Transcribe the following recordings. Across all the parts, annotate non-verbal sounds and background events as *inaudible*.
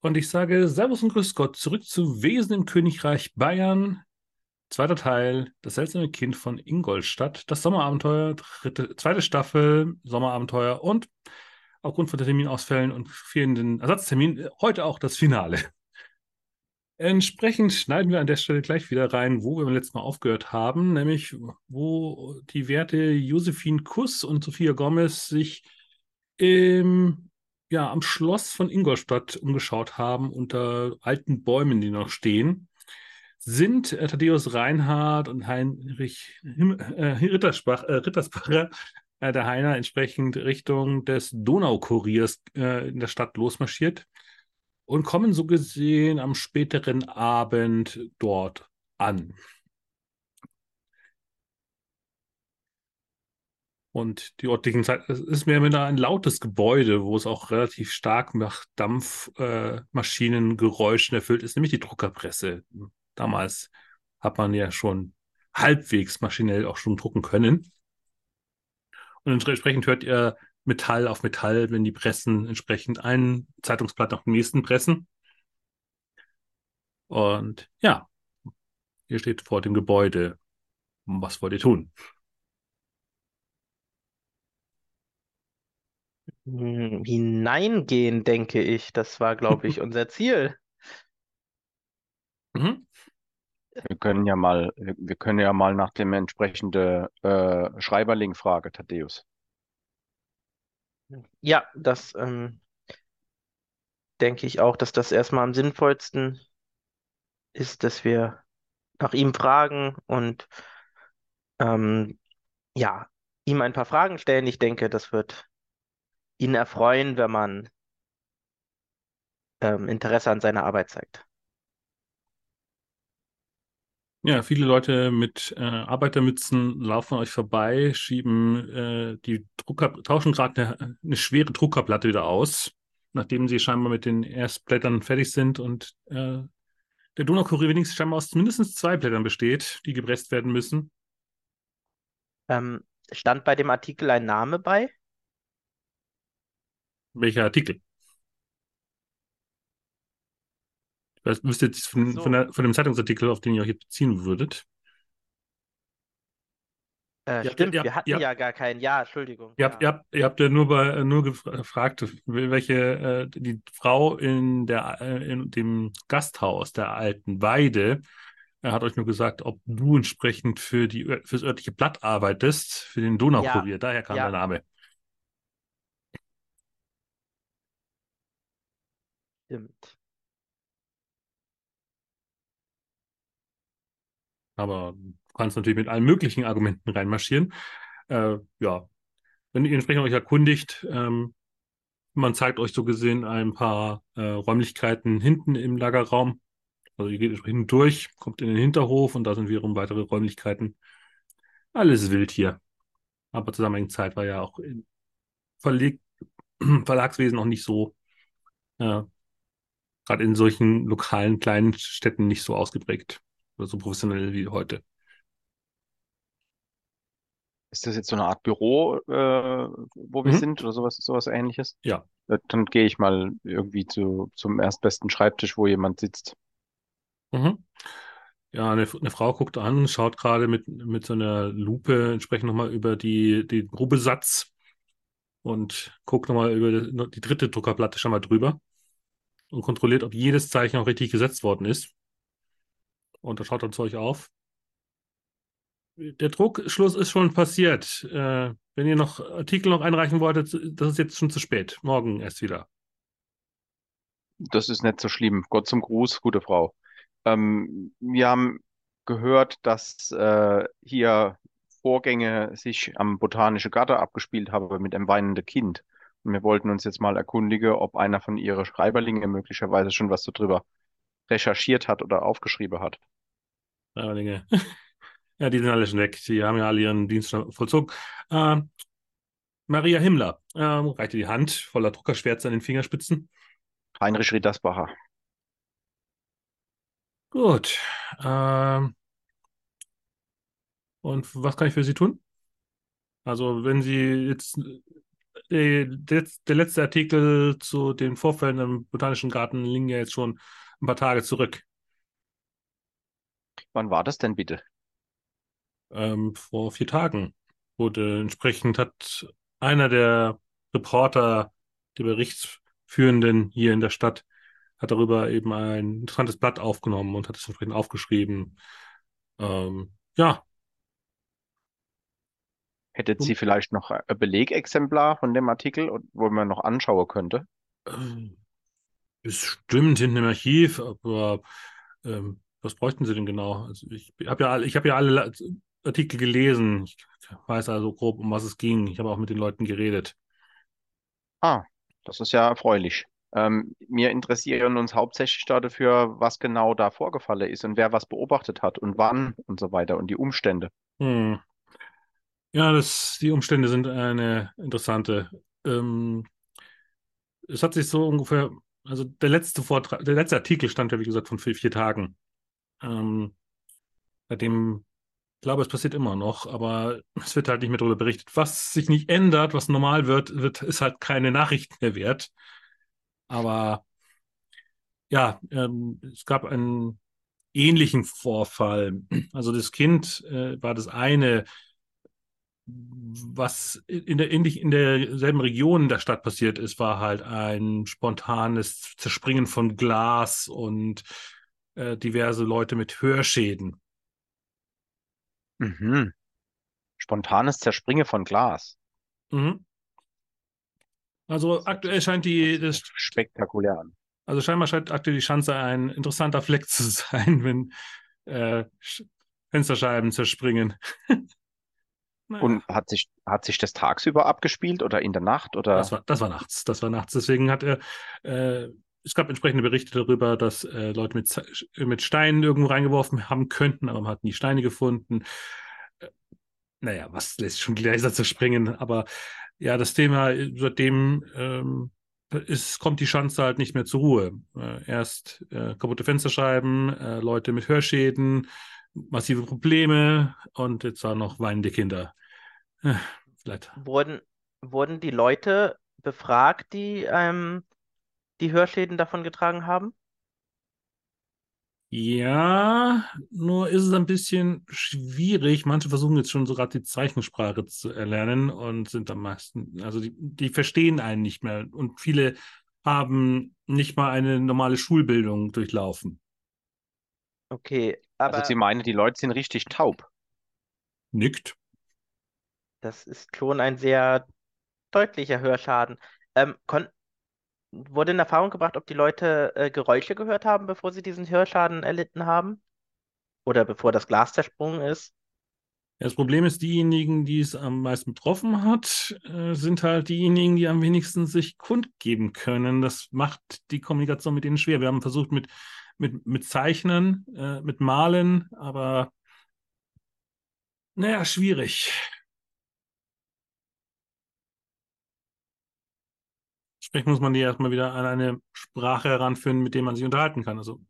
Und ich sage Servus und Grüß Gott zurück zu Wesen im Königreich Bayern. Zweiter Teil, das seltsame Kind von Ingolstadt, das Sommerabenteuer, dritte, zweite Staffel, Sommerabenteuer und aufgrund von Terminausfällen und fehlenden Ersatzterminen heute auch das Finale. Entsprechend schneiden wir an der Stelle gleich wieder rein, wo wir beim letzten Mal aufgehört haben, nämlich wo die Werte Josephine Kuss und Sophia Gomez sich im ja, am Schloss von Ingolstadt umgeschaut haben, unter alten Bäumen, die noch stehen, sind äh, Thaddeus Reinhardt und Heinrich Him äh, Ritterspach, äh, *laughs* Rittersbacher, äh, der Heiner, entsprechend Richtung des Donaukuriers äh, in der Stadt losmarschiert und kommen so gesehen am späteren Abend dort an. Und die örtlichen Zeit, es ist mehr oder weniger ein lautes Gebäude, wo es auch relativ stark nach Dampfmaschinengeräuschen äh, erfüllt ist, nämlich die Druckerpresse. Damals hat man ja schon halbwegs maschinell auch schon drucken können. Und entsprechend hört ihr Metall auf Metall, wenn die Pressen entsprechend ein Zeitungsblatt nach dem nächsten pressen. Und ja, ihr steht vor dem Gebäude. Was wollt ihr tun? Hineingehen, denke ich. Das war, glaube ich, *laughs* unser Ziel. Mhm. Wir können ja mal, wir können ja mal nach dem entsprechenden äh, Schreiberling fragen, Thaddeus. Ja, das ähm, denke ich auch, dass das erstmal am sinnvollsten ist, dass wir nach ihm fragen und ähm, ja, ihm ein paar Fragen stellen. Ich denke, das wird ihn erfreuen, wenn man ähm, Interesse an seiner Arbeit zeigt. Ja, viele Leute mit äh, Arbeitermützen laufen euch vorbei, schieben äh, die Drucker, tauschen gerade eine, eine, schwere Druckerplatte wieder aus, nachdem sie scheinbar mit den Erstblättern fertig sind und äh, der Donaukurier wenigstens scheinbar aus mindestens zwei Blättern besteht, die gepresst werden müssen. Ähm, stand bei dem Artikel ein Name bei? Welcher Artikel? Ich wüsste jetzt von, so. von, der, von, dem Zeitungsartikel, auf den ihr euch beziehen würdet. Äh, ja, stimmt, ja, wir hatten ja, ja, gar keinen. Ja, Entschuldigung. Ihr habt, ihr habt, ihr habt ja nur, bei, nur gefragt, welche äh, die Frau in, der, äh, in dem Gasthaus der alten Weide er hat euch nur gesagt, ob du entsprechend für die fürs örtliche Blatt arbeitest, für den Donaukurier. Daher kam der Name. Stimmt. Aber du kannst natürlich mit allen möglichen Argumenten reinmarschieren. Äh, ja, wenn ihr entsprechend euch erkundigt, ähm, man zeigt euch so gesehen ein paar äh, Räumlichkeiten hinten im Lagerraum. Also ihr geht entsprechend durch, kommt in den Hinterhof und da sind wiederum weitere Räumlichkeiten. Alles wild hier. Aber zur damaligen Zeit war ja auch Verleg *clears throat* Verlagswesen noch nicht so äh, gerade in solchen lokalen kleinen Städten nicht so ausgeprägt oder so professionell wie heute. Ist das jetzt so eine Art Büro, äh, wo wir mhm. sind oder sowas, sowas ähnliches? Ja. Äh, dann gehe ich mal irgendwie zu, zum erstbesten Schreibtisch, wo jemand sitzt. Mhm. Ja, eine, eine, Frau guckt an, schaut gerade mit, mit so einer Lupe entsprechend nochmal über die, den Grubesatz und guckt nochmal über die, die dritte Druckerplatte schon mal drüber und kontrolliert, ob jedes Zeichen auch richtig gesetzt worden ist. Und da schaut zu euch auf. Der Druckschluss ist schon passiert. Äh, wenn ihr noch Artikel noch einreichen wolltet, das ist jetzt schon zu spät. Morgen erst wieder. Das ist nicht so schlimm. Gott zum Gruß, gute Frau. Ähm, wir haben gehört, dass äh, hier Vorgänge sich am Botanischen Garten abgespielt haben mit einem weinenden Kind. Wir wollten uns jetzt mal erkundigen, ob einer von Ihren Schreiberlingen möglicherweise schon was darüber recherchiert hat oder aufgeschrieben hat. Schreiberlinge. *laughs* ja, die sind alle schon weg. Die haben ja alle ihren Dienst schon vollzogen. Äh, Maria Himmler äh, reichte die Hand voller Druckerschwärze an den Fingerspitzen. Heinrich Riedersbacher. Gut. Äh, und was kann ich für Sie tun? Also, wenn Sie jetzt der, der letzte Artikel zu den Vorfällen im Botanischen Garten liegen ja jetzt schon ein paar Tage zurück. Wann war das denn bitte? Ähm, vor vier Tagen wurde entsprechend hat einer der Reporter, der Berichtsführenden hier in der Stadt, hat darüber eben ein interessantes Blatt aufgenommen und hat es entsprechend aufgeschrieben. Ähm, ja, Hättet Sie vielleicht noch ein Belegexemplar von dem Artikel, wo man noch anschauen könnte? ähm, es stimmt hinten im Archiv, aber ähm, was bräuchten Sie denn genau? Also ich habe ja, ich habe ja alle Artikel gelesen. Ich weiß also grob, um was es ging. Ich habe auch mit den Leuten geredet. Ah, das ist ja erfreulich. Ähm, wir interessieren uns hauptsächlich dafür, was genau da vorgefallen ist und wer was beobachtet hat und wann und so weiter und die Umstände. Hm. Ja, das, die Umstände sind eine interessante. Ähm, es hat sich so ungefähr, also der letzte Vortrag, der letzte Artikel stand ja, wie gesagt, von vier, vier Tagen. Ähm, seitdem, ich glaube, es passiert immer noch, aber es wird halt nicht mehr darüber berichtet. Was sich nicht ändert, was normal wird, wird, ist halt keine Nachricht mehr wert. Aber ja, ähm, es gab einen ähnlichen Vorfall. Also das Kind äh, war das eine, was in der, ähnlich in derselben Region der Stadt passiert ist, war halt ein spontanes Zerspringen von Glas und äh, diverse Leute mit Hörschäden. Mhm. Spontanes Zerspringen von Glas. Mhm. Also aktuell scheint die, das, spektakulär an. also scheinbar scheint aktuell die Schanze ein interessanter Fleck zu *laughs* sein, wenn äh, Sch- Fensterscheiben zerspringen. *laughs* Naja. Und hat sich, hat sich das tagsüber abgespielt oder in der Nacht oder? Das war, das war nachts. Das war nachts. Deswegen hat er, äh, es gab entsprechende Berichte darüber, dass äh, Leute mit, mit Steinen irgendwo reingeworfen haben könnten, aber man hat nie Steine gefunden. Äh, naja, was lässt schon Gläser zerspringen? Aber ja, das Thema, äh, seitdem ähm, ist, kommt die Schanze halt nicht mehr zur Ruhe. Äh, erst äh, kaputte Fensterscheiben, äh, Leute mit Hörschäden, massive Probleme und jetzt auch noch weinende Kinder. Äh, vielleicht Wurden, wurden die Leute befragt, die ähm, die Hörschäden davon getragen haben? Ja, nur ist es ein bisschen schwierig. Manche versuchen jetzt schon sogar die Zeichensprache zu erlernen und sind am meisten, also die, die verstehen einen nicht mehr. Und viele haben nicht mal eine normale Schulbildung durchlaufen. Okay, Also aber Sie meinen, die Leute sind richtig taub. Nickt. das ist schon ein sehr deutlicher Hörschaden. Ähm, kon wurde in Erfahrung gebracht, ob die Leute äh, Geräusche gehört haben, bevor sie diesen Hörschaden erlitten haben? Oder bevor das Glas zersprungen ist? Das Problem ist, diejenigen, die es am meisten betroffen hat, äh, sind halt diejenigen, die am wenigsten sich kundgeben können. Das macht die Kommunikation mit ihnen schwer. Wir haben versucht mit, mit, mit Zeichnen, äh, mit Malen, aber naja, schwierig. Sprich, muss man die erstmal wieder an eine Sprache heranführen, mit der man sich unterhalten kann. Also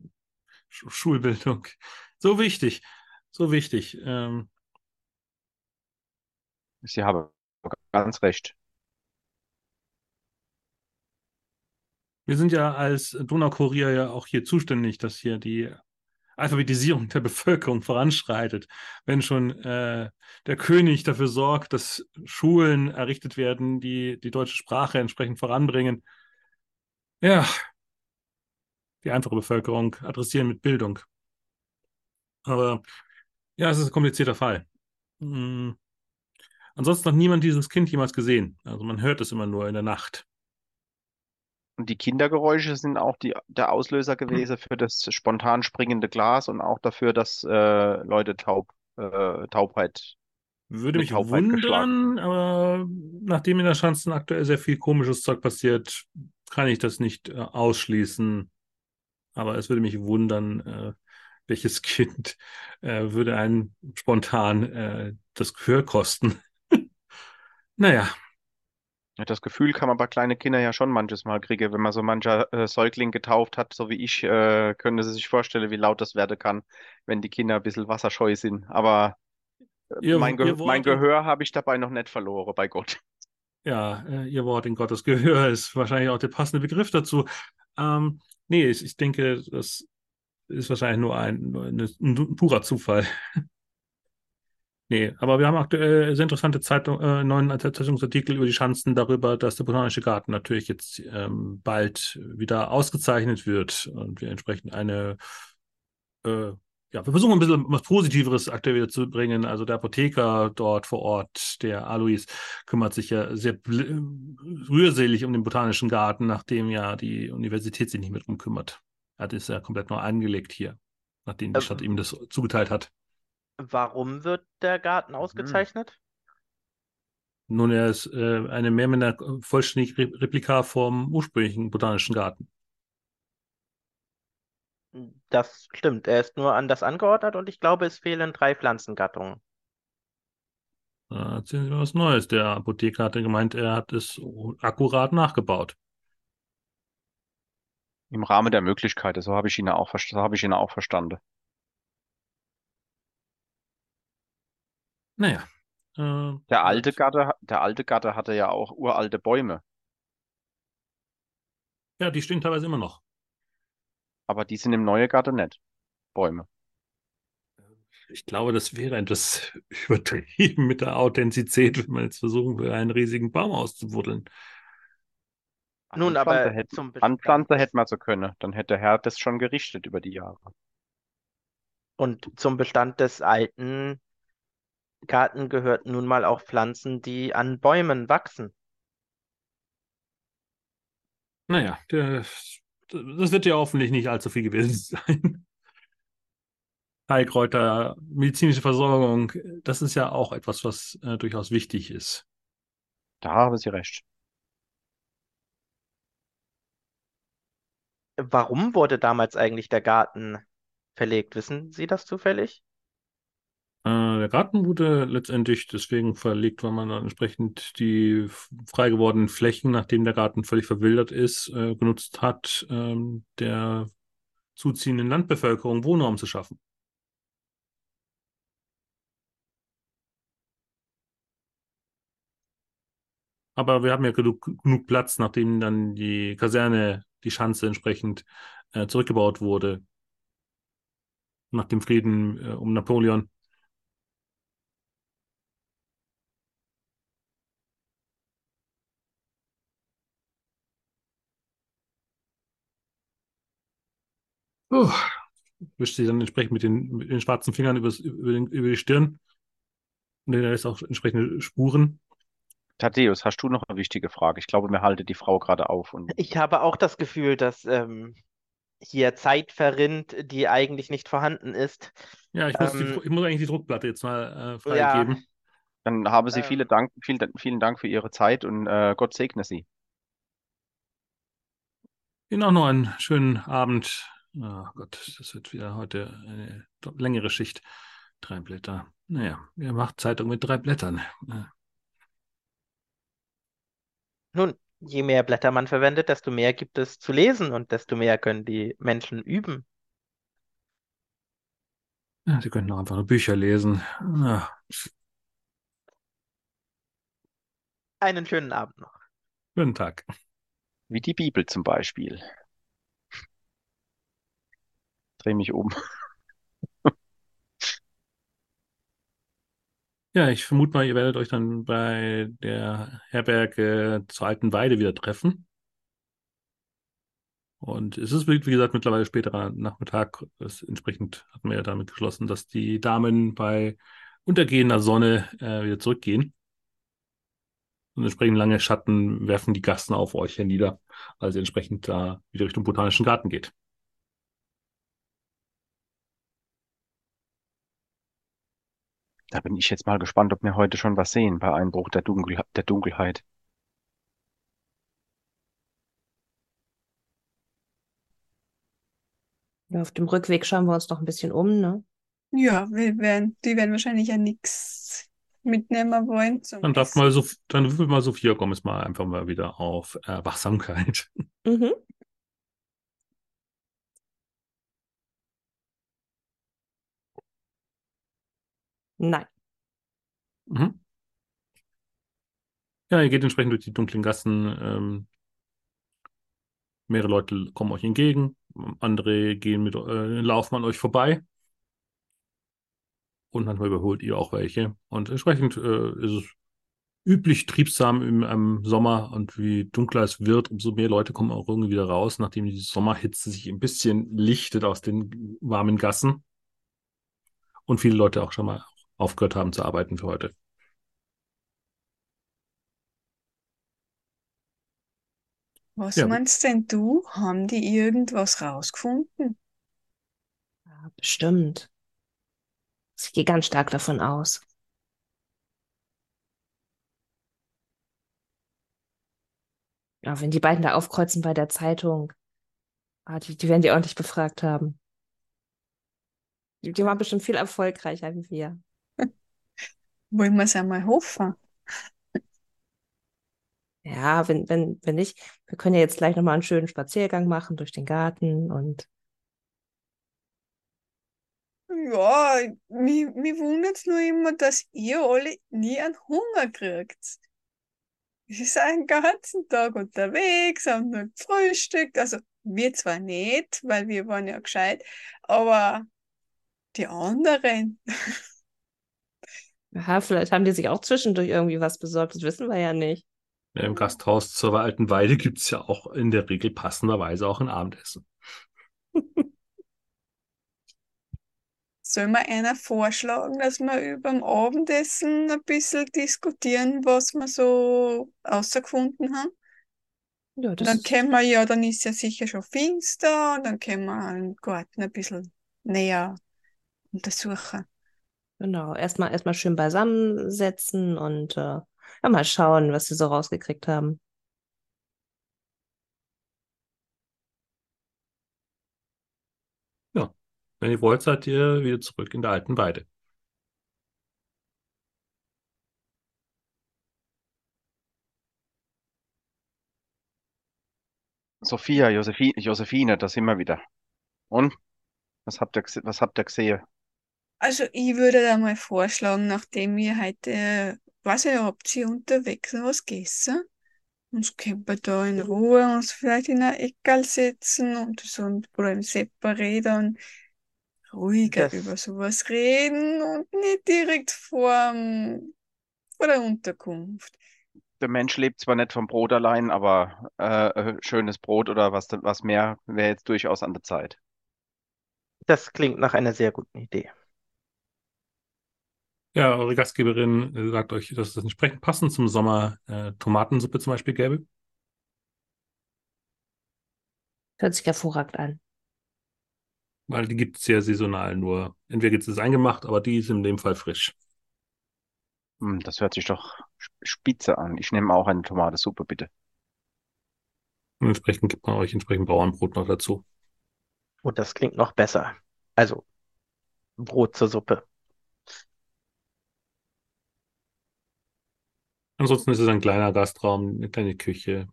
Sch Schulbildung. *laughs* So wichtig. So wichtig. Ähm, Sie haben ganz recht. Wir sind ja als Donaukurier ja auch hier zuständig, dass hier die Alphabetisierung der *laughs* Bevölkerung voranschreitet. Wenn schon äh, der König dafür sorgt, dass Schulen errichtet werden, die die deutsche Sprache entsprechend voranbringen. Ja, die einfache Bevölkerung adressieren mit Bildung. Aber ja, es ist ein komplizierter Fall. Hm. Ansonsten hat niemand dieses Kind jemals gesehen. Also man hört es immer nur in der Nacht. Und die Kindergeräusche sind auch die, der Auslöser gewesen für das spontan springende Glas und auch dafür, dass äh, Leute taub, äh, Taubheit, Würde mich Taubheit wundern, aber nachdem in der Schanzen aktuell sehr viel komisches Zeug passiert, kann ich das nicht äh, ausschließen. Aber es würde mich wundern, äh, welches *laughs* Kind äh, würde einen spontan äh, das Gehör kosten. *laughs* Naja, Ja, Das Gefühl kann man bei kleinen Kindern ja schon manches Mal kriegen, wenn man so mancher äh, Säugling getauft hat, so wie ich, äh, können Sie sich vorstellen, wie laut das werden kann, wenn die Kinder ein bisschen wasserscheu sind. Aber äh, ihr, mein, Ge mein Gehör habe ich dabei noch nicht verloren, bei Gott. ja, äh, Ihr Wort in Gottes Gehör ist wahrscheinlich auch der passende Begriff dazu. Ähm, nee, ich, ich denke, das ist wahrscheinlich nur ein, nur eine, ein purer Zufall. Nee, aber wir haben aktuell sehr interessante Zeitung, äh, neuen Zeitungsartikel über die Chancen darüber, dass der Botanische Garten natürlich jetzt ähm, bald wieder ausgezeichnet wird und wir entsprechend eine, äh, ja, wir versuchen ein bisschen was Positiveres aktuell wieder zu bringen. Also der Apotheker dort vor Ort, der Alois, kümmert sich ja sehr rührselig um den Botanischen Garten, nachdem ja die Universität sich nicht mehr drum kümmert. Er hat es ja komplett neu angelegt hier, nachdem die Stadt ihm das zugeteilt hat. Warum wird der Garten Mhm. ausgezeichnet? Nun, er ist äh, eine mehr oder minder vollständige Re Replika vom ursprünglichen Botanischen Garten. Das stimmt, er ist nur anders angeordnet und ich glaube, es fehlen drei Pflanzengattungen. Da erzählen Sie mir was Neues. Der Apotheker hatte gemeint, er hat es akkurat nachgebaut. Im Rahmen der Möglichkeiten, so habe ich ihn auch, so habe ich ihn auch verstanden. Naja. Äh, Der alte Gatte, der alte Gatte hatte ja auch uralte Bäume, Ja, die stehen teilweise immer noch. aber die sind im neuen Gatte nicht. Bäume. Ich glaube, das wäre etwas *laughs* übertrieben mit der Authentizität, wenn man jetzt versuchen will, einen riesigen Baum auszubuddeln. Nun, Anpflanze aber hätte, zum Bestand Anpflanze hätte man so können. Dann hätte der Herr das schon gerichtet über die Jahre. Und zum Bestand des alten Garten gehörten nun mal auch Pflanzen, die an Bäumen wachsen. Naja, das wird ja hoffentlich nicht allzu viel gewesen *laughs* sein. Heilkräuter, medizinische Versorgung, das ist ja auch etwas, was äh, durchaus wichtig ist. Da haben Sie recht. Warum wurde damals eigentlich der Garten verlegt? Wissen Sie das zufällig? Äh, der Garten wurde letztendlich deswegen verlegt, weil man dann entsprechend die frei gewordenen Flächen, nachdem der Garten völlig verwildert ist, äh, genutzt hat, ähm, der zuziehenden Landbevölkerung Wohnraum zu schaffen. Aber wir haben ja genug, genug Platz, nachdem dann die Kaserne, die Schanze entsprechend äh, zurückgebaut wurde. Nach dem Frieden äh, um Napoleon. Oh, wischt sie dann entsprechend mit den, mit den schwarzen Fingern übers, über, den, über die Stirn. Und da ist auch entsprechende Spuren. Thaddeus, hast du noch eine wichtige Frage? Ich glaube, mir halte die Frau gerade auf und Ich habe auch das Gefühl, dass ähm, hier Zeit verrinnt, die eigentlich nicht vorhanden ist. Ja, ich muss, die, Ähm, ich muss eigentlich die Druckplatte jetzt mal äh, Ja, freigeben. dann haben Sie Ähm. viele Dank, vielen, vielen Dank für Ihre Zeit und äh, Gott segne Sie. Ihnen auch noch einen schönen Abend. Oh Gott, das wird wieder heute eine längere Schicht. Drei Blätter. Naja, wer macht Zeitung mit drei Blättern? Äh, nun, je mehr Blätter man verwendet, desto mehr gibt es zu lesen und desto mehr können die Menschen üben. Ja, Sie könnten auch einfach nur Bücher lesen. Ja, Einen schönen Abend noch. guten Tag. Wie die Bibel zum Beispiel. Dreh mich um. Ja, ich vermute mal, ihr werdet euch dann bei der Herberge zur Alten Weide wieder treffen. Und es ist, wie gesagt, mittlerweile späterer Nachmittag. Das, entsprechend hatten wir ja damit geschlossen, dass die Damen bei untergehender Sonne äh, wieder zurückgehen. Und entsprechend lange Schatten werfen die Gasten auf euch hernieder, als ihr entsprechend da wieder Richtung Botanischen Garten geht. Da bin ich jetzt mal gespannt, ob wir heute schon was sehen bei Einbruch der Dunkel der Dunkelheit. Ja, auf dem Rückweg schauen wir uns noch ein bisschen um, ne? Ja, wir werden, die werden wahrscheinlich ja nichts mitnehmen wollen zum Dann darf mal so, dann würfel mal Sophia Gomez mal einfach mal wieder auf äh, Wachsamkeit. Mhm. Nein. Mhm. Ja, ihr geht entsprechend durch die dunklen Gassen. Ähm, mehrere Leute kommen euch entgegen, andere gehen mit, äh, laufen an euch vorbei. Und manchmal überholt ihr auch welche. Und entsprechend äh, ist es üblich triebsam im, im Sommer und wie dunkler es wird, umso mehr Leute kommen auch irgendwie wieder raus, nachdem die Sommerhitze sich ein bisschen lichtet aus den warmen Gassen. Und viele Leute auch schon mal aufgehört haben zu arbeiten für heute. Was Ja. meinst denn du? Haben die irgendwas rausgefunden? Ja, bestimmt. Ich gehe ganz stark davon aus. Ja, wenn die beiden da aufkreuzen bei der Zeitung, ah, die, die werden die ordentlich befragt haben. Die, die waren bestimmt viel erfolgreicher wie wir. Wollen wir es einmal hoffen? Ja, wenn, wenn, wenn nicht, wir können ja jetzt gleich nochmal einen schönen Spaziergang machen durch den Garten und Ja, mich, mich wundert es nur immer, dass ihr alle nie einen Hunger kriegt. Wir sind den ganzen Tag unterwegs, haben nur gefrühstückt. Also wir zwar nicht, weil wir waren ja gescheit, aber die anderen. Ja, vielleicht haben die sich auch zwischendurch irgendwie was besorgt, das wissen wir ja nicht. Ja, Im Gasthaus zur Alten Weide gibt es ja auch in der Regel passenderweise auch ein Abendessen. *laughs* Soll mir einer vorschlagen, dass wir über dem Abendessen ein bisschen diskutieren, was wir so rausgefunden haben? Ja, das Dann ist, können wir ja, dann ist ja sicher schon finster und dann können wir den Garten ein bisschen näher untersuchen. Genau. Erstmal, erstmal schön beisammensetzen und äh, ja, mal schauen, was sie so rausgekriegt haben. Ja, wenn ihr wollt, seid ihr wieder zurück in der Alten Weide. Sophia, Josephi Josephine, da sind wir wieder. Und? Was habt ihr, was habt ihr gesehen? Also ich würde da mal vorschlagen, nachdem wir heute, weiß ich habt ihr unterwegs noch was gegessen? Uns können wir da in Ruhe uns vielleicht in ein Eckerl setzen und so ein oder im Separé dann ruhiger Das- über sowas reden und nicht direkt vor, vor der Unterkunft. Der Mensch lebt zwar nicht vom Brot allein, aber äh, äh, schönes Brot oder was, was mehr wäre jetzt durchaus an der Zeit. Das klingt nach einer sehr guten Idee. Ja, eure Gastgeberin sagt euch, dass das entsprechend passend zum Sommer äh, Tomatensuppe zum Beispiel gäbe. Hört sich hervorragend an. Weil die gibt es ja saisonal nur. Entweder gibt es eingemacht, aber die ist in dem Fall frisch. Hm, das hört sich doch sp- spitze an. Ich nehme auch eine Tomatensuppe, bitte. Und entsprechend gibt man euch entsprechend Bauernbrot noch dazu. Und das klingt noch besser. Also Brot zur Suppe. Ansonsten ist es ein kleiner Gastraum, eine kleine Küche.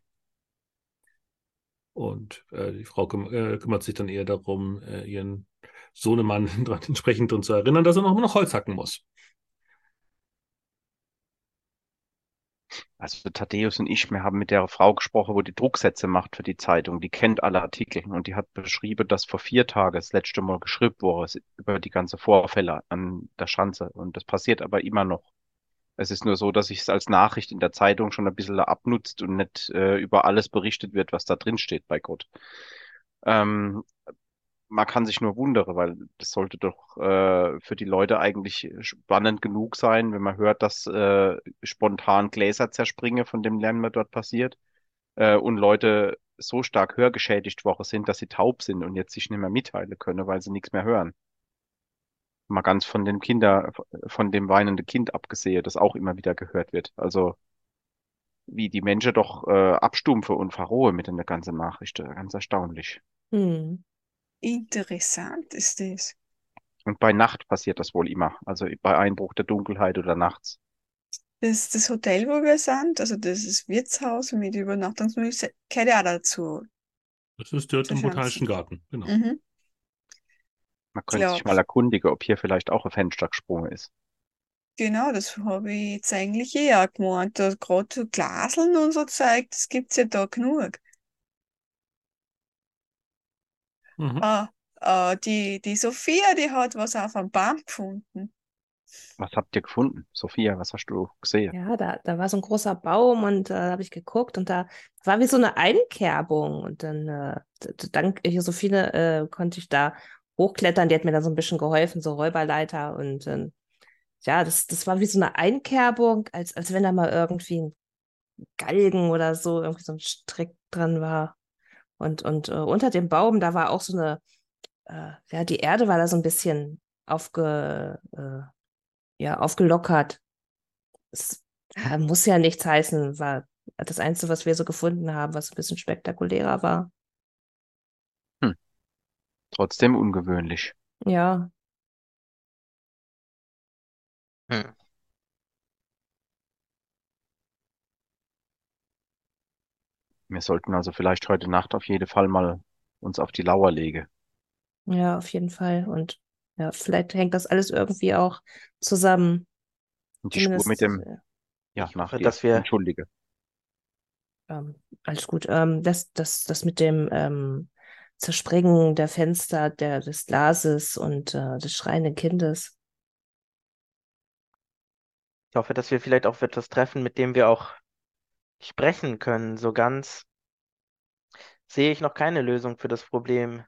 Und äh, die Frau küm äh, kümmert sich dann eher darum, äh, ihren Sohnemann *laughs* entsprechend daran zu erinnern, dass er noch, noch Holz hacken muss. Also Thaddeus und ich, wir haben mit der Frau gesprochen, wo die Drucksätze macht für die Zeitung. Die kennt alle Artikel und die hat beschrieben, dass vor vier Tagen das letzte Mal geschrieben wurde über die ganze Vorfälle an der Schanze. Und das passiert aber immer noch. Es ist nur so, dass sich es als Nachricht in der Zeitung schon ein bisschen abnutzt und nicht äh, über alles berichtet wird, was da drin steht bei Gott. Ähm, man kann sich nur wundern, weil das sollte doch äh, für die Leute eigentlich spannend genug sein, wenn man hört, dass äh, spontan Gläser zerspringen von dem Lärm, der dort passiert, äh, und Leute so stark hörgeschädigt worden sind, dass sie taub sind und jetzt sich nicht mehr mitteilen können, weil sie nichts mehr hören. Mal ganz von den Kinder, von dem weinenden Kind abgesehen, das auch immer wieder gehört wird. Also wie die Menschen doch äh, abstumpfe und verrohe mit in der ganzen Nachricht. Ganz erstaunlich. Hm. Interessant ist das. Und bei Nacht passiert das wohl immer. Also bei Einbruch der Dunkelheit oder nachts. Das, das Hotel, wo wir sind, also das ist Wirtshaus mit Übernachtungsmöglichkeit, gehört ja auch dazu. Das ist direkt im Botanischen. Garten. Genau. Mhm. Man könnte sich Glaub. mal erkundigen, ob hier vielleicht auch ein Fenster gesprungen ist. Genau, das habe ich jetzt eigentlich eh auch gemeint. Da Gerade Glaseln und so Zeug, das gibt's ja da genug. Mhm. Ah, ah, die, die Sophia, die hat was auf einem Baum gefunden. Was habt ihr gefunden? Sophia, was hast du gesehen? Ja, da, da war so ein großer Baum und äh, da habe ich geguckt und da war wie so eine Einkerbung und dann, äh, dank Josephine, äh, konnte ich da hochklettern. Die hat mir dann so ein bisschen geholfen, so Räuberleiter und ähm, ja, das, das war wie so eine Einkerbung, als, als wenn da mal irgendwie ein Galgen oder so, irgendwie so ein Strick dran war. Und, und äh, unter dem Baum, da war auch so eine, äh, ja, die Erde war da so ein bisschen aufge, äh, ja, aufgelockert. Es ja, muss ja nichts heißen, war das Einzige, was wir so gefunden haben, was ein bisschen spektakulärer war. Trotzdem ungewöhnlich. Ja, Hm. Wir sollten also vielleicht heute Nacht auf jeden Fall mal uns auf die Lauer legen. ja, auf jeden Fall. Und ja, vielleicht hängt das alles irgendwie auch zusammen. Und die Spur mit Zumindest, dem, äh, ja, nach hoffe, dir. dass wir- Entschuldige. ähm, alles gut. Ähm, das, das, das mit dem ähm, Zersprengen der Fenster, der, des Glases und äh, des schreienden Kindes. Ich hoffe, dass wir vielleicht auch etwas treffen, mit dem wir auch sprechen können. So ganz sehe ich noch keine Lösung für das Problem.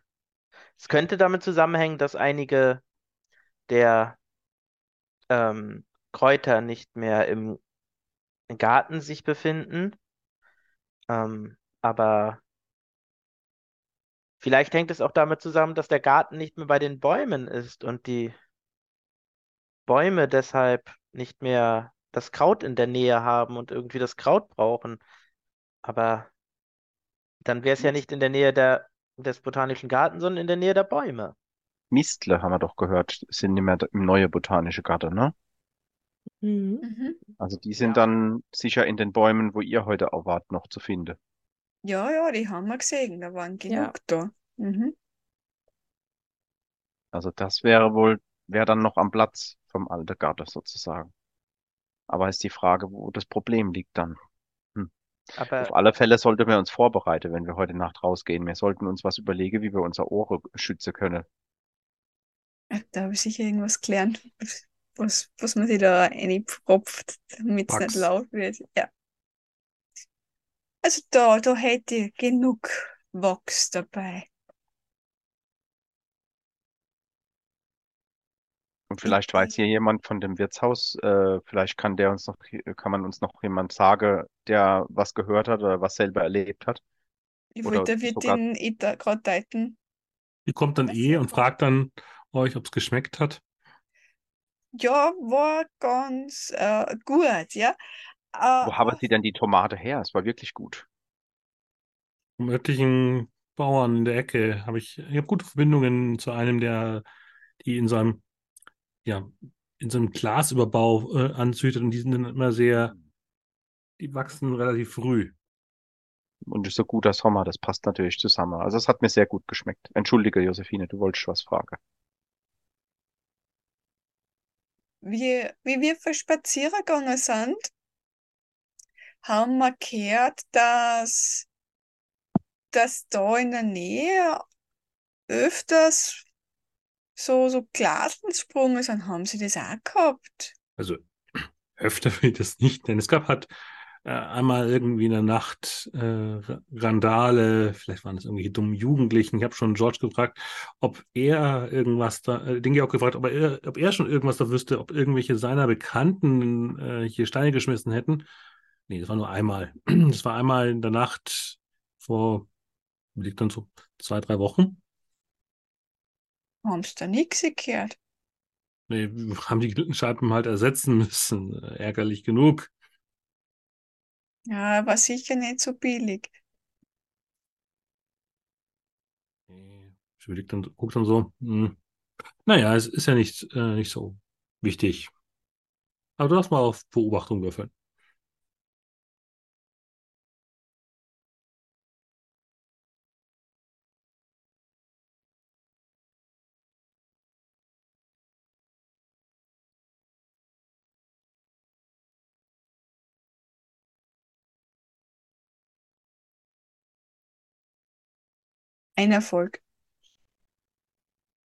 Es könnte damit zusammenhängen, dass einige der ähm, Kräuter nicht mehr im Garten sich befinden. Ähm, aber vielleicht hängt es auch damit zusammen, dass der Garten nicht mehr bei den Bäumen ist und die Bäume deshalb nicht mehr das Kraut in der Nähe haben und irgendwie das Kraut brauchen. Aber dann wäre es ja nicht in der Nähe der, des Botanischen Gartens, sondern in der Nähe der Bäume. Mistle, haben wir doch gehört, sind nicht mehr im neue botanische Garten, ne? Mhm. Mhm. Also die sind Ja. dann sicher in den Bäumen, wo ihr heute auch wart, noch zu finden. Ja, ja, die haben wir gesehen, da waren Ja. genug da. Mhm. Also das wäre wohl, wäre dann noch am Platz vom alten Garten sozusagen. Aber ist die Frage, wo das Problem liegt dann. Aber Auf alle Fälle sollten wir uns vorbereiten, wenn wir heute Nacht rausgehen. Wir sollten uns was überlegen, wie wir unser Ohr schützen können. Da habe ich sicher irgendwas gelernt, was, was man sich da reinpropft, damit es nicht laut wird. Ja. Also da, da hätte ich genug Wachs dabei. Und vielleicht weiß hier jemand von dem Wirtshaus, äh, vielleicht kann der uns noch, kann man uns noch jemand sagen, der was gehört hat oder was selber erlebt hat. Ich Oder wollte, da wird sogar- den gerade deuten. Die kommt dann Was eh und fragt dann euch, ob es geschmeckt hat. Ja, war ganz äh, gut, ja. Äh, Wo haben Sie denn die Tomate her? Es war wirklich gut. Vom örtlichen Bauern in der Ecke habe ich, ich habe gute Verbindungen zu einem, der die in seinem, ja, in so einem Glasüberbau äh, anzüchtet und die sind dann immer sehr, die wachsen relativ früh. Und ist so guter Sommer, das passt natürlich zusammen. Also es hat mir sehr gut geschmeckt. Entschuldige, Josephine, du wolltest was fragen. wie, wie wir für spazieren gegangen sind, haben gehört, dass, dass da in der Nähe öfters so, so Glasensprünge sind. Haben sie das auch gehabt? Also öfter will ich das nicht nennen. Es gab halt äh, einmal irgendwie in der Nacht äh, Ra- Randale, vielleicht waren es irgendwelche dummen Jugendlichen. Ich habe schon George gefragt, ob er irgendwas da, äh, den Georg gefragt, ob er, ob er schon irgendwas da wüsste, ob irgendwelche seiner Bekannten äh, hier Steine geschmissen hätten. Nee, das war nur einmal. *clears throat* Das war einmal in der Nacht vor, liegt dann so zwei, drei Wochen. Haben sie da nichts gehört? Nee, wir *laughs* haben die Scheiben halt ersetzen müssen. Äh, ärgerlich genug. Ja, war sicher nicht so billig. Ich überleg dann, guck dann so, hm, naja, es ist ja nicht, äh, nicht so wichtig. Aber du darfst mal auf Beobachtung würfeln. Ein Erfolg.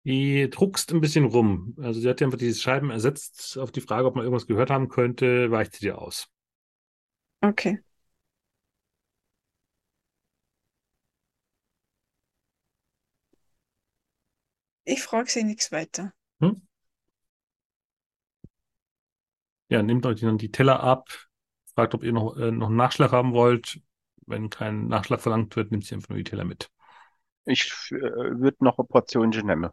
Die druckst ein bisschen rum. Also sie hat ja einfach diese Scheiben ersetzt. Auf die Frage, ob man irgendwas gehört haben könnte, weicht sie dir aus. Okay. Ich frage sie nichts weiter. Hm? Ja, nehmt euch dann die Teller ab, fragt, ob ihr noch, äh, noch einen Nachschlag haben wollt. Wenn kein Nachschlag verlangt wird, nimmt sie einfach nur die Teller mit. Ich äh, würde noch eine Portion nehmen.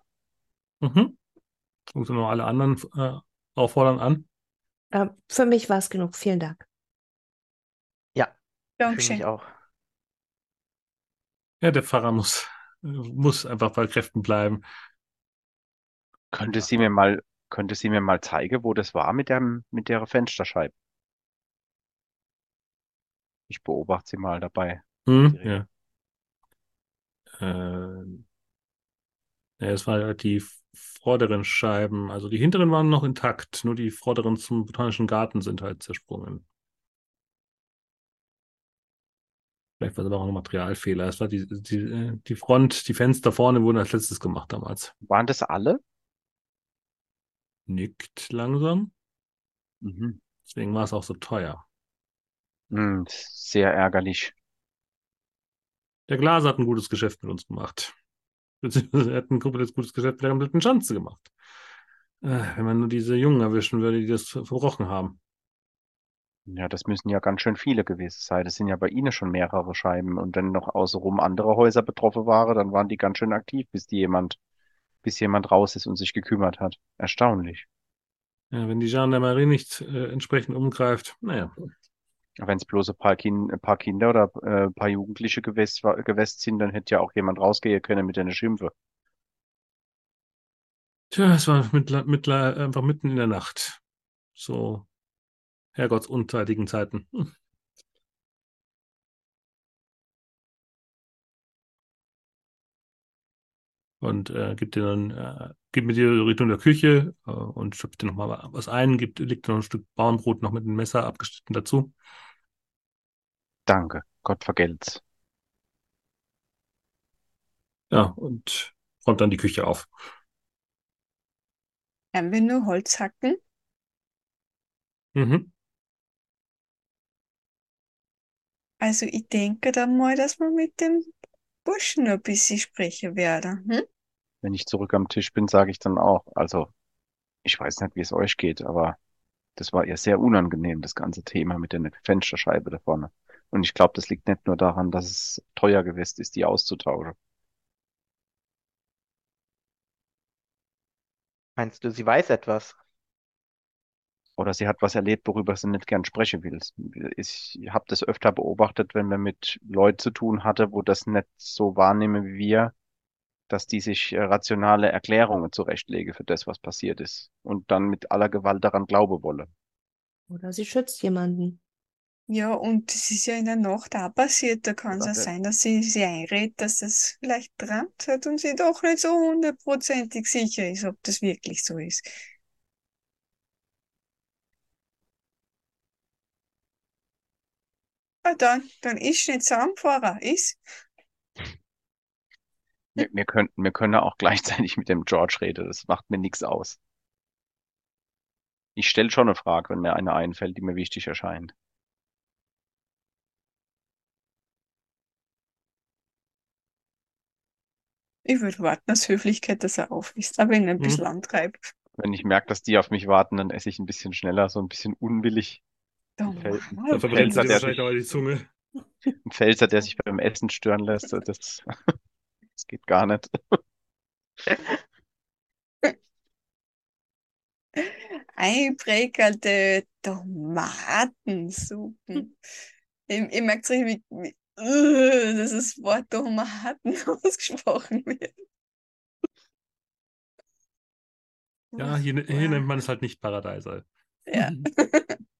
Mhm. Guckst du noch alle anderen äh, auffordern an? Äh, für mich war es genug. Vielen Dank. Ja, für Dankeschön. mich auch. Ja, der Pfarrer muss, muss einfach bei Kräften bleiben. Könnte sie mir mal, könnte sie mir mal zeigen, wo das war mit dem, mit der Fensterscheibe? Ich beobachte sie mal dabei. Hm? Ja. Äh, es waren halt die vorderen Scheiben. Also die hinteren waren noch intakt, nur die vorderen zum Botanischen Garten sind halt zersprungen. Vielleicht war es aber auch ein Materialfehler. Es war die, die, äh, die Front, die Fenster vorne wurden als letztes gemacht damals. Waren das alle? Nickt langsam. Mhm. Deswegen war es auch so teuer. Hm, sehr ärgerlich. Der Glaser hat ein gutes Geschäft mit uns gemacht. Beziehungsweise er hat ein gutes Geschäft mit der kompletten Schanze gemacht. Äh, wenn man nur diese Jungen erwischen würde, die das verbrochen haben. Ja, das müssen ja ganz schön viele gewesen sein. Das sind ja bei Ihnen schon mehrere Scheiben. Und wenn noch außenrum andere Häuser betroffen waren, dann waren die ganz schön aktiv, bis die jemand, bis jemand raus ist und sich gekümmert hat. Erstaunlich. Ja, wenn die Gendarmerie nicht äh, entsprechend umgreift, naja. Wenn es bloß ein paar, Kin ein paar Kinder oder äh, ein paar Jugendliche gewesen, gewesen sind, dann hätte ja auch jemand rausgehen können mit einer Schimpfe. Tja, es war mittler, mittler, einfach mitten in der Nacht. So hergottsunzeitigen Zeiten. Hm. Und äh, gibt dir dann, äh, gibt mit dir Richtung der Küche äh, und schöpft dir nochmal was ein, gibt, legt dir noch ein Stück Bauernbrot noch mit einem Messer abgeschnitten dazu. Danke. Gott vergelt's. Ja, und räumt dann die Küche auf. Haben wir nur Holz hacken? Mhm. Also ich denke dann mal, dass wir mit dem Burschen ein bisschen sprechen werden. Hm? Wenn ich zurück am Tisch bin, sage ich dann auch, also ich weiß nicht, wie es euch geht, aber das war ihr sehr unangenehm, das ganze Thema mit der Fensterscheibe da vorne. Und ich glaube, das liegt nicht nur daran, dass es teuer gewesen ist, die auszutauschen. Meinst du, sie weiß etwas? Oder sie hat was erlebt, worüber sie nicht gern sprechen will. Ich habe das öfter beobachtet, wenn man mit Leuten zu tun hatte, wo das nicht so wahrnehmen wie wir, dass die sich äh, rationale Erklärungen zurechtlegen für das, was passiert ist und dann mit aller Gewalt daran glauben wolle. Oder sie schützt jemanden. Ja, und das ist ja in der Nacht auch passiert. Da kann es ja sein, dass sie sich einredet, dass das vielleicht drammt hat und sie doch nicht so hundertprozentig sicher ist, ob das wirklich so ist. Ah, dann, dann ist nicht Zusammenfahrer, ist. Wir, wir könnten, wir können auch *laughs* gleichzeitig mit dem George reden. Das macht mir nichts aus. Ich stelle schon eine Frage, wenn mir eine einfällt, die mir wichtig erscheint. Ich würde warten aus Höflichkeit, dass er auf ist, aber ihn ein Mhm. bisschen antreibt. Wenn ich merke, dass die auf mich warten, dann esse ich ein bisschen schneller, so ein bisschen unwillig. Da Fällt- mal. Da verbrennt sie Pfälzer, dir der wahrscheinlich sich- auch die Zunge. Ein Pfälzer, der sich beim Essen stören lässt, das, *laughs* das geht gar nicht. Eingeprägelte Tomatensuppen. *laughs* Ich, ich merke richtig, wie, wie dass das Wort Tomaten *laughs* ausgesprochen wird. Ja, hier, hier nennt man es halt nicht Paradeiser. Ja. *laughs*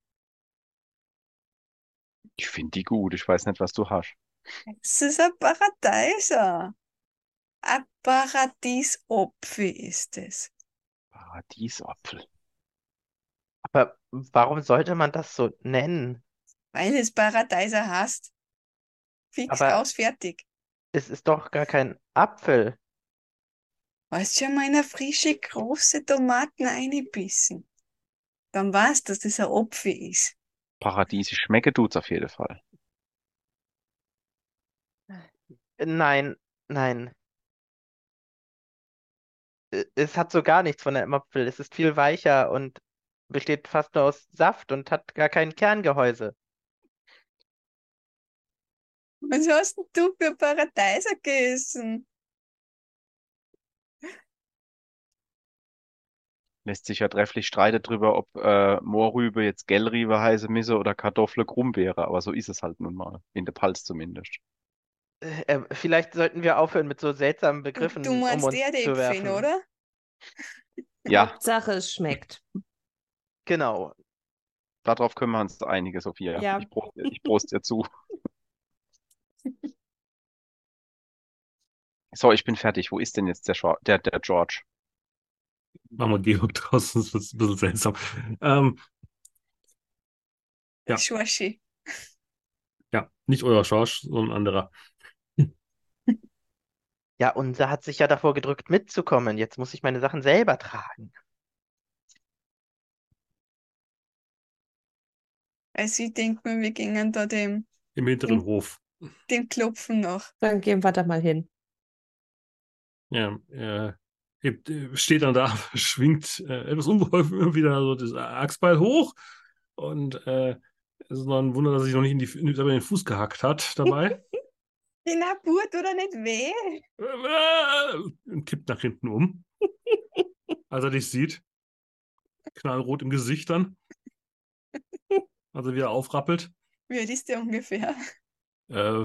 Ich finde die gut. Ich weiß nicht, was du hast. Es ist ein Paradeiser. Ein Paradiesopfer ist es. Paradiesapfel. Aber warum sollte man das so nennen? Weil es Paradeiser heißt. Fix Aber- aus, fertig. es ist doch gar kein Apfel. Hast schon mal in eine frische, große Tomaten eingebissen? Dann weißt du, dass das ein Apfel ist. Paradiesisch schmecke tut's auf jeden Fall. Nein, nein. Es hat so gar nichts von einem Apfel. Es ist viel weicher und besteht fast nur aus Saft und hat gar kein Kerngehäuse. Was hast denn du für Paradeiser gegessen? Lässt sich ja trefflich streiten drüber, ob äh, Mohrrübe jetzt Gellrübe heiße Misse oder Kartoffel krumm wäre, aber so ist es halt nun mal. In der Palz zumindest. Äh, äh, vielleicht sollten wir aufhören mit so seltsamen Du Begriffen, um meinst uns zu Erdäpfel, werfen. oder? Ja, Hauptsache, es schmeckt. Genau. darauf können wir uns einigen, Sophia. Ja. Ich prost, ich prost dir zu. *laughs* *laughs* So, ich bin fertig. Wo ist denn jetzt der, Schor- der, der George? Machen wir Georg draußen, das ist ein bisschen seltsam. Ähm, Ja. Schwaschi. ja, nicht euer Schorsch, sondern ein anderer. *laughs* Ja, unser hat sich ja davor gedrückt, mitzukommen. Jetzt muss ich meine Sachen selber tragen. Also ich denke mir, wir gingen da dem, Im hinteren. Hof. *laughs* dem Klopfen nach. Dann gehen wir da mal hin. Ja, er hebt, äh, steht dann da, *laughs* schwingt äh, etwas unbeholfen immer wieder so das Axtbeil hoch und äh, es ist noch ein Wunder, dass er sich noch nicht in die, in, den Fuß gehackt hat dabei. *laughs* In der Burt oder nicht weh? und kippt nach hinten um, als er dich sieht. Knallrot im Gesicht dann. Als er wieder aufrappelt. Wie alt ist der ungefähr? Äh,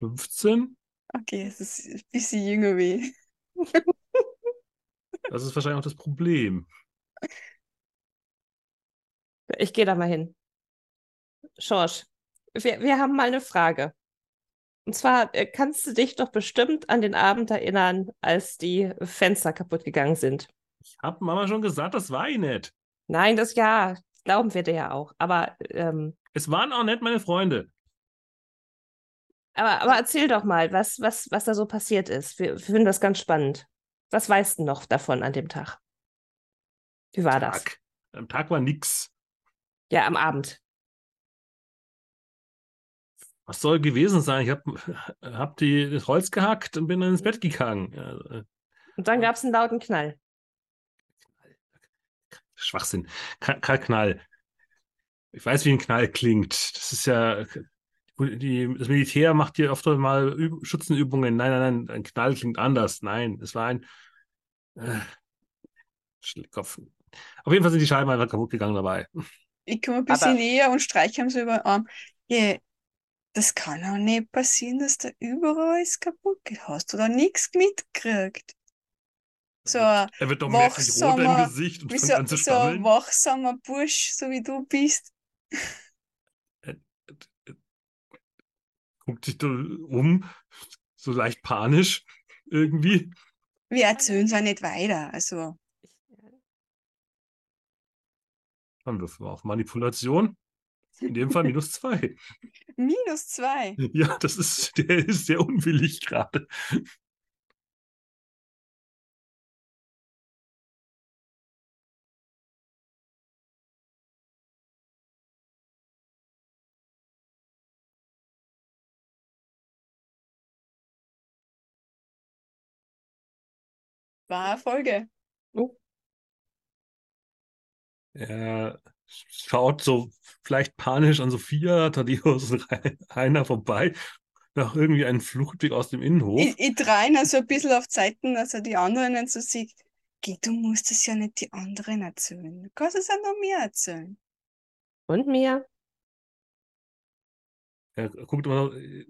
15? Okay, es ist ein bisschen jünger wie. *laughs* Das ist wahrscheinlich auch das Problem. Ich gehe da mal hin. Schorsch, wir, wir haben mal eine Frage. Und zwar äh, kannst du dich doch bestimmt an den Abend erinnern, als die Fenster kaputt gegangen sind. Ich hab Mama schon gesagt, das war ich nicht. Nein, das ja, glauben wir dir ja auch. Aber, ähm, Es waren auch nicht meine Freunde. Aber, aber erzähl doch mal, was, was, was da so passiert ist. Wir, wir finden das ganz spannend. Was weißt du noch davon an dem Tag? Wie war das? Tag. Am Tag war nix. Ja, am Abend. Was soll gewesen sein? Ich hab, hab die, das Holz gehackt und bin dann ins Bett gegangen. Äh, Und dann gab es einen lauten Knall. Schwachsinn. Kein Knall. Ich weiß, wie ein Knall klingt. Das ist ja. Die, das Militär macht hier oft mal Üb Schützenübungen. Nein, nein, nein, ein Knall klingt anders. Nein, es war ein äh, Kopf. Auf jeden Fall sind die Scheiben einfach kaputt gegangen dabei. Ich komme ein bisschen Aber- näher und streiche ihm so über den Arm. Ja, das kann auch nicht passieren, dass da überall alles kaputt geht. Hast du da nichts mitgekriegt? So Er wird doch merklich roter im wachsamer- Gesicht und so, an zu so ein wachsamer Bursch, so wie du bist. Guckt sich um, so leicht panisch irgendwie. Wir erzählen es auch nicht weiter. Also, Dann würfeln wir auf Manipulation. In dem Fall minus zwei. *laughs* minus zwei. Ja, das ist, der ist sehr unwillig gerade. War Erfolge. Er schaut so vielleicht panisch an Sophia, Thaddeus und Rainer vorbei, nach irgendwie einem Fluchtweg aus dem Innenhof. Ich, ich drehe ihn so ein bisschen auf die Seiten, dass er die anderen nicht so sieht. Geh, du musst es ja nicht die anderen erzählen. Du kannst es ja noch mir erzählen. Und mir? Er guckt immer so, äh,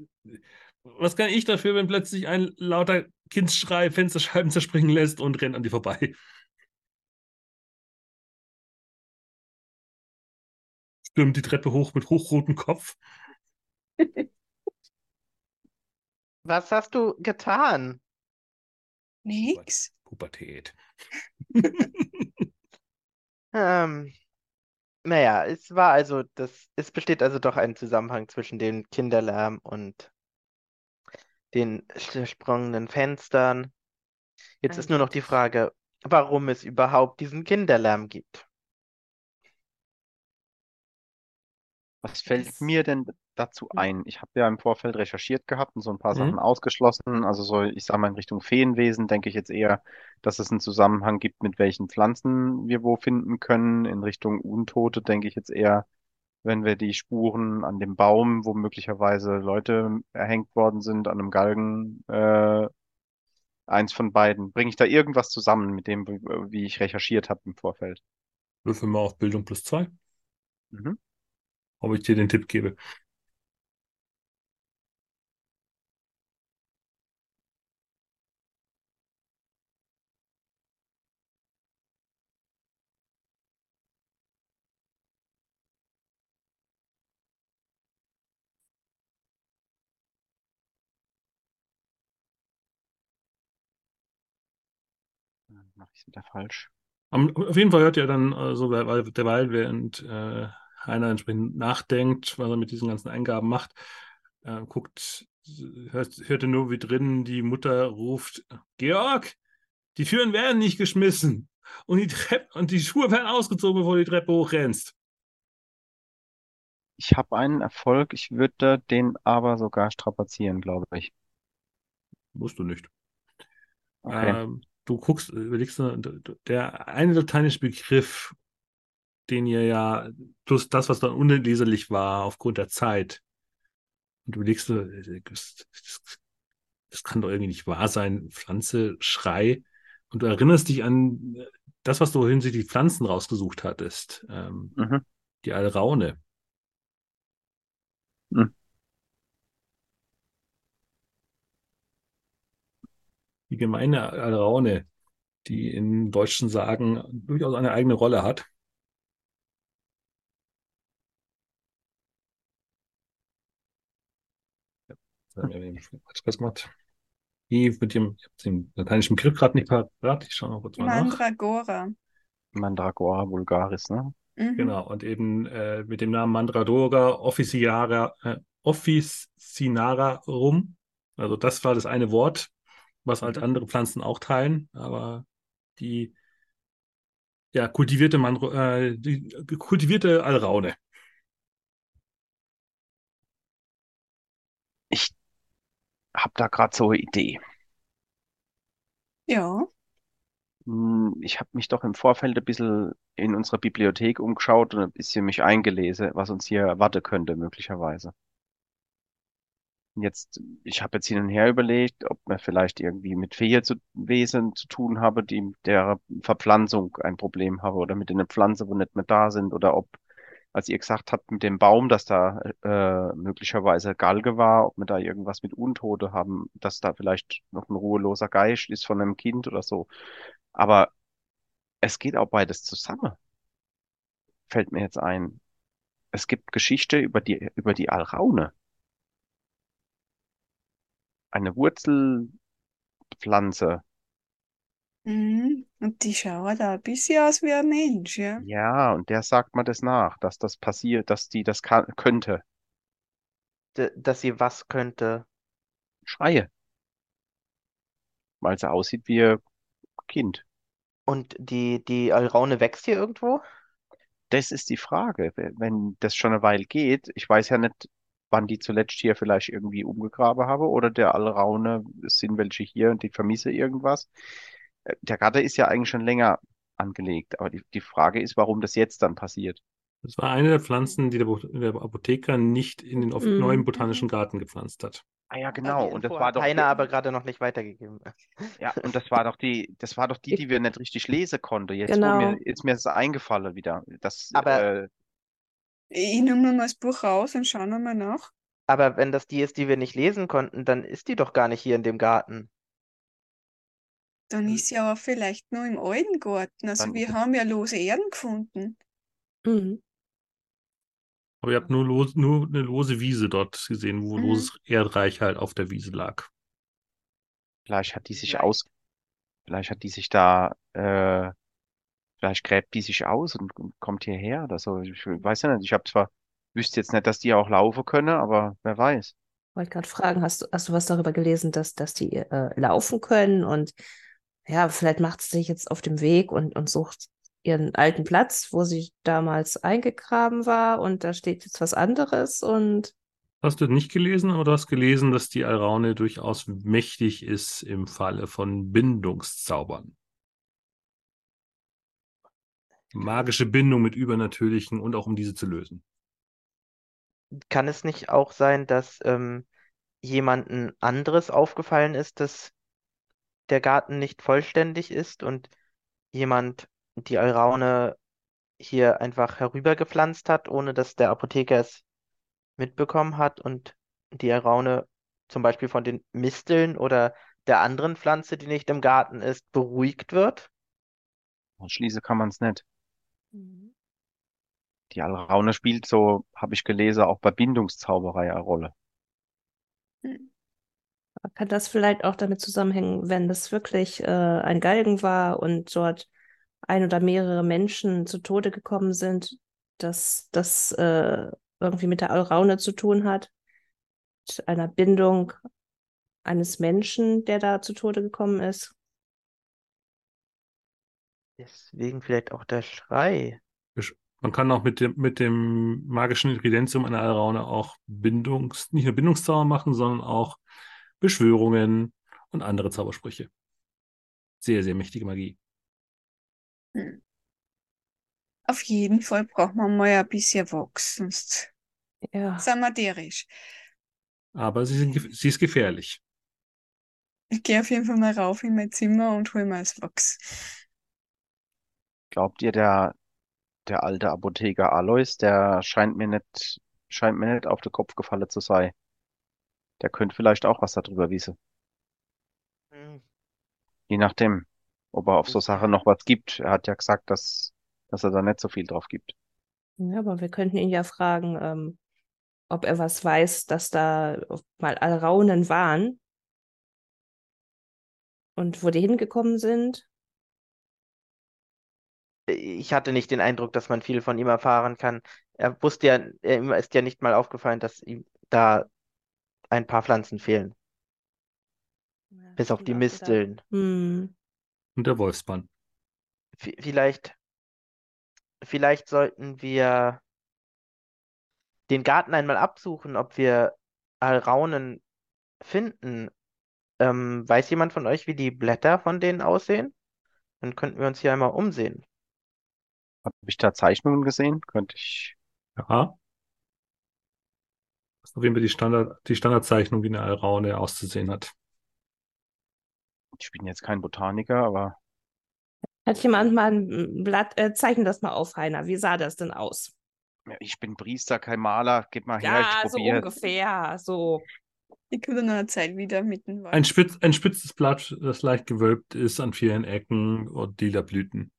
was kann ich dafür, wenn plötzlich ein lauter Kindsschrei Fensterscheiben zerspringen lässt und rennt an dir vorbei? Stürmt die Treppe hoch mit hochrotem Kopf. Was hast du getan? Nix. Pubertät. *laughs* Ähm, naja, es war also das, es besteht also doch ein Zusammenhang zwischen dem Kinderlärm und den zersprungenen Fenstern. Jetzt ist nur noch die. Frage, warum es überhaupt diesen Kinderlärm gibt. Was fällt Das- mir denn dazu Hm. ein? Ich habe ja im Vorfeld recherchiert gehabt und so ein paar Mhm. Sachen ausgeschlossen. Also so, ich sage mal in Richtung Feenwesen denke ich jetzt eher, dass es einen Zusammenhang gibt, mit welchen Pflanzen wir wo finden können. In Richtung Untote denke ich jetzt eher, wenn wir die Spuren an dem Baum, wo möglicherweise Leute erhängt worden sind, an einem Galgen, äh, eins von beiden. Bringe ich da irgendwas zusammen mit dem, wie, ich recherchiert habe im Vorfeld? Würfel mal auf Bildung plus zwei, Mhm. ob ich dir den Tipp gebe. Es wieder falsch? Am, auf jeden Fall hört ihr dann äh, so weil, weil, derweil, während äh, Heiner entsprechend nachdenkt, was er mit diesen ganzen Eingaben macht, äh, guckt, hört, hört er nur, wie drinnen die Mutter ruft, Georg, die Türen werden nicht geschmissen und die Treppe und die Schuhe werden ausgezogen, bevor du die Treppe hochrennst. Ich habe einen Erfolg, ich würde den aber sogar strapazieren, glaube ich. Musst du nicht. Okay. Ähm, du guckst, überlegst, du, der eine lateinische Begriff, den ihr ja, plus das, was dann unleserlich war aufgrund der Zeit. Und du überlegst, du, das, das, das kann doch irgendwie nicht wahr sein. Pflanze, Schrei. Und du erinnerst dich an das, was du hinsichtlich Pflanzen rausgesucht hattest. Ähm, Mhm. die Alraune. Die gemeine Alraune, die in deutschen Sagen durchaus eine eigene Rolle hat. Die mit dem, ich habe den lateinischen Begriff gerade nicht parat, ich schaue noch kurz mal nach. Mandragora. Mandragora vulgaris, ne? Mhm. Genau, und eben äh, mit dem Namen Mandradora officinara, äh, officinarum. Also das war das eine Wort, was halt andere Pflanzen auch teilen, aber die ja, kultivierte Mandro, äh, die kultivierte Alraune. Ich habe da gerade so eine Idee. Ja. Hm, Ich habe mich doch im Vorfeld ein bisschen in unserer Bibliothek umgeschaut und ein bisschen mich eingelesen, was uns hier erwarten könnte, möglicherweise. Jetzt, ich habe jetzt hin und her überlegt, ob man vielleicht irgendwie mit Feenwesen zu tun habe, die mit der Verpflanzung ein Problem haben oder mit den Pflanzen, wo nicht mehr da sind, oder ob, als ihr gesagt habt, mit dem Baum, dass da äh, möglicherweise Galge war, ob wir da irgendwas mit Untote haben, dass da vielleicht noch ein ruheloser Geist ist von einem Kind oder so. Aber es geht auch beides zusammen, fällt mir jetzt ein. Es gibt Geschichte über die, über die Alraune. Eine Wurzelpflanze. Mhm. Und die schauen da ein bisschen aus wie ein Mensch, ja. Ja, und der sagt man das nach, dass das passiert, dass die das kann, könnte. D dass sie was könnte. Schreie. Weil sie aussieht wie ein Kind. Und die, die Alraune wächst hier irgendwo? Das ist die Frage. Wenn das schon eine Weile geht, ich weiß ja nicht, wann die zuletzt hier vielleicht irgendwie umgegraben habe oder der Alraune, es sind welche hier und die vermisse irgendwas. Äh, Der Gatter ist ja eigentlich schon länger angelegt, aber die, die Frage ist, warum das jetzt dann passiert. Das war eine der Pflanzen, die der, der Apotheker nicht in den Mhm. neuen botanischen Garten gepflanzt hat. Ah ja, genau. Und das war doch Heiner die, aber gerade noch nicht weitergegeben. ja, und das war doch die, das war doch die, die wir nicht richtig lesen konnten. Jetzt Genau. mir, ist mir das eingefallen wieder. Das, Aber- äh, Ich nehme mal das Buch raus und schaue nochmal nach. Aber wenn das die ist, die wir nicht lesen konnten, dann ist die doch gar nicht hier in dem Garten. Dann ist sie aber vielleicht nur im alten Garten. Also Dann- wir haben ja lose Erden gefunden. Mhm. Aber ihr habt nur, los, nur eine lose Wiese dort gesehen, wo Mhm. loses Erdreich halt auf der Wiese lag. vielleicht hat die sich Vielleicht. aus, vielleicht hat die sich da, äh, vielleicht gräbt die sich aus und, kommt hierher oder so. Ich weiß ja nicht. Ich habe zwar, wüsste jetzt nicht, dass die auch laufen können, aber wer weiß. wollte gerade fragen, hast, du- hast du was darüber gelesen, dass, dass die äh, laufen können und ja, vielleicht macht sie sich jetzt auf dem Weg und, und sucht ihren alten Platz, wo sie damals eingegraben war und da steht jetzt was anderes und Hast du nicht gelesen, aber du hast gelesen, dass die Alraune durchaus mächtig ist im Falle von Bindungszaubern. Magische Bindung mit Übernatürlichen und auch um diese zu lösen. Kann es nicht auch sein, dass ähm, jemandem anderes aufgefallen ist, dass der Garten nicht vollständig ist und jemand die Alraune hier einfach herübergepflanzt hat, ohne dass der Apotheker es mitbekommen hat und die Alraune zum Beispiel von den Misteln oder der anderen Pflanze, die nicht im Garten ist, beruhigt wird? Schließen kann man es nicht. Die Alraune spielt, so habe ich gelesen, auch bei Bindungszauberei eine Rolle. Hm. kann das vielleicht auch damit zusammenhängen, wenn das wirklich äh, ein Galgen war und dort ein oder mehrere Menschen zu Tode gekommen sind, dass das äh, irgendwie mit der Alraune zu tun hat, mit einer Bindung eines Menschen, der da zu Tode gekommen ist. Deswegen vielleicht auch der Schrei. Man kann auch mit dem, mit dem magischen Ingredienzium einer Alraune auch Bindungs, nicht nur Bindungszauber machen, sondern auch Beschwörungen und andere Zaubersprüche. Sehr, sehr mächtige Magie. Hm. Auf jeden Fall braucht man mal ein bisschen Wachs, sonst Ja, sind wir derisch. Aber sie, sind, sie ist gefährlich. Ich gehe auf jeden Fall mal rauf in mein Zimmer und hole mir das Wachs. Glaubt ihr, der, der alte Apotheker Alois, der scheint mir nicht, scheint mir nicht auf den Kopf gefallen zu sein. Der könnte vielleicht auch was darüber wissen. Hm, Je nachdem, ob er auf so Sachen noch was gibt. Er hat ja gesagt, dass, dass er da nicht so viel drauf gibt. ja, aber wir könnten ihn ja fragen, ähm, ob er was weiß, dass da mal Alraunen waren und wo die hingekommen sind. Ich hatte nicht den Eindruck, dass man viel von ihm erfahren kann. Er wusste ja, er, ist ja nicht mal aufgefallen, dass ihm da ein paar Pflanzen fehlen. Ja, Bis auf die. Misteln. Hm. Und der Wolfsbann. V vielleicht, vielleicht sollten wir den Garten einmal absuchen, ob wir Alraunen finden. Ähm, weiß jemand von euch, wie die Blätter von denen aussehen? Dann könnten wir uns hier einmal umsehen. Habe ich da Zeichnungen gesehen? Könnte ich. Ja. Das ist auf jeden Fall die Standard, die Standardzeichnung, wie eine Alraune auszusehen hat. Ich bin jetzt kein Botaniker, aber Hat jemand mal ein Blatt, äh, zeichne das mal auf, Heiner. Wie sah das denn aus? ich bin Priester, kein Maler. Gib mal her, Ja, ich so probiere. ungefähr. So. Ich komme dann nach einer Zeit wieder mit dem Ein, spitz, ein spitzes Blatt, das leicht gewölbt ist an vielen Ecken und lila Blüten.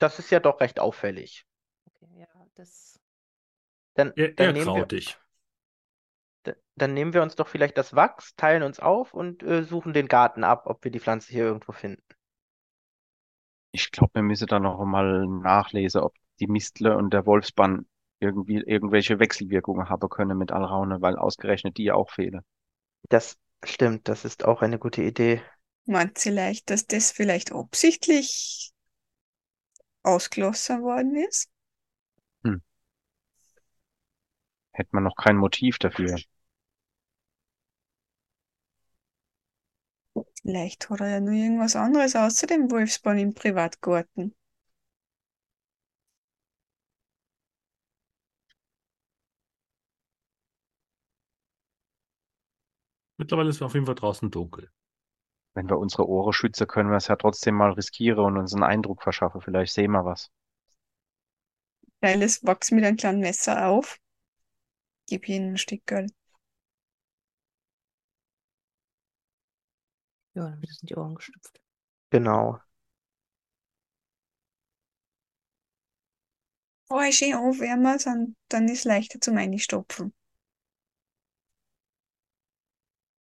Das ist ja doch recht auffällig. Okay, ja, das. Dann, dann eher nehmen wir, krautig. d- dann nehmen wir uns doch vielleicht das Wachs, teilen uns auf und äh, suchen den Garten ab, ob wir die Pflanze hier irgendwo finden. Ich glaube, wir müssen da noch mal nachlesen, ob die Mistle und der Wolfsbann irgendwie irgendwelche Wechselwirkungen haben können mit Alraune, weil ausgerechnet die auch fehlen. Das stimmt, das ist auch eine gute Idee. Meint vielleicht, dass das vielleicht absichtlich ausgelassen worden ist? Hätte man noch kein Motiv dafür. Vielleicht hat er ja nur irgendwas anderes außer dem Wolfsbahn im Privatgarten. Mittlerweile ist es auf jeden Fall draußen dunkel. Wenn wir unsere Ohren schützen, können wir es ja trotzdem mal riskieren und uns einen Eindruck verschaffen. Vielleicht sehen wir was. Teile das Wachs mit einem kleinen Messer auf. Gib ihnen ein Stück Geld. Ja, dann wird es in die Ohren gestopft. Genau. Vorher schön aufwärmen, dann, dann ist es leichter zum Einstopfen.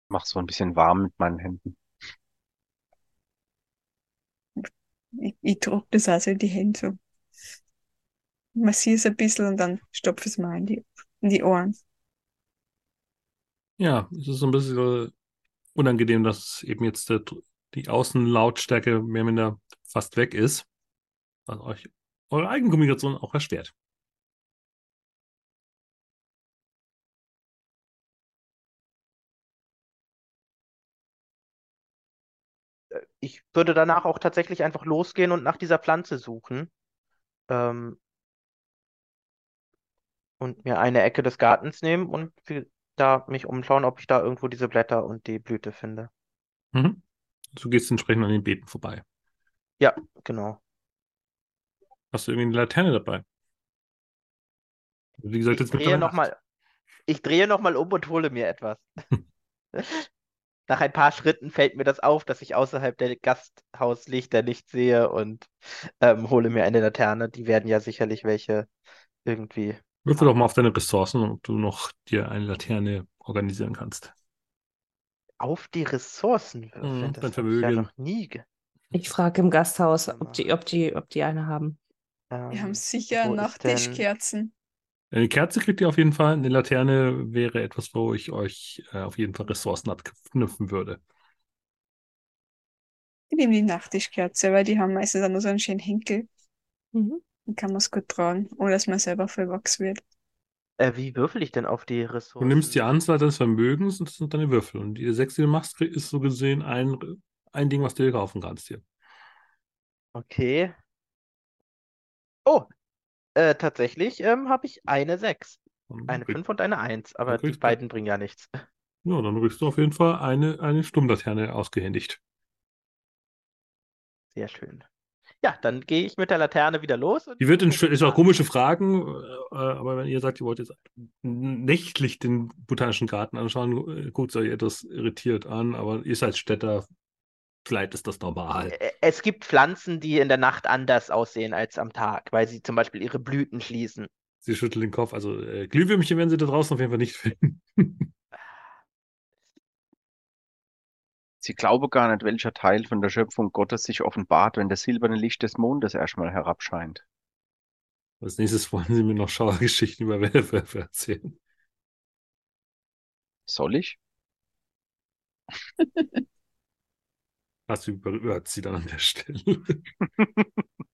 Mach so ein bisschen warm mit meinen Händen. Ich, ich drücke das also in die Hände so. Massiere es ein bisschen und dann stopfe es mal in die, in die Ohren. Ja, es ist so ein bisschen unangenehm, dass eben jetzt der, die Außenlautstärke mehr oder minder fast weg ist, was euch eure Eigenkommunikation auch erschwert. Ich würde danach auch tatsächlich einfach losgehen und nach dieser Pflanze suchen. Ähm, und mir eine Ecke des Gartens nehmen und da mich umschauen, ob ich da irgendwo diese Blätter und die Blüte finde. Mhm. Du gehst entsprechend an den Beeten vorbei. Ja, genau. Hast du irgendwie eine Laterne dabei? Wie gesagt, Ich jetzt drehe noch mal, ich drehe noch mal um und hole mir etwas. *laughs* Nach ein paar Schritten fällt mir das auf, dass ich außerhalb der Gasthauslichter nicht sehe und ähm, hole mir eine Laterne. Die werden ja sicherlich welche irgendwie. Würfel doch mal auf deine Ressourcen, ob du noch dir eine Laterne organisieren kannst. Auf die Ressourcen würfeln. Mhm, Das habe ich ja noch nie. Ich frage im Gasthaus, ob die, ob die, ob die eine haben. Wir haben ähm, sicher wo ist Nachttischkerzen. Eine Kerze kriegt ihr auf jeden Fall. Eine Laterne wäre etwas, wo ich euch äh, auf jeden Fall Ressourcen abknüpfen würde. Ich nehme die Nachttischkerze, weil die haben meistens auch nur so einen schönen Henkel. Mhm. Dann kann man es gut tragen, ohne dass man selber voll wachs wird. Äh, wie würfel ich denn auf die Du Ressourcen? nimmst die Anzahl deines Vermögens und das sind deine Würfel. Und die sechs, die du machst, ist so gesehen ein, ein Ding, was du dir kaufen kannst hier. Okay. Oh, äh, tatsächlich ähm, habe ich eine 6. Und Eine krieg- 5 und eine 1, aber die beiden bringen ja nichts. Ja, dann kriegst du auf jeden Fall eine, eine Stummlaterne ausgehändigt. Sehr schön. Ja, dann gehe ich mit der Laterne wieder los. Die wird in, ist auch komische Fragen, äh, aber wenn ihr sagt, ihr wollt jetzt nächtlich den botanischen Garten anschauen, äh, guckt es euch etwas irritiert an, aber ihr seid Städter, vielleicht ist das normal. Ä- Es gibt Pflanzen, die in der Nacht anders aussehen als am Tag, weil sie zum Beispiel ihre Blüten schließen. Sie schüttelt den Kopf, also äh, Glühwürmchen werden sie da draußen auf jeden Fall nicht finden. *laughs* Sie glaube gar nicht, welcher Teil von der Schöpfung Gottes sich offenbart, wenn das silberne Licht des Mondes erstmal herabscheint. Als nächstes wollen sie mir noch Schauergeschichten über Werwölfe erzählen. Soll ich? *laughs* Das überhört sie dann an der Stelle. *laughs*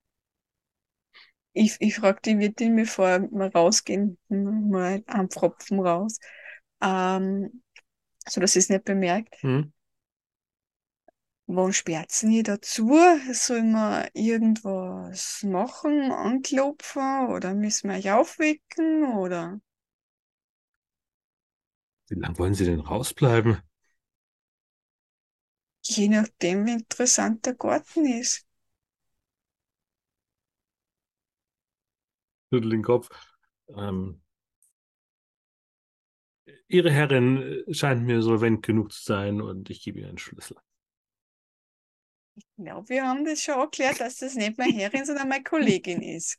Ich, ich frage die Wirtin, bevor wir rausgehen, mal einen Pfropfen raus, ähm, so dass sie es nicht bemerkt. Hm? Wann sperzen ihr dazu? Sollen wir irgendwas machen, anklopfen oder müssen wir euch aufwecken oder? Wie lange wollen sie denn rausbleiben? Je nachdem, wie interessant der Garten ist. Schüttelt den Kopf. Ähm, ihre Herrin äh, scheint mir solvent genug zu sein und ich gebe ihr einen Schlüssel. Ich glaube, wir haben das schon erklärt, dass das nicht meine Herrin, sondern meine Kollegin ist.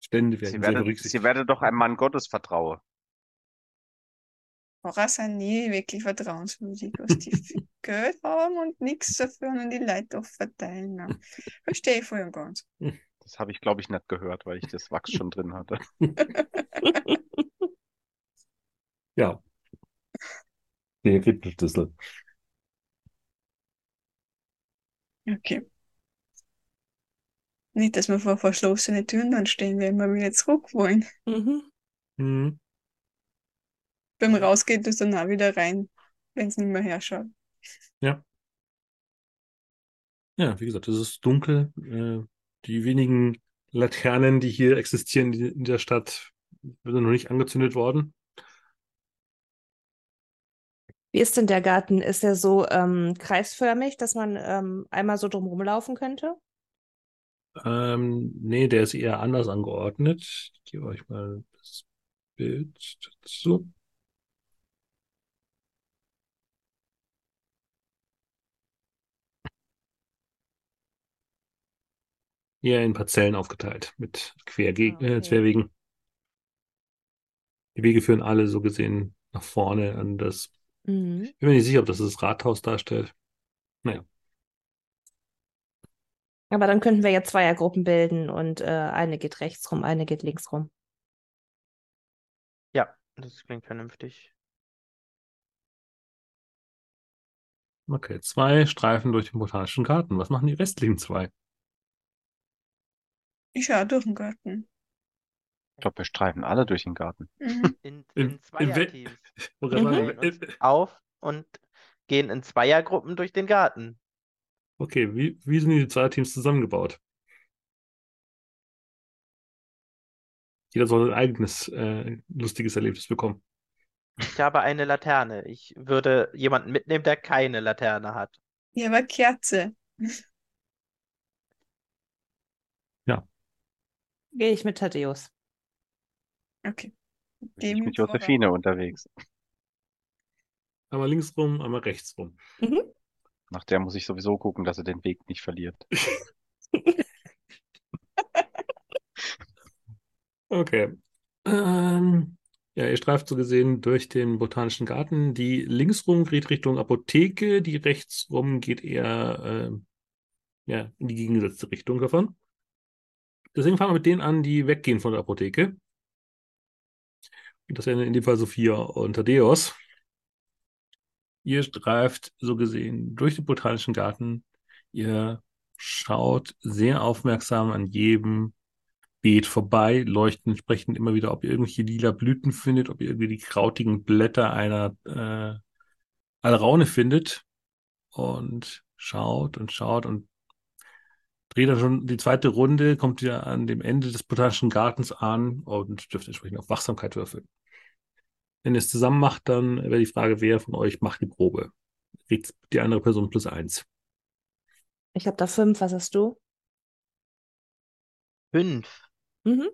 Stände werden Sie werde, berücksichtigt. sie werde doch einem Mann Gottes vertrauen. Pfarrer sind nie wirklich vertrauenswürdig, was die viel *laughs* Geld haben und nichts dafür und die Leute auch verteilen. Ne? Verstehe ich voll und ganz. Das habe ich, glaube ich, nicht gehört, weil ich das Wachs schon drin hatte. *laughs* Ja. Der kriegt den Schlüssel. Okay. Nicht, dass wir vor verschlossenen Türen dann stehen, wenn wir wieder zurück wollen. Mhm. Hm. Beim Rausgehen tust du dann auch wieder rein, wenn es nicht mehr herschaut. Ja. Ja, wie gesagt, es ist dunkel. Äh, die wenigen Laternen, die hier existieren in der Stadt, sind noch nicht angezündet worden. Wie ist denn der Garten? Ist er so ähm, kreisförmig, dass man ähm, einmal so drumherum laufen könnte? Ähm, nee, der ist eher anders angeordnet. Ich gebe euch mal das Bild dazu. Eher in Parzellen aufgeteilt mit Querge Ah, okay. äh, Querwegen. Die Wege führen alle so gesehen nach vorne an das. Mhm. Ich bin mir nicht sicher, ob das das Rathaus darstellt. Naja, Aber dann könnten wir ja Zweiergruppen bilden und äh, eine geht rechts rum, eine geht links rum. Ja, das klingt vernünftig. Okay, zwei Streifen durch den Botanischen Garten. Was machen die restlichen zwei? Ich schaue durch den Garten. Ich glaube, wir streifen alle durch den Garten. Mhm. *laughs* In, In- in Zweierteams. *laughs* Äh, auf und gehen in Zweiergruppen durch den Garten. Okay, wie, wie sind die zwei Teams zusammengebaut? Jeder soll ein eigenes äh, lustiges Erlebnis bekommen. Ich habe eine Laterne. Ich würde jemanden mitnehmen, der keine Laterne hat. Ja, aber Kerze. Gehe ich mit Thaddeus. Okay. Bin ich mit. Josephine unterwegs. Einmal links rum, einmal rechts rum. Mhm. Nach der muss ich sowieso gucken, dass er den Weg nicht verliert. *laughs* Okay. Ähm, ja, ihr streift so gesehen durch den Botanischen Garten. Die links rum geht Richtung Apotheke, die rechts rum geht eher ähm, ja, in die gegengesetzte Richtung davon. Deswegen fangen wir mit denen an, die weggehen von der Apotheke. Das wären in dem Fall Sophia und Thaddeus. Ihr streift so gesehen durch den Botanischen Garten. Ihr schaut sehr aufmerksam an jedem Beet vorbei, leuchten entsprechend immer wieder, ob ihr irgendwelche lila Blüten findet, ob ihr irgendwie die krautigen Blätter einer äh, Alraune findet und schaut und schaut und dreht dann schon die zweite Runde, kommt ihr an dem Ende des Botanischen Gartens an und dürft entsprechend auf Wachsamkeit würfeln. Wenn ihr es zusammen macht, dann wäre die Frage, wer von euch macht die Probe? Kriegt die andere Person plus eins. Ich habe da fünf. Was hast du? Fünf. Mhm.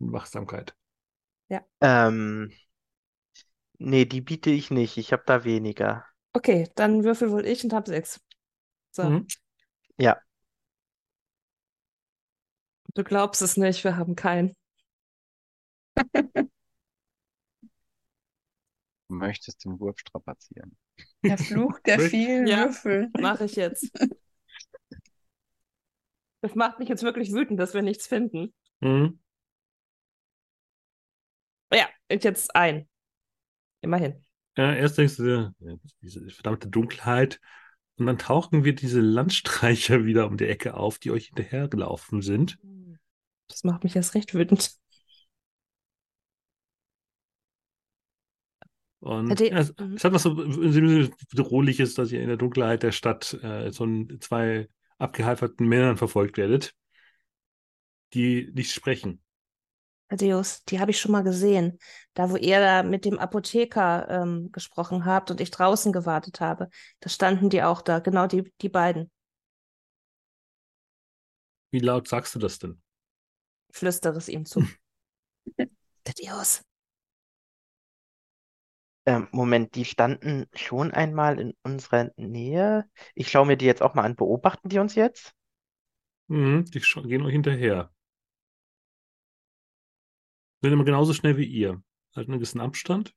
Wachsamkeit. Ähm, nee, die biete ich nicht. Ich habe da weniger. Okay, dann würfel wohl ich und habe sechs. So. Mhm. Ja. Du glaubst es nicht, wir haben keinen. *laughs* Du möchtest den Wurf strapazieren. Der Fluch der vielen Ja. Würfel. Mache ich jetzt. *laughs* Das macht mich jetzt wirklich wütend, dass wir nichts finden. Mhm. Ja, und jetzt ein. Immerhin. Ja, erst denkst du dir, ja, diese verdammte Dunkelheit. Und dann tauchen wir diese Landstreicher wieder um die Ecke auf, die euch hinterhergelaufen sind. Das macht mich erst recht wütend. Und Hat die- ja, es, Mhm. es hat was so bedrohliches, dass ihr in der Dunkelheit der Stadt äh, von zwei abgehalferten Männern verfolgt werdet, die nicht sprechen. Thaddeus, die habe ich schon mal gesehen. Da, wo ihr da mit dem Apotheker ähm, gesprochen habt und ich draußen gewartet habe. Da standen die auch da, genau die, die beiden. Wie laut sagst du das denn? Flüstere es ihm zu. *laughs* Thaddeus. Ähm, Moment, die standen schon einmal in unserer Nähe. Ich schaue mir die jetzt auch mal an. Beobachten die uns jetzt? Mhm, die gehen euch hinterher. Sind immer genauso schnell wie ihr. Halten einen gewissen Abstand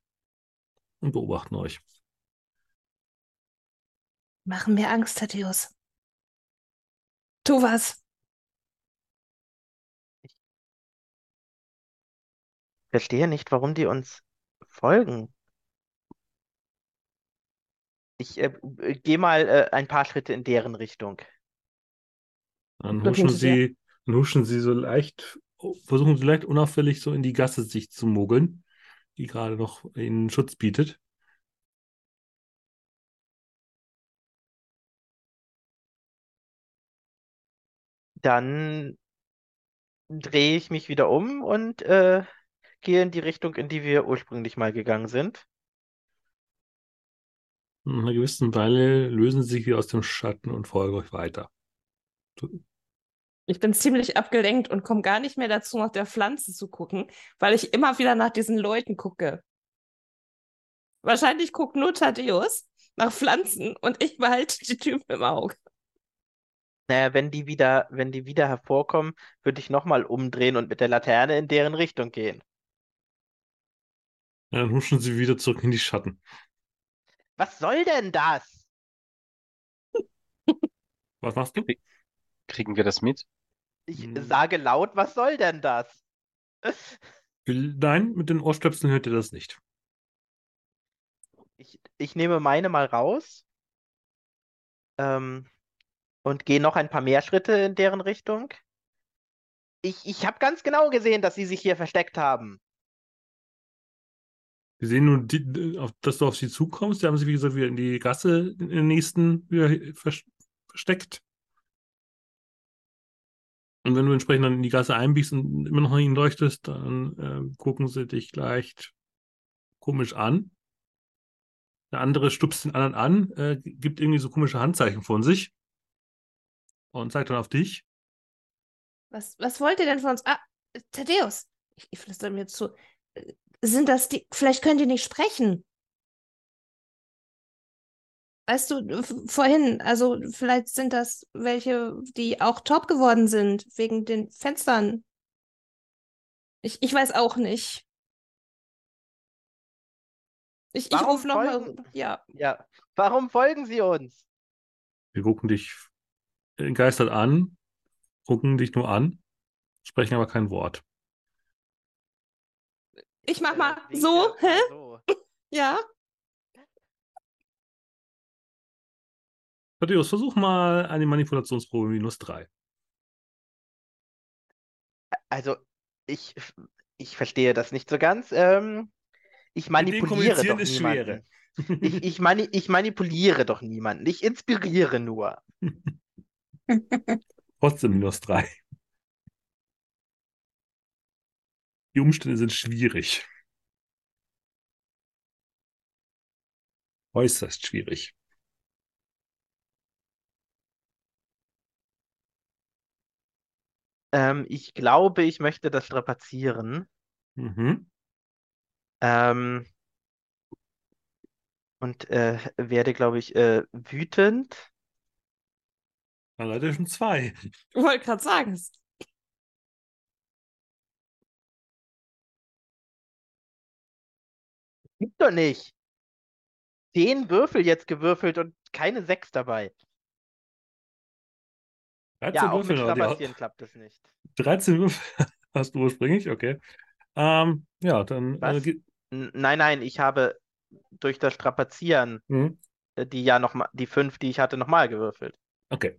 und beobachten euch. Machen mir Angst, Thaddeus. Tu was. Verstehe nicht, warum die uns folgen. Ich äh, äh, gehe mal äh, ein paar Schritte in deren Richtung. Dann huschen sie, dann huschen sie so leicht, versuchen sie leicht unauffällig so in die Gasse sich zu mogeln, die gerade noch ihnen Schutz bietet. Dann drehe ich mich wieder um und äh, gehe in die Richtung, in die wir ursprünglich mal gegangen sind. Nach einer gewissen Weile lösen sie sich wieder aus dem Schatten und folgen euch weiter. Ich bin ziemlich abgelenkt und komme gar nicht mehr dazu, nach der Pflanze zu gucken, weil ich immer wieder nach diesen Leuten gucke. Wahrscheinlich guckt nur Thaddeus nach Pflanzen und ich behalte die Typen im Auge. Naja, wenn die wieder, wenn die wieder hervorkommen, würde ich nochmal umdrehen und mit der Laterne in deren Richtung gehen. Ja, dann huschen sie wieder zurück in die Schatten. Was soll denn das? *laughs* Was machst du? Kriegen wir das mit? Ich Hm. sage laut, was soll denn das? Nein, mit den Ohrstöpseln hört ihr das nicht. Ich, ich nehme meine mal raus ähm, und gehe noch ein paar mehr Schritte in deren Richtung. Ich, ich habe ganz genau gesehen, dass sie sich hier versteckt haben. Wir sehen nur, die, auf, dass du auf sie zukommst. Die haben sie, wie gesagt, wieder in die Gasse in den nächsten wieder vers- versteckt. Und wenn du entsprechend dann in die Gasse einbiegst und immer noch nach ihnen leuchtest, dann äh, gucken sie dich leicht komisch an. Der andere stupst den anderen an, äh, gibt irgendwie so komische Handzeichen von sich und zeigt dann auf dich. Was, was wollt ihr denn von uns? Ah, Thaddeus, ich, ich flüstere mir zu. Äh, Sind das die, vielleicht könnt ihr nicht sprechen. Weißt du, f- vorhin, also vielleicht sind das welche, die auch top geworden sind, wegen den Fenstern. Ich, ich weiß auch nicht. Ich, ich Warum rufe nochmal. folgen- Ja, Ja. Warum folgen sie uns? Wir gucken dich entgeistert an, gucken dich nur an, sprechen aber kein Wort. Ich mach mal so, hä? so. *laughs* Ja. Thaddeus, versuch mal eine Manipulationsprobe minus drei. Also, ich, ich verstehe das nicht so ganz. Ähm, ich manipuliere doch ist niemanden. Ich, ich, mani ich manipuliere doch niemanden. Ich inspiriere nur. *laughs* Trotzdem minus drei. Die Umstände sind schwierig. Äußerst schwierig. Ähm, ich glaube, ich möchte das strapazieren. Mhm. Ähm, und äh, werde, glaube ich, äh, wütend. Dann leider schon zwei. Ich wollte gerade sagen. es- Gibt doch nicht. Zehn Würfel jetzt gewürfelt und keine sechs dabei. 13 Ja, auch mit Würfel, aber die- Strapazieren klappt das nicht. 13 Würfel *laughs* hast du ursprünglich, okay. Ähm, ja, dann äh, nein, nein, ich habe durch das Strapazieren mhm. äh, die ja noch mal, die fünf, die ich hatte, nochmal gewürfelt. Okay.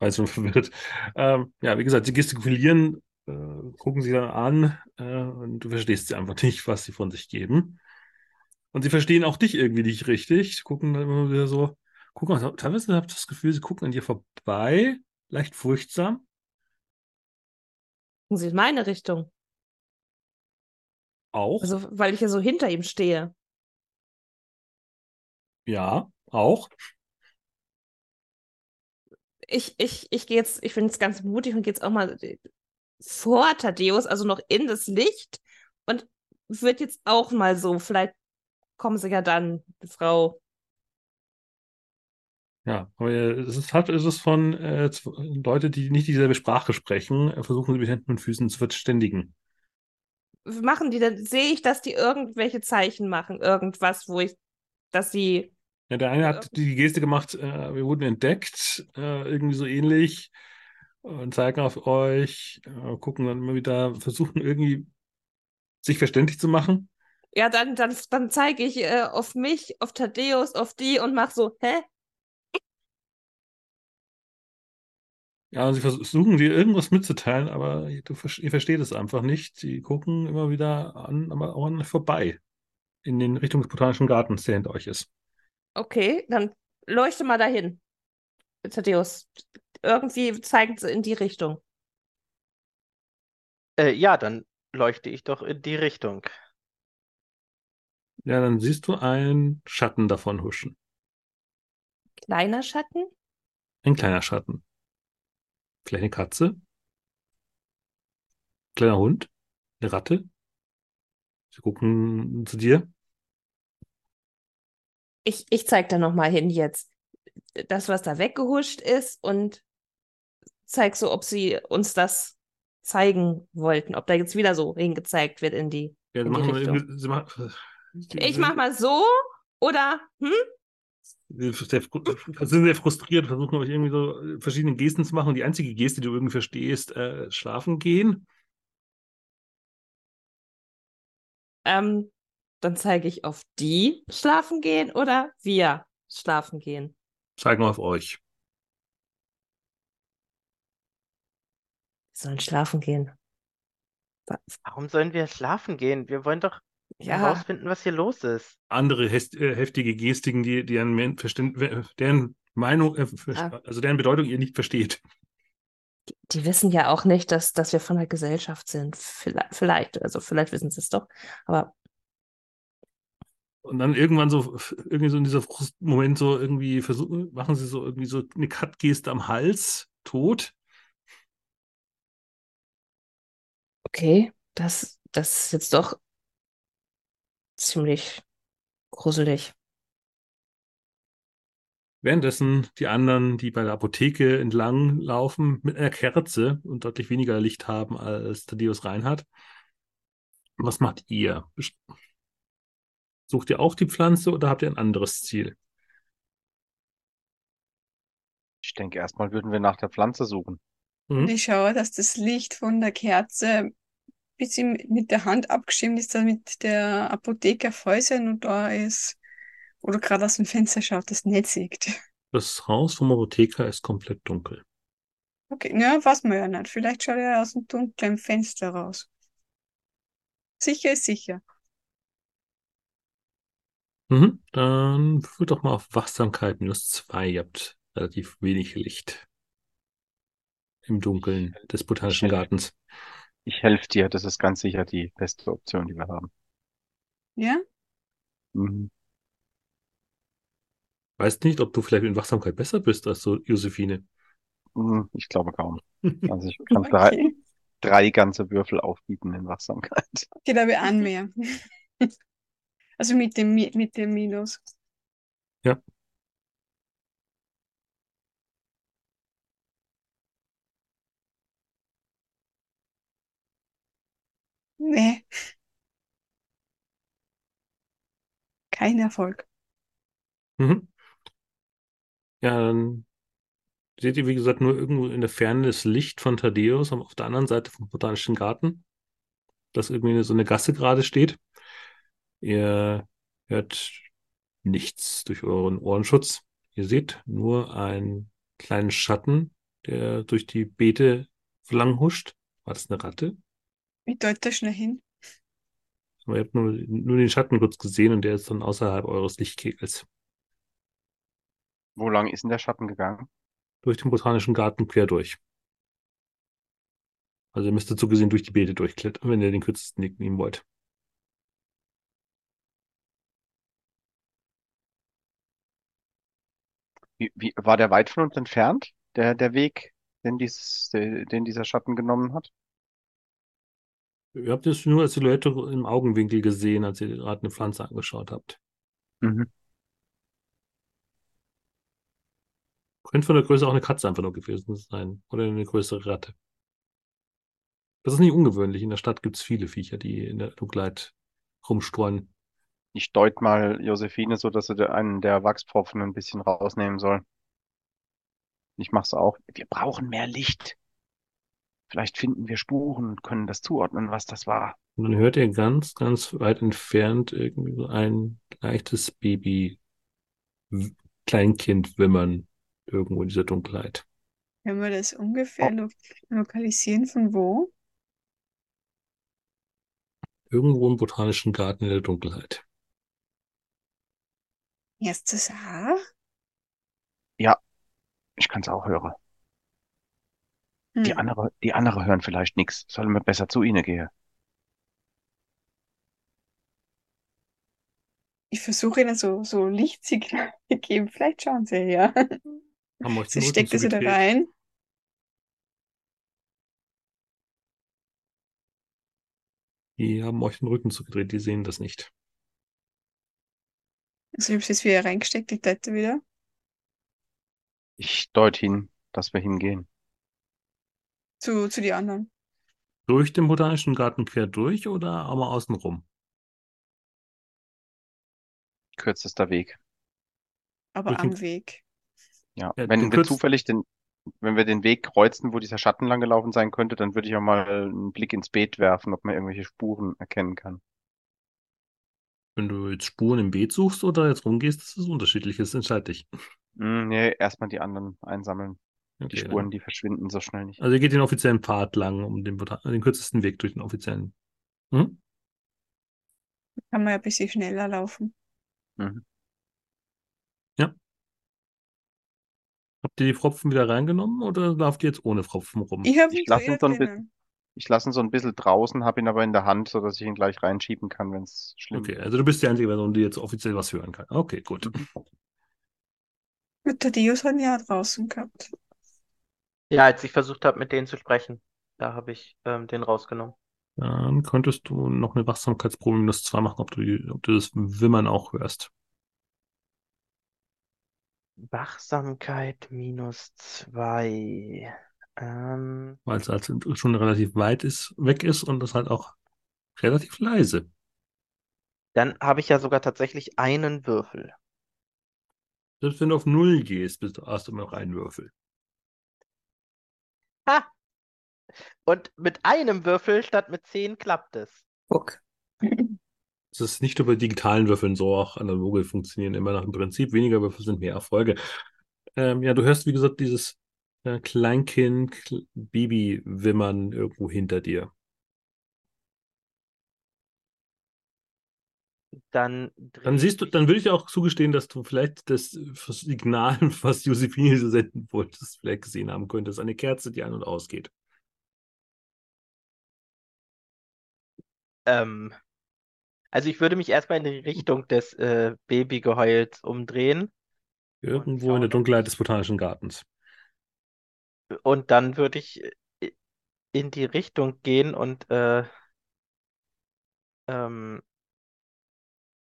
Jetzt schon *laughs* verwirrt. Ähm, ja, wie gesagt, sie gestikulieren, äh, gucken sie dann an äh, und du verstehst sie einfach nicht, was sie von sich geben. Und sie verstehen auch dich irgendwie nicht richtig, gucken dann immer wieder so, gucken, teilweise habe ich das Gefühl, sie gucken an dir vorbei, leicht furchtsam. Sie in meine Richtung. Auch, Also, weil ich ja so hinter ihm stehe. ja, auch. Ich, ich, ich gehe jetzt, ich bin jetzt ganz mutig und gehe jetzt auch mal vor Thaddeus, also noch in das Licht und wird jetzt auch mal so, vielleicht kommen sie ja dann, Frau. Ja, aber äh, es ist, hat, es ist von äh, Leute, die nicht dieselbe Sprache sprechen, äh, versuchen sie mit Händen und Füßen zu verständigen. Machen die denn, sehe ich, dass die irgendwelche Zeichen machen, irgendwas, wo ich, dass sie, Ja, der eine hat die Geste gemacht, äh, wir wurden entdeckt, äh, irgendwie so ähnlich, und zeigen auf euch, äh, gucken dann immer wieder, versuchen irgendwie sich verständlich zu machen. Ja, dann, dann, dann zeige ich äh, auf mich, auf Thaddeus, auf die und mach so, hä? Ja, und sie versuchen dir irgendwas mitzuteilen, aber du, ihr versteht es einfach nicht. Sie gucken immer wieder an, aber auch an vorbei. In den Richtung des Botanischen Gartens, der hinter euch ist. Okay, dann leuchte mal dahin. Thaddeus, irgendwie zeigt sie in die Richtung. Äh, ja, dann leuchte ich doch in die Richtung. Ja, dann siehst du einen Schatten davon huschen. Kleiner Schatten? Ein kleiner Schatten. Vielleicht eine Katze? Kleiner Hund? Eine Ratte? Sie gucken zu dir. Ich, ich zeig da noch mal hin jetzt. Das, was da weggehuscht ist und zeig so, ob sie uns das zeigen wollten, ob da jetzt wieder so hingezeigt wird in die. Ja, In die machen Richtung. irgendwie, sie machen, Ich mach mal so oder hm? Sie sind sehr, fru- sind sehr frustriert, versuchen euch irgendwie so verschiedene Gesten zu machen. Die einzige Geste, die du irgendwie verstehst, äh, schlafen gehen. Ähm, dann zeige ich auf die schlafen gehen oder wir schlafen gehen. Zeig mal auf euch. Wir sollen schlafen gehen. Warum sollen wir schlafen gehen? Wir wollen doch Ja, herausfinden, was hier los ist. Andere äh, heftige Gestiken, die deren, Verständ- deren Meinung, äh, Ah. also deren Bedeutung ihr nicht versteht. die wissen ja auch nicht, dass, dass wir von der Gesellschaft sind. Vielleicht, vielleicht, also vielleicht wissen sie es doch. Aber Und dann irgendwann so, irgendwie so in dieser Frustmoment so irgendwie versuchen, machen sie so irgendwie so eine Cut-Geste am Hals, tot. okay, das, das ist jetzt doch ziemlich gruselig. Währenddessen die anderen, die bei der Apotheke entlang laufen, mit einer Kerze und deutlich weniger Licht haben als Thaddeus Reinhardt. Was macht ihr? Sucht ihr auch die Pflanze oder habt ihr ein anderes Ziel? Ich denke, erstmal würden wir nach der Pflanze suchen. Mhm. Ich schaue, dass das Licht von der Kerze bisschen mit der Hand abgestimmt ist, damit der Apotheker voll sein und da ist, oder gerade aus dem Fenster schaut, das nicht sieht. Das Haus vom Apotheker ist komplett dunkel. Okay, ja, weiß man ja nicht. Vielleicht schaut er aus dem dunklen Fenster raus. Sicher ist sicher. Mhm. Dann würfel doch mal auf Wachsamkeit minus zwei. Ihr habt relativ wenig Licht im Dunkeln des Botanischen. Gartens. Ich helfe dir, das ist ganz sicher die beste Option, die wir haben. Ja? Mhm. Weißt nicht, ob du vielleicht in Wachsamkeit besser bist als so Josephine. Mhm, Ich glaube kaum. *laughs* Also ich kann drei, Okay. drei ganze Würfel aufbieten in Wachsamkeit. *laughs* Okay, da ich einen mehr. *laughs* Also mit dem, Mi- mit dem Minus. Ja. Nee. Kein Erfolg. Mhm. Ja, dann seht ihr, wie gesagt, nur irgendwo in der Ferne das Licht von Thaddeus auf der anderen Seite vom Botanischen Garten, dass irgendwie so eine Gasse gerade steht. Ihr hört nichts durch euren Ohrenschutz. Ihr seht nur einen kleinen Schatten, der durch die Beete lang huscht. War das eine Ratte? Ich deute schnell hin. Ihr habt nur, nur den Schatten kurz gesehen und der ist dann außerhalb eures Lichtkegels. Wo lang ist denn der Schatten gegangen? Durch den Botanischen Garten quer durch. Also ihr müsstet so gesehen durch die Beete durchklettern, wenn ihr den kürzesten Weg nehmen wollt. Wie, wie, war der weit von uns entfernt, der, der Weg, den, dieses, den dieser Schatten genommen hat? Ihr habt es nur als Silhouette im Augenwinkel gesehen, als ihr gerade eine Pflanze angeschaut habt. Mhm. Könnte von der Größe auch eine Katze einfach nur gewesen sein. Oder eine größere Ratte. Das ist nicht ungewöhnlich. In der Stadt gibt es viele Viecher, die in der Dunkelheit rumstreuen. Ich deut mal Josephine so, dass sie einen der Wachspfropfen ein bisschen rausnehmen soll. Ich mach's auch. Wir brauchen mehr Licht. Vielleicht finden wir Spuren und können das zuordnen, was das war. Und dann hört ihr ganz, ganz weit entfernt irgendwie so ein leichtes Baby, Kleinkind wimmern irgendwo in dieser Dunkelheit. Können wir das ungefähr lo lokalisieren von wo? Irgendwo im Botanischen Garten in der Dunkelheit. Erstes Haar? Ich kann's auch hören. Die Hm. andere, die andere hören vielleicht nichts. Sollen wir besser zu ihnen gehen? Ich versuche ihnen so, so Lichtsignale *laughs* zu geben. Vielleicht schauen sie ja. Haben euch Sie den Rücken steckt es wieder zugedreht. rein. Die haben euch den Rücken zugedreht, die sehen das nicht. Also ich habe es jetzt wieder reingesteckt, die Tette wieder. Ich deut hin, dass wir hingehen. Zu, zu die anderen. Durch den Botanischen Garten quer durch oder aber außen rum? Kürzester Weg. Aber Durch den- am Weg. Ja, Ja, wenn den wir kürz- zufällig den, wenn wir den Weg kreuzen, wo dieser Schatten lang gelaufen sein könnte, dann würde ich auch mal einen Blick ins Beet werfen, ob man irgendwelche Spuren erkennen kann. Wenn du jetzt Spuren im Beet suchst oder jetzt rumgehst, das ist unterschiedlich. Das entscheid dich. Hm, nee, erstmal die anderen einsammeln. Die Okay, Spuren, dann. die verschwinden so schnell nicht. Also ihr geht den offiziellen Pfad lang, um den, den kürzesten Weg durch den offiziellen. Hm? Kann man ja ein bisschen schneller laufen. Mhm. Habt ihr die Pfropfen wieder reingenommen oder lauft ihr jetzt ohne Pfropfen rum? Ich Ich lasse ihn so ein ich lasse ihn so ein bisschen draußen, habe ihn aber in der Hand, sodass ich ihn gleich reinschieben kann, wenn es schlimm Okay, wird. also du bist die einzige Person, die jetzt offiziell was hören kann. Okay, gut. Mit der Dios hat ihn ja draußen gehabt. Ja, als ich versucht habe, mit denen zu sprechen, da habe ich ähm, den rausgenommen. Dann könntest du noch eine Wachsamkeitsprobe minus zwei machen, ob du, die, ob du das Wimmern auch hörst. Wachsamkeit minus zwei. Ähm, Weil es halt schon relativ weit ist, weg ist und das halt auch relativ leise. dann habe ich ja sogar tatsächlich einen Würfel. Selbst wenn du auf Null gehst, bist du, hast du immer noch einen Würfel. Ha! Und mit einem Würfel statt mit zehn klappt es. Guck. Es ist nicht nur bei digitalen Würfeln so, auch analoge funktionieren immer nach dem Prinzip. Weniger Würfel sind mehr Erfolge. Ähm, ja, du hörst, wie gesagt, dieses äh, Kleinkind, Kl Baby-Wimmern irgendwo hinter dir. Dann Dann siehst du, dann würde ich auch zugestehen, dass du vielleicht das Signal, *laughs* was Josephine so senden wolltest, vielleicht gesehen haben könntest. Eine Kerze, die an und ausgeht. Ähm, also ich würde mich erstmal in die Richtung des äh, Babygeheul's umdrehen Irgendwo in der Dunkelheit des Botanischen Gartens. und dann würde ich äh, in die Richtung gehen und äh, ähm,